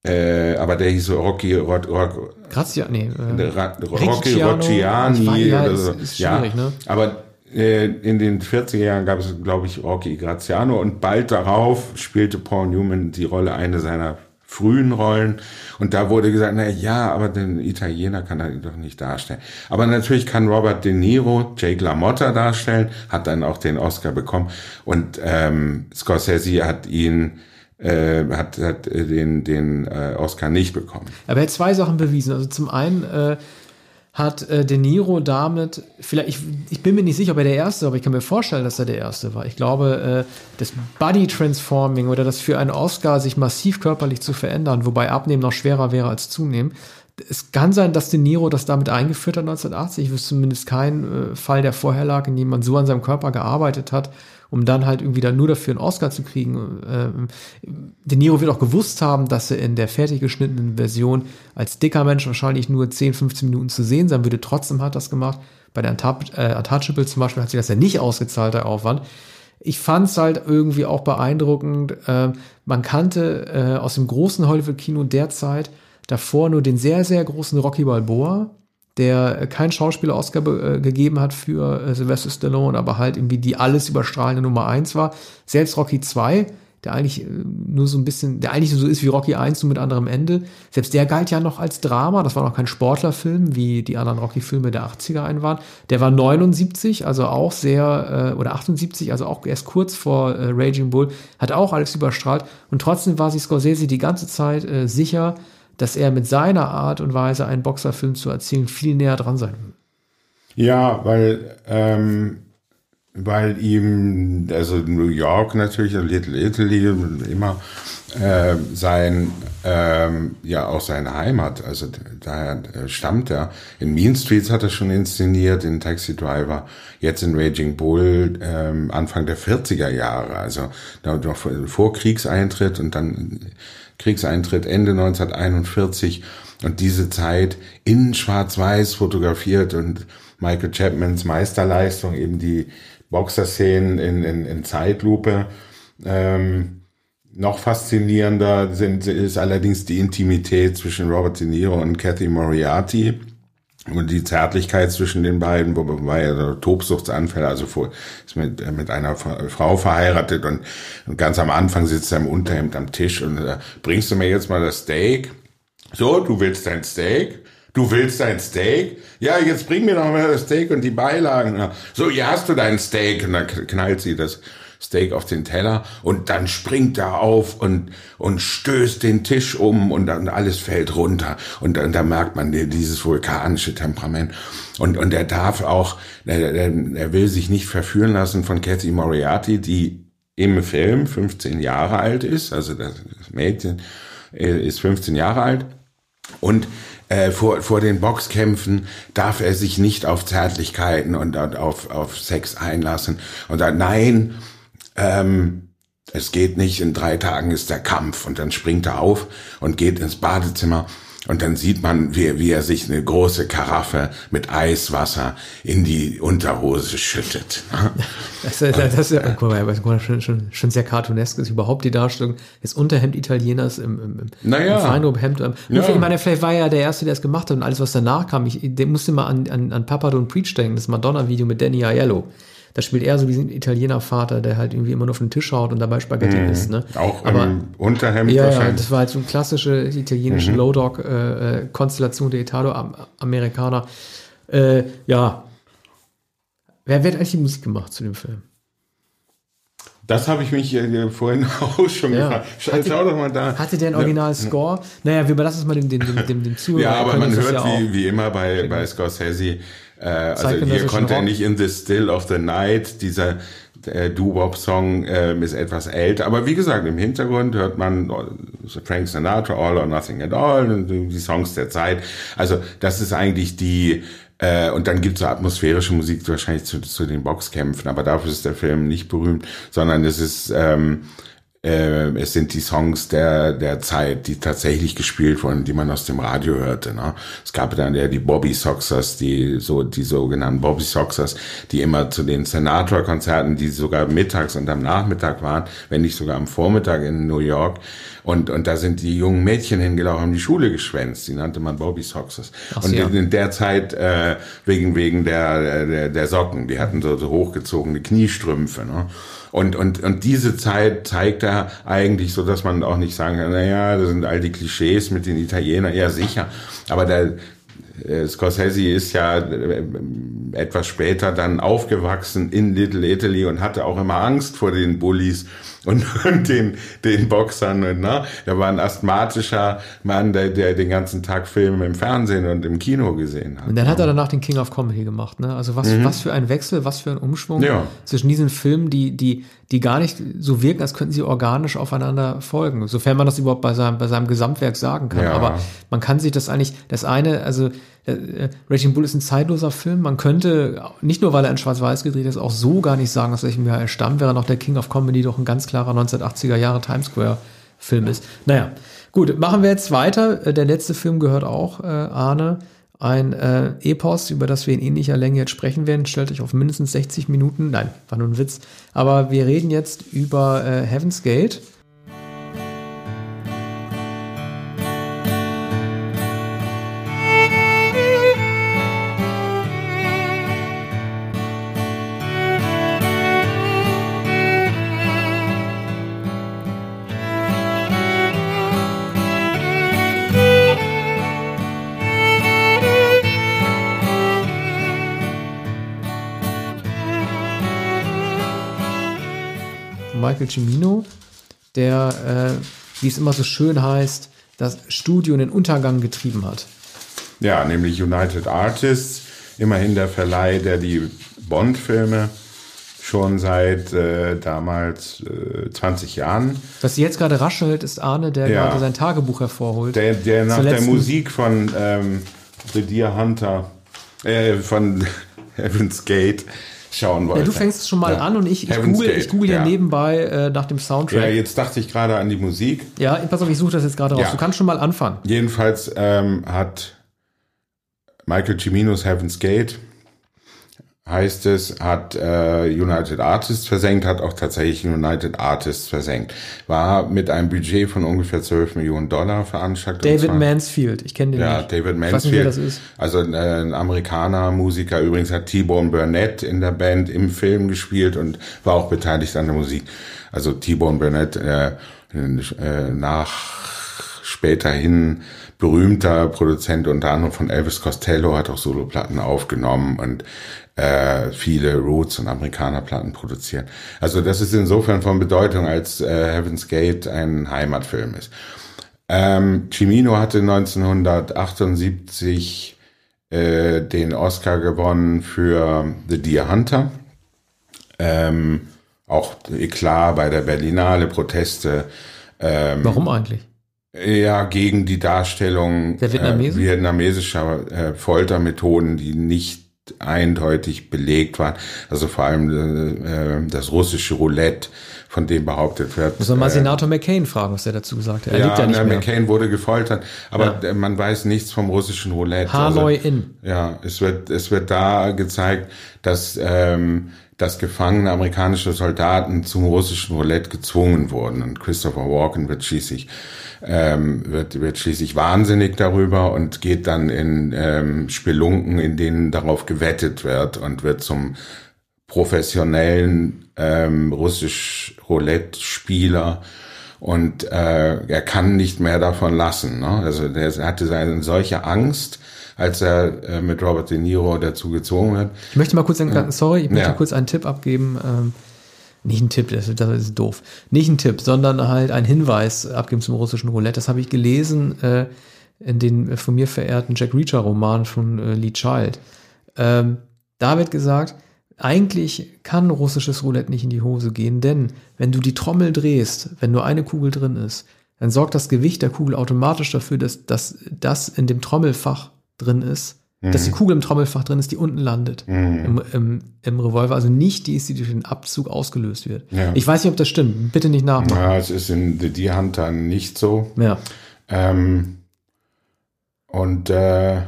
Äh, aber der hieß so Rocky Rock, Rock, Grazia, nee, äh, Rocky Rocciani ja, oder so. Ist, ist ja, ne? aber äh, in den 40er Jahren gab es, glaube ich, Rocky Graziano und bald darauf spielte Paul Newman die Rolle eine seiner frühen Rollen. Und da wurde gesagt, na ja, aber den Italiener kann er doch nicht darstellen. Aber natürlich kann Robert De Niro Jake LaMotta darstellen, hat dann auch den Oscar bekommen. Und ähm, Scorsese hat ihn äh, hat, hat den, den äh, Oscar nicht bekommen. Aber er hat zwei Sachen bewiesen. Also zum einen äh, hat äh, De Niro damit, vielleicht, ich, ich bin mir nicht sicher, ob er der Erste, aber ich kann mir vorstellen, dass er der Erste war. Ich glaube, äh, das Body Transforming oder das für einen Oscar sich massiv körperlich zu verändern, wobei Abnehmen noch schwerer wäre als Zunehmen. Es kann sein, dass De Niro das damit eingeführt hat 1980. Ich wüsste zumindest keinen äh, Fall, der vorher lag, in dem man so an seinem Körper gearbeitet hat um dann halt irgendwie dann nur dafür einen Oscar zu kriegen. Ähm, De Niro wird auch gewusst haben, dass er in der fertig geschnittenen Version als dicker Mensch wahrscheinlich nur 10, 15 Minuten zu sehen sein würde. Trotzdem hat das gemacht. Bei der Untouchable zum Beispiel hat sich das ja nicht ausgezahlt, der Aufwand. Ich fand es halt irgendwie auch beeindruckend. Äh, man kannte äh, aus dem großen Hollywood-Kino derzeit davor nur den sehr, sehr großen Rocky Balboa, der kein Schauspieler-Oscar äh, gegeben hat für äh, Sylvester Stallone, aber halt irgendwie die alles überstrahlende Nummer eins war. Selbst Rocky 2 der eigentlich äh, nur so ein bisschen, der eigentlich so ist wie Rocky 1, nur mit anderem Ende. Selbst der galt ja noch als Drama, das war noch kein Sportlerfilm, wie die anderen Rocky-Filme der 80er ein waren. Der war 79, also auch sehr, äh, oder 78, also auch erst kurz vor äh, Raging Bull, hat auch alles überstrahlt. Und trotzdem war sich Scorsese die ganze Zeit äh, sicher, dass er mit seiner Art und Weise einen Boxerfilm zu erzielen viel näher dran sein will. Ja, weil ähm, weil ihm, also New York natürlich, Little Italy, immer äh, sein, ähm, ja auch seine Heimat, also daher stammt er. In Mean Streets hat er schon inszeniert, in Taxi Driver, jetzt in Raging Bull, ähm, Anfang der 40er Jahre, also noch vor Kriegseintritt und dann Kriegseintritt Ende 1941 und diese Zeit in Schwarz-Weiß fotografiert und Michael Chapmans Meisterleistung, eben die Boxer-Szenen in, in, in Zeitlupe. Ähm, noch faszinierender sind, ist allerdings die Intimität zwischen Robert De Niro und Kathy Moriarty und die Zärtlichkeit zwischen den beiden, wobei er Tobsuchtsanfälle, also vor, ist mit, äh, mit einer Frau verheiratet und, und ganz am Anfang sitzt er im Unterhemd am Tisch und äh, bringst du mir jetzt mal das Steak? So, du willst dein Steak? Du willst dein Steak? Ja, jetzt bring mir doch mal das Steak und die Beilagen. So, hier hast du dein Steak. Und dann knallt sie das Steak auf den Teller und dann springt er auf und, und stößt den Tisch um und dann alles fällt runter. Und dann da merkt man dieses vulkanische Temperament. Und, und er darf auch, er, er will sich nicht verführen lassen von Cathy Moriarty, die im Film 15 Jahre alt ist. Also das Mädchen äh, ist 15 Jahre alt. Und äh, vor, vor den Boxkämpfen darf er sich nicht auf Zärtlichkeiten und, und auf, auf Sex einlassen. Und dann, nein, ähm, es geht nicht, in drei Tagen ist der Kampf. Und dann springt er auf und geht ins Badezimmer und dann sieht man, wie, wie er sich eine große Karaffe mit Eiswasser in die Unterhose schüttet. Das, das, das ist ja guck mal, schon, schon, schon sehr cartoonesk ist überhaupt die Darstellung des Unterhemd-Italieners im, im, naja. im Feinrobhemd. Ja. Ich meine, vielleicht war er der Erste, der es gemacht hat und alles, was danach kam. Ich musste mal an, an, an Papa Don't Preach denken, das Madonna-Video mit Danny Aiello. Da spielt er so wie ein Italiener-Vater, der halt irgendwie immer nur auf den Tisch haut und dabei Spaghetti mm, isst. Ne? Auch Aber, im Unterhemd ja, wahrscheinlich. Ja, das war halt so eine klassische italienische mhm. Low-Dog-Konstellation äh, der Italo-Amerikaner. Äh, ja. Wer wird eigentlich die Musik gemacht zu dem Film? Das habe ich mich äh, vorhin auch schon ja. gefragt. Hatte, Schau doch mal da. Hatte der einen Original-Score? Naja, wir überlassen es mal dem, dem, dem, dem, dem Zuhörer. Ja, aber man hört ja wie, wie immer bei, bei Scorsese, äh, also hier konnte er nicht in The Still of the Night, dieser äh, Doo-Wop-Song äh, ist etwas älter, aber wie gesagt, im Hintergrund hört man äh, Frank Sinatra, All or Nothing at All, die Songs der Zeit. Also das ist eigentlich die äh, und dann gibt's so atmosphärische Musik wahrscheinlich zu, zu den Boxkämpfen, aber dafür ist der Film nicht berühmt, sondern es ist ähm, äh, es sind die Songs der, der Zeit, die tatsächlich gespielt wurden, die man aus dem Radio hörte. Ne? Es gab dann ja die Bobby Soxers, die so die sogenannten Bobby Soxers, die immer zu den Sinatra-Konzerten, die sogar mittags und am Nachmittag waren, wenn nicht sogar am Vormittag in New York. Und, und da sind die jungen Mädchen hingelaufen, haben die Schule geschwänzt. Die nannte man Bobby Soxers. Ach, und ja. in, in, der Zeit äh, wegen wegen der, der der Socken, die hatten so, so hochgezogene Kniestrümpfe. Ne? Und, und, und diese Zeit zeigt er eigentlich so, dass man auch nicht sagen kann, naja, das sind all die Klischees mit den Italienern, ja sicher. Aber äh, Scorsese ist ja äh, etwas später dann aufgewachsen in Little Italy und hatte auch immer Angst vor den Bullies und, und den, den Boxern. Und, ne? Er war ein asthmatischer Mann, der, der den ganzen Tag Filme im Fernsehen und im Kino gesehen hat. Und dann hat er danach den King of Comedy gemacht. Ne? Also was, mhm. was für ein Wechsel, was für ein Umschwung ja. zwischen diesen Filmen, die, die, die gar nicht so wirken, als könnten sie organisch aufeinander folgen. Sofern man das überhaupt bei seinem, bei seinem Gesamtwerk sagen kann. Ja. Aber man kann sich das eigentlich, das eine, also äh, Raging Bull ist ein zeitloser Film. Man könnte, nicht nur weil er in Schwarz-Weiß gedreht ist, auch so gar nicht sagen, aus welchem Jahr er stammt, wäre noch der King of Comedy doch ein ganz klarer 1980er Jahre Times Square Film ist. Naja, gut, machen wir jetzt weiter. Äh, der letzte Film gehört auch, äh, Arne. Ein äh, Epos, über das wir in ähnlicher Länge jetzt sprechen werden, stellt euch auf mindestens 60 Minuten. Nein, war nur ein Witz. Aber wir reden jetzt über äh, Heaven's Gate. Michael Cimino, der, äh, wie es immer so schön heißt, das Studio in den Untergang getrieben hat. Ja, nämlich United Artists, immerhin der Verleih, der die Bond-Filme schon seit äh, damals äh, 20 Jahren. Was jetzt gerade raschelt, ist Arne, der ja. gerade sein Tagebuch hervorholt. Der, der nach der Musik von ähm, The Deer Hunter, äh, von Heaven's Gate schauen wollte. Ja, du fängst es schon mal ja. an und ich, ich google, ich google ja, nebenbei äh, nach dem Soundtrack. Ja, jetzt dachte ich gerade an die Musik. Ja, pass auf, ich suche das jetzt gerade raus. Du kannst schon mal anfangen. Jedenfalls ähm, hat Michael Ciminos Heaven's Gate heißt es, hat äh, United Artists versenkt, hat auch tatsächlich United Artists versenkt. War mit einem Budget von ungefähr 12 Millionen Dollar veranschlagt. David Mansfield, ich kenne den ja, nicht. David Mansfield. Nicht, ist. Also äh, ein Amerikaner, Musiker, übrigens hat T-Bone Burnett in der Band im Film gespielt und war auch beteiligt an der Musik. Also T-Bone Burnett äh, äh, nach späterhin berühmter Produzent unter anderem von Elvis Costello, hat auch Soloplatten aufgenommen und äh, viele Roots und Amerikanerplatten produzieren. Also das ist insofern von Bedeutung, als äh, Heaven's Gate ein Heimatfilm ist. Ähm, Cimino hatte 1978 äh, den Oscar gewonnen für The Deer Hunter. Ähm, auch klar bei der Berlinale Proteste. Ähm, Warum eigentlich? Ja, gegen die Darstellung äh, vietnamesischer äh, Foltermethoden, die nicht eindeutig belegt waren. Also vor allem äh, das russische Roulette, von dem behauptet wird. Muss man mal äh, Senator McCain fragen, was er dazu gesagt hat. Er ja, lebt ja nicht mehr. McCain wurde gefoltert, aber ja. man weiß nichts vom russischen Roulette. Hanoi also, in. Ja, es wird, es wird da gezeigt, dass ähm, dass gefangene amerikanische Soldaten zum russischen Roulette gezwungen wurden. Und Christopher Walken wird schließlich ähm, wird, wird schließlich wahnsinnig darüber und geht dann in ähm, Spelunken, in denen darauf gewettet wird und wird zum professionellen ähm, russisch Roulette-Spieler und äh, er kann nicht mehr davon lassen. Ne? Also der hatte eine solche Angst, als er äh, mit Robert De Niro dazu gezwungen wird. Ich möchte mal kurz, einen, sorry, ich möchte ja. kurz einen Tipp abgeben. Ähm, nicht ein Tipp, das, das ist doof. Nicht ein Tipp, sondern halt ein Hinweis abgeben zum russischen Roulette. Das habe ich gelesen äh, in den von mir verehrten Jack Reacher Roman von äh, Lee Child. Ähm, da wird gesagt, eigentlich kann russisches Roulette nicht in die Hose gehen, denn wenn du die Trommel drehst, wenn nur eine Kugel drin ist, dann sorgt das Gewicht der Kugel automatisch dafür, dass das in dem Trommelfach drin ist dass die mhm. Kugel im Trommelfach drin ist, die unten landet mhm. im, im, im, Revolver. Also nicht die ist, die durch den Abzug ausgelöst wird. Ja. Ich weiß nicht, ob das stimmt. Bitte nicht nachmachen. Ja, es ist in The Deer Hunter nicht so. Ja. Ähm, und äh,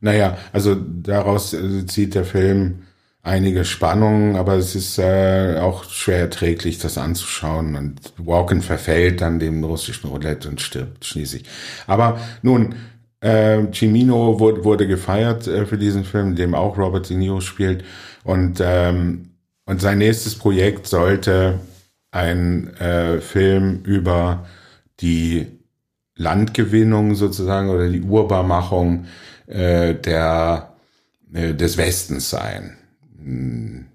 naja, also daraus äh, zieht der Film einige Spannungen, aber es ist äh, auch schwer erträglich, das anzuschauen. Und Walken verfällt dann dem russischen Roulette und stirbt schließlich. Aber nun, äh, Cimino wurde, wurde gefeiert äh, für diesen Film, in dem auch Robert De Niro spielt. Und, ähm, und sein nächstes Projekt sollte ein äh, Film über die Landgewinnung sozusagen oder die Urbarmachung äh, der, äh, des Westens sein. Hm.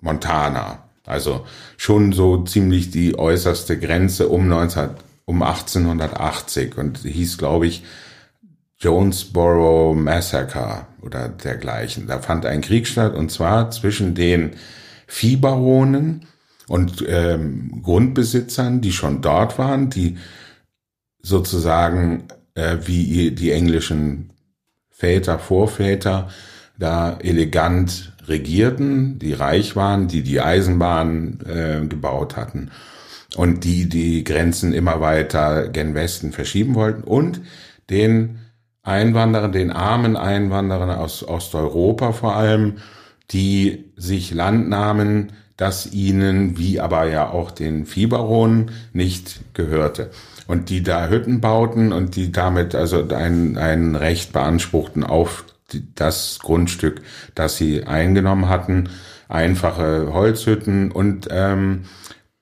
Montana. Also schon so ziemlich die äußerste Grenze um 19, um 1880 und hieß, glaube ich, Jonesboro Massacre oder dergleichen. Da fand ein Krieg statt und zwar zwischen den Viehbaronen und ähm, Grundbesitzern, die schon dort waren, die sozusagen äh, wie die englischen Väter, Vorväter da elegant regierten, die reich waren, die die Eisenbahn äh, gebaut hatten und die die Grenzen immer weiter gen Westen verschieben wollten und den Einwanderern, den armen Einwanderern aus Osteuropa vor allem, die sich Land nahmen, das ihnen, wie aber ja auch den Viehbaronen, nicht gehörte. Und die da Hütten bauten und die damit also ein, ein Recht beanspruchten auf das Grundstück, das sie eingenommen hatten, einfache Holzhütten und ähm,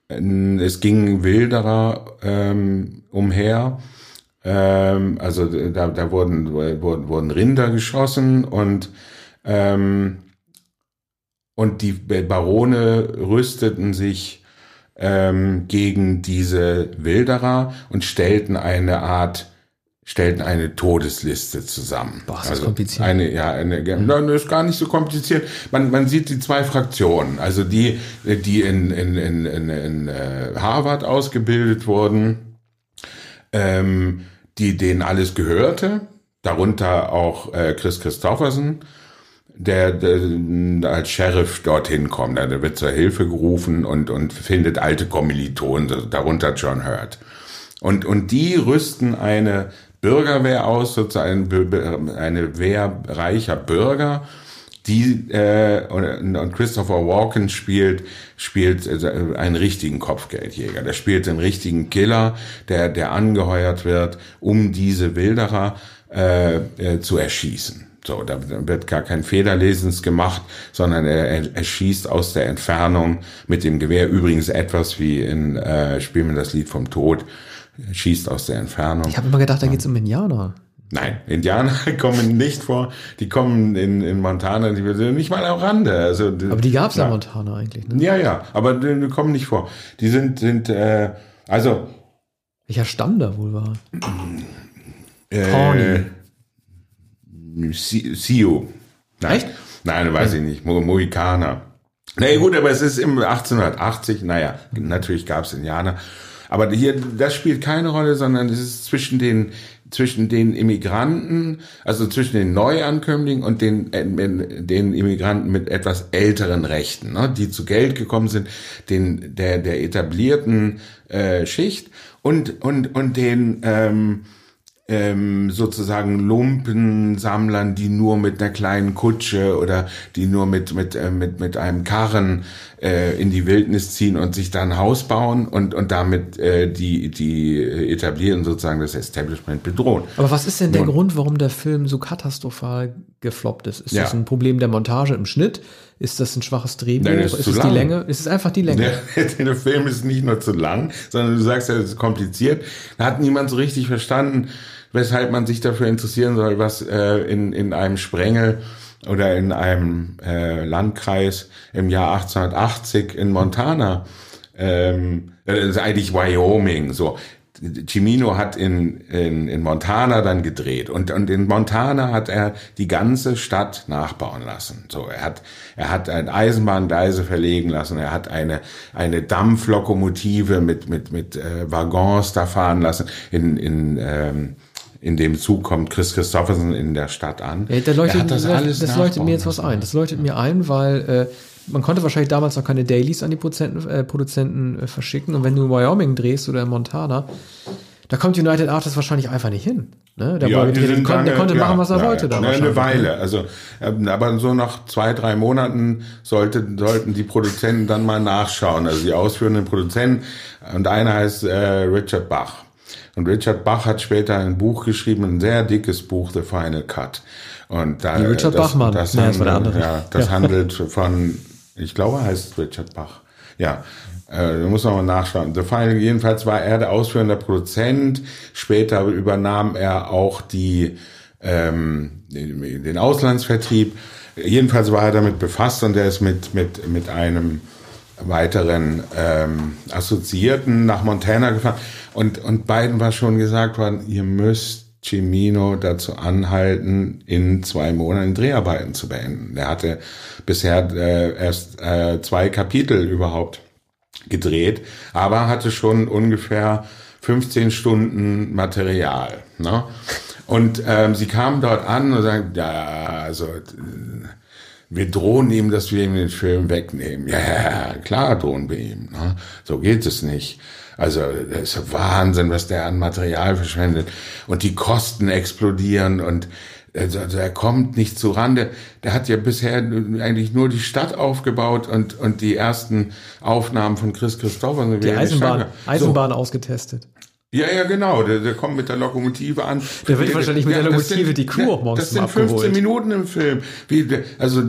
es ging Wilderer ähm, umher. Ähm, also da, da wurden, wurden, wurden Rinder geschossen und ähm, und die Barone rüsteten sich ähm, gegen diese Wilderer und stellten eine Art stellten eine Todesliste zusammen. Boah, ist also kompliziert. Eine, ja, eine, mhm. nein, ist gar nicht so kompliziert. Man, man sieht die zwei Fraktionen, also die, die in, in, in, in, in äh, Harvard ausgebildet wurden, ähm, die denen alles gehörte, darunter auch äh, Chris Christofferson, der, der als Sheriff dorthin kommt. Der wird zur Hilfe gerufen und, und findet alte Kommilitonen, darunter John Hurt. Und, und die rüsten eine Bürgerwehr aus, sozusagen eine Wehr reicher Bürger, die äh, und Christopher Walken spielt spielt äh, einen richtigen Kopfgeldjäger. Der spielt den richtigen Killer, der der angeheuert wird, um diese Wilderer äh, äh, zu erschießen. So, da wird gar kein Federlesens gemacht, sondern er, er schießt aus der Entfernung mit dem Gewehr. Übrigens etwas wie in äh, Spielen wir das Lied vom Tod schießt aus der Entfernung. Ich habe immer gedacht, da geht's um Indianer. Nein, Indianer kommen nicht vor. Die kommen in, in Montana, die sind nicht mal am Rande. Also, aber die gab's ja in Montana eigentlich, ne? Ja, ja, aber die, die kommen nicht vor. Die sind, sind äh, also. Welcher Stamm da wohl war? Äh. Sioux. Nein. Echt? Nein, weiß ja. ich nicht. Mo Mohikaner. Nee, gut, aber es ist im 1880, naja, natürlich gab's Indianer. Aber hier, das spielt keine Rolle, sondern es ist zwischen den zwischen den Immigranten, also zwischen den Neuankömmlingen und den, äh, den Immigranten mit etwas älteren Rechten, ne, die zu Geld gekommen sind, den, der, der etablierten äh, Schicht und, und, und den ähm, ähm, sozusagen Lumpensammlern, die nur mit einer kleinen Kutsche oder die nur mit mit äh, mit mit einem Karren äh, in die Wildnis ziehen und sich da ein Haus bauen und und damit äh, die die etablieren sozusagen das Establishment bedrohen. Aber was ist denn der und, Grund, warum der Film so katastrophal gefloppt ist? Ist ja. das ein Problem der Montage im Schnitt? Ist das ein schwaches Drehbuch? Nein, ist, ist es lang. die Länge? Ist es einfach die Länge? Der, der Film ist nicht nur zu lang, sondern du sagst ja, es ist kompliziert. Da hat niemand so richtig verstanden, weshalb man sich dafür interessieren soll, was äh, in, in einem Sprengel oder in einem äh, Landkreis im Jahr 1880 in Montana, ähm, das ist eigentlich Wyoming, so. Cimino hat in, in, in Montana dann gedreht und, und in Montana hat er die ganze Stadt nachbauen lassen. So, er hat, er hat ein Eisenbahngleise verlegen lassen, er hat eine, eine Dampflokomotive mit, mit, mit äh, Waggons da fahren lassen. In, in ähm, in dem Zug kommt Chris Christopherson in der Stadt an. Ja, da leuchtet, das das leuchtet mir jetzt was ein. Das leuchtet mir ein, weil äh, man konnte wahrscheinlich damals noch keine Dailies an die Produzenten, äh, Produzenten äh, verschicken. Und wenn du in Wyoming drehst oder in Montana, da kommt United Artists wahrscheinlich einfach nicht hin. Ne? Der, ja, der, der, konnte, der konnte ja, machen, was er ja, wollte. Ja, da eine Weile. Also, ähm, aber so nach zwei, drei Monaten sollte, sollten die Produzenten dann mal nachschauen. Also die ausführenden Produzenten. Und einer heißt äh, Richard Bach. Und Richard Bach hat später ein Buch geschrieben, ein sehr dickes Buch, The Final Cut. Und da, Wie Richard das, Bachmann. Das, handelt, das, ja, das handelt von, ich glaube, heißt Richard Bach. Ja, äh, muss man mal nachschauen. The Final, jedenfalls war er der ausführende Produzent. Später übernahm er auch die, ähm, den Auslandsvertrieb. Jedenfalls war er damit befasst und er ist mit, mit, mit einem weiteren ähm, Assoziierten nach Montana gefahren. Und, und beiden war schon gesagt worden, ihr müsst Cimino dazu anhalten, in zwei Monaten Dreharbeiten zu beenden. Er hatte bisher äh, erst äh, zwei Kapitel überhaupt gedreht, aber hatte schon ungefähr 15 Stunden Material. Ne? Und ähm, sie kamen dort an und sagten, ja, also wir drohen ihm, dass wir ihm den Film wegnehmen. Ja, klar drohen wir ihm. Ne? So geht es nicht. Also das ist Wahnsinn, was der an Material verschwendet. Und die Kosten explodieren und also, also er kommt nicht zu Rande. Der hat ja bisher eigentlich nur die Stadt aufgebaut und, und die ersten Aufnahmen von Chris Christopher. Die Eisenbahn, Eisenbahn so. ausgetestet. Ja, ja, genau. Der, der kommt mit der Lokomotive an. Der wird wahrscheinlich mit ja, der Lokomotive sind, die Kuh auch morgens Das sind 15 abgeholt. Minuten im Film. Wie, also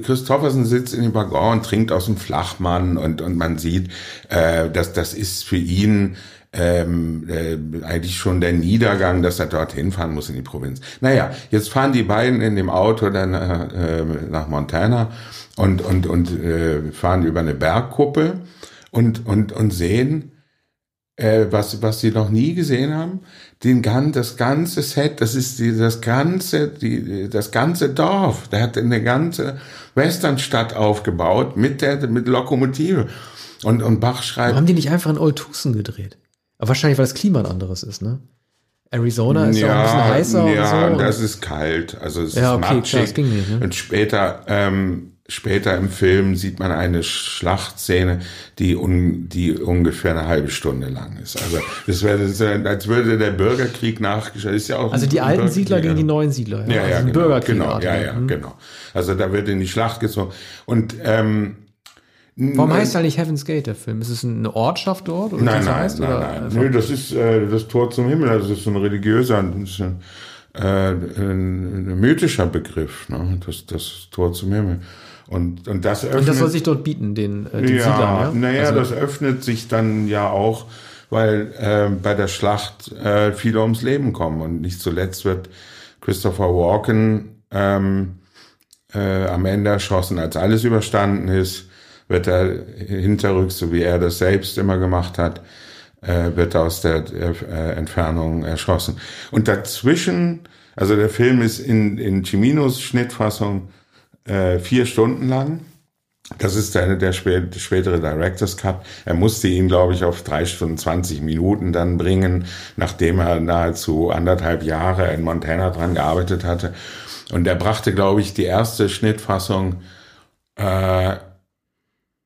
Christoffersen sitzt in dem Waggon und trinkt aus dem Flachmann und, und man sieht, äh, dass das ist für ihn ähm, äh, eigentlich schon der Niedergang, dass er dorthin fahren muss in die Provinz. Naja, jetzt fahren die beiden in dem Auto dann äh, nach Montana und, und, und äh, fahren über eine Bergkuppe und, und, und sehen, äh, was, was sie noch nie gesehen haben, den gan das ganze Set, das ist die, das ganze, die, das ganze Dorf. Der hat eine ganze Westernstadt aufgebaut mit der, mit Lokomotive. Und, und Bach schreibt. Warum haben die nicht einfach in Old Tucson gedreht? Aber wahrscheinlich, weil das Klima ein anderes ist, ne? Arizona ist ja, ja auch ein bisschen heißer ja, und so. das ist kalt. Also es ja, ist okay, matschig. Klar, das ging nicht, ne? Und später ähm, Später im Film sieht man eine Schlachtszene, die, un, die ungefähr eine halbe Stunde lang ist. Also das wäre, als würde der Bürgerkrieg nachgestellt. Ist ja auch also die alten Siedler gegen die neuen Siedler. Ja, ja, also ja ein genau, Bürgerkrieg. genau, ja, ja, mhm. genau. Also da wird in die Schlacht gezogen. Und ähm, Warum heißt eigentlich Heaven's Gate der Film? Ist es eine Ortschaft dort? Oder nein, nein, heißt, nein, nein. Nö, das ist äh, das Tor zum Himmel. Also das ist ein religiöser, ein, äh, ein, ein mythischer Begriff. Ne? Das, das Tor zum Himmel. Und, und das öffnet. Und das soll sich dort bieten, den, äh, den ja, Siedlern, ja? Naja, also, das öffnet sich dann ja auch, weil äh, bei der Schlacht äh, viele ums Leben kommen. Und nicht zuletzt wird Christopher Walken ähm, äh, am Ende erschossen, als alles überstanden ist, wird er hinterrücks, so wie er das selbst immer gemacht hat, äh, wird aus der äh, Entfernung erschossen. Und dazwischen, also der Film ist in, in Ciminos Schnittfassung äh, vier Stunden lang. Das ist der, der spätere Director's Cut. Er musste ihn, glaube ich, auf drei Stunden 20 Minuten dann bringen, nachdem er nahezu anderthalb Jahre in Montana dran gearbeitet hatte. Und er brachte, glaube ich, die erste Schnittfassung, äh,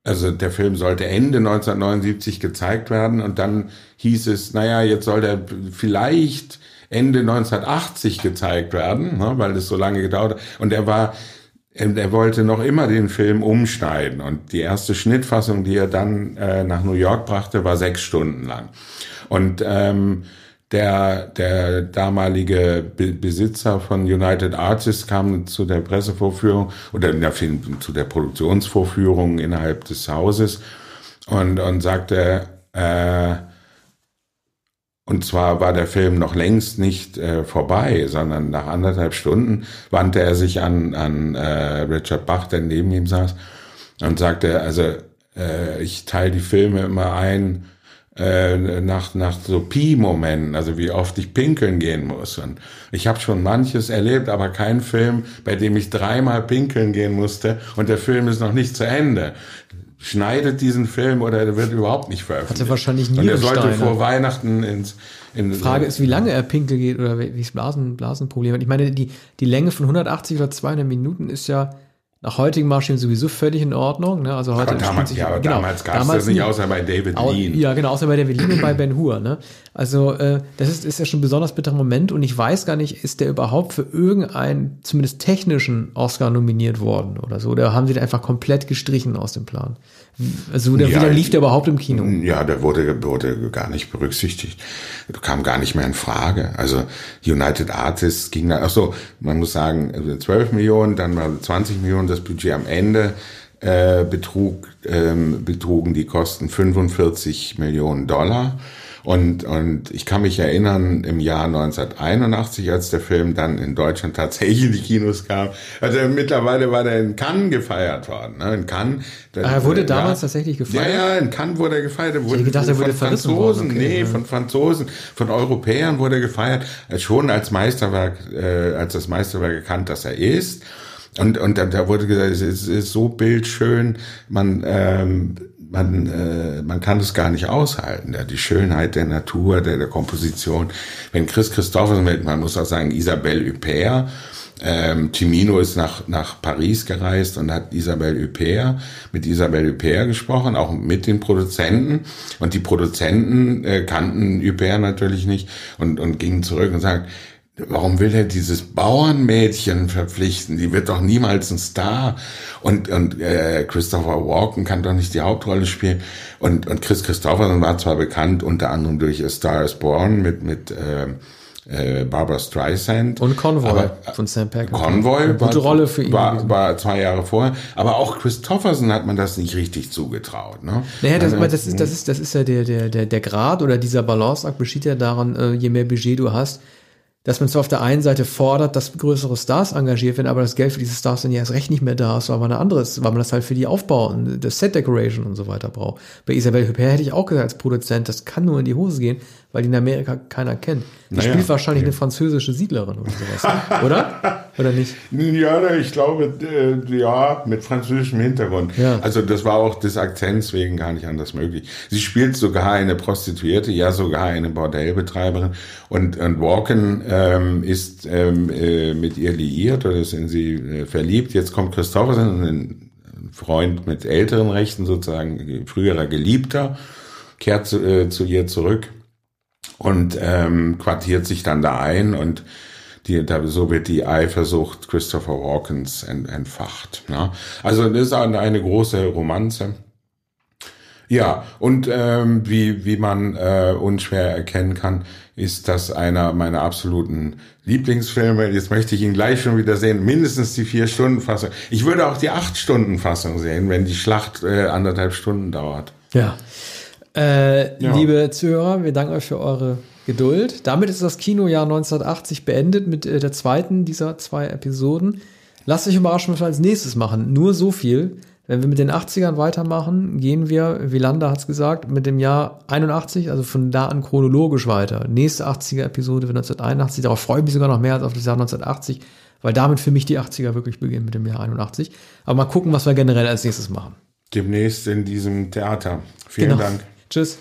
also der Film sollte Ende 1979 gezeigt werden und dann hieß es, naja, jetzt soll der vielleicht Ende 1980 gezeigt werden, ne, weil es so lange gedauert hat. Und er war er wollte noch immer den Film umschneiden und die erste Schnittfassung, die er dann äh, nach New York brachte, war sechs Stunden lang. Und ähm, der, der damalige Be Besitzer von United Artists kam zu der Pressevorführung oder der Film, zu der Produktionsvorführung innerhalb des Hauses und, und sagte, äh, und zwar war der Film noch längst nicht äh, vorbei, sondern nach anderthalb Stunden wandte er sich an, an äh, Richard Bach, der neben ihm saß, und sagte, also äh, ich teile die Filme immer ein äh, nach, nach so Pi-Momenten, also wie oft ich pinkeln gehen muss. Und ich habe schon manches erlebt, aber kein Film, bei dem ich dreimal pinkeln gehen musste und der Film ist noch nicht zu Ende schneidet diesen Film oder er wird überhaupt nicht veröffentlicht. Hatte wahrscheinlich nie. Und er sollte vor Weihnachten ins. In Frage ist, wie lange er Pinkel geht oder wie es Blasen, Blasenproblem hat. Ich meine, die, die Länge von 180 oder 200 Minuten ist ja nach heutigen Maßstäben sowieso völlig in Ordnung. Ne? Also heute aber damals, sich, ja, aber genau, damals gab es das nicht, außer bei David Lean. Ja, genau, außer bei David Lean und bei Ben Hur. Ne? Also äh, das ist, ist ja schon ein besonders bitterer Moment und ich weiß gar nicht, ist der überhaupt für irgendeinen, zumindest technischen Oscar nominiert worden oder so? Oder haben sie den einfach komplett gestrichen aus dem Plan? Also der, ja, lief der überhaupt im Kino? Ja, der wurde, wurde gar nicht berücksichtigt. Kam gar nicht mehr in Frage. Also United Artists ging da, ach so, man muss sagen, 12 also Millionen, dann war 20 Millionen das Budget am Ende. Äh, betrug, ähm, betrugen die Kosten 45 Millionen Dollar. Und, und ich kann mich erinnern, im Jahr 1981, als der Film dann in Deutschland tatsächlich in die Kinos kam, also mittlerweile war der in Cannes gefeiert worden. Ne? In Cannes. Ah, er wurde damals ja, tatsächlich gefeiert? Ja, ja, in Cannes wurde er gefeiert. Er wurde ich gedacht, er wurde von Franzosen, okay, nee, ja. von Franzosen, von Europäern wurde er gefeiert. Schon als Meisterwerk, äh, als das Meisterwerk erkannt, dass er ist. Und, und da, da wurde gesagt, es ist, es ist so bildschön, man, ähm, man, äh, man kann es gar nicht aushalten. Ja, die Schönheit der Natur, der, der Komposition. Wenn Chris Christopherson, man muss auch sagen, Isabelle Huppert, ähm, Cimino ist nach, nach Paris gereist und hat Isabelle Huppert, mit Isabelle Huppert gesprochen, auch mit den Produzenten. Und die Produzenten äh, kannten Huppert natürlich nicht und, und gingen zurück und sagten, Warum will er dieses Bauernmädchen verpflichten? Die wird doch niemals ein Star. Und, und äh, Christopher Walken kann doch nicht die Hauptrolle spielen. Und, und Chris Christopherson war zwar bekannt, unter anderem durch A Star is Born mit, mit äh, äh, Barbara Streisand. Und Convoy aber, von Sam Peckinpah. Convoy Eine gute war, Rolle für ihn. War, war zwei Jahre vorher. Aber auch Christopherson hat man das nicht richtig zugetraut. Ne? Naja, das, also, das, ist, das, ist, das ist ja der, der, der, der Grad oder dieser Balanceakt besteht ja daran, äh, je mehr Budget du hast, dass man zwar auf der einen Seite fordert, dass größere Stars engagiert werden, aber das Geld für diese Stars dann ja erst recht nicht mehr da ist, weil man ein anderes, weil man das halt für die Aufbau und das Set Decoration und so weiter braucht. Bei Isabelle Huppert hätte ich auch gesagt als Produzent, das kann nur in die Hose gehen, weil die in Amerika keiner kennt. Die naja, spielt wahrscheinlich okay. eine französische Siedlerin oder sowas. oder? Oder nicht? Ja, ich glaube, äh, ja, mit französischem Hintergrund. Ja. Also das war auch des Akzents wegen gar nicht anders möglich. Sie spielt sogar eine Prostituierte, ja sogar eine Bordellbetreiberin. Und, und Walken ähm, ist ähm, äh, mit ihr liiert oder ist in sie äh, verliebt. Jetzt kommt Christopherson, ein Freund mit älteren Rechten sozusagen, früherer Geliebter, kehrt zu, äh, zu ihr zurück und ähm, quartiert sich dann da ein und die, da, so wird die Eifersucht Christopher Walkens ent, entfacht. Ne? Also das ist eine, eine große Romanze. Ja, und ähm, wie, wie man äh, unschwer erkennen kann, ist das einer meiner absoluten Lieblingsfilme. Jetzt möchte ich ihn gleich schon wieder sehen. Mindestens die Vier-Stunden-Fassung. Ich würde auch die Acht-Stunden-Fassung sehen, wenn die Schlacht äh, anderthalb Stunden dauert. Ja. Äh, ja. Liebe Zuhörer, wir danken euch für eure Geduld. Damit ist das Kinojahr 1980 beendet mit äh, der zweiten dieser zwei Episoden. Lasst euch überraschen, was wir als nächstes machen. Nur so viel. Wenn wir mit den 80ern weitermachen, gehen wir, wie Landa hat es gesagt, mit dem Jahr 81, also von da an chronologisch weiter. Nächste 80er-Episode wird 1981. Darauf freue ich mich sogar noch mehr als auf das Jahr 1980, weil damit für mich die 80er wirklich beginnen mit dem Jahr 81. Aber mal gucken, was wir generell als nächstes machen. Demnächst in diesem Theater. Vielen genau. Dank. Tschüss.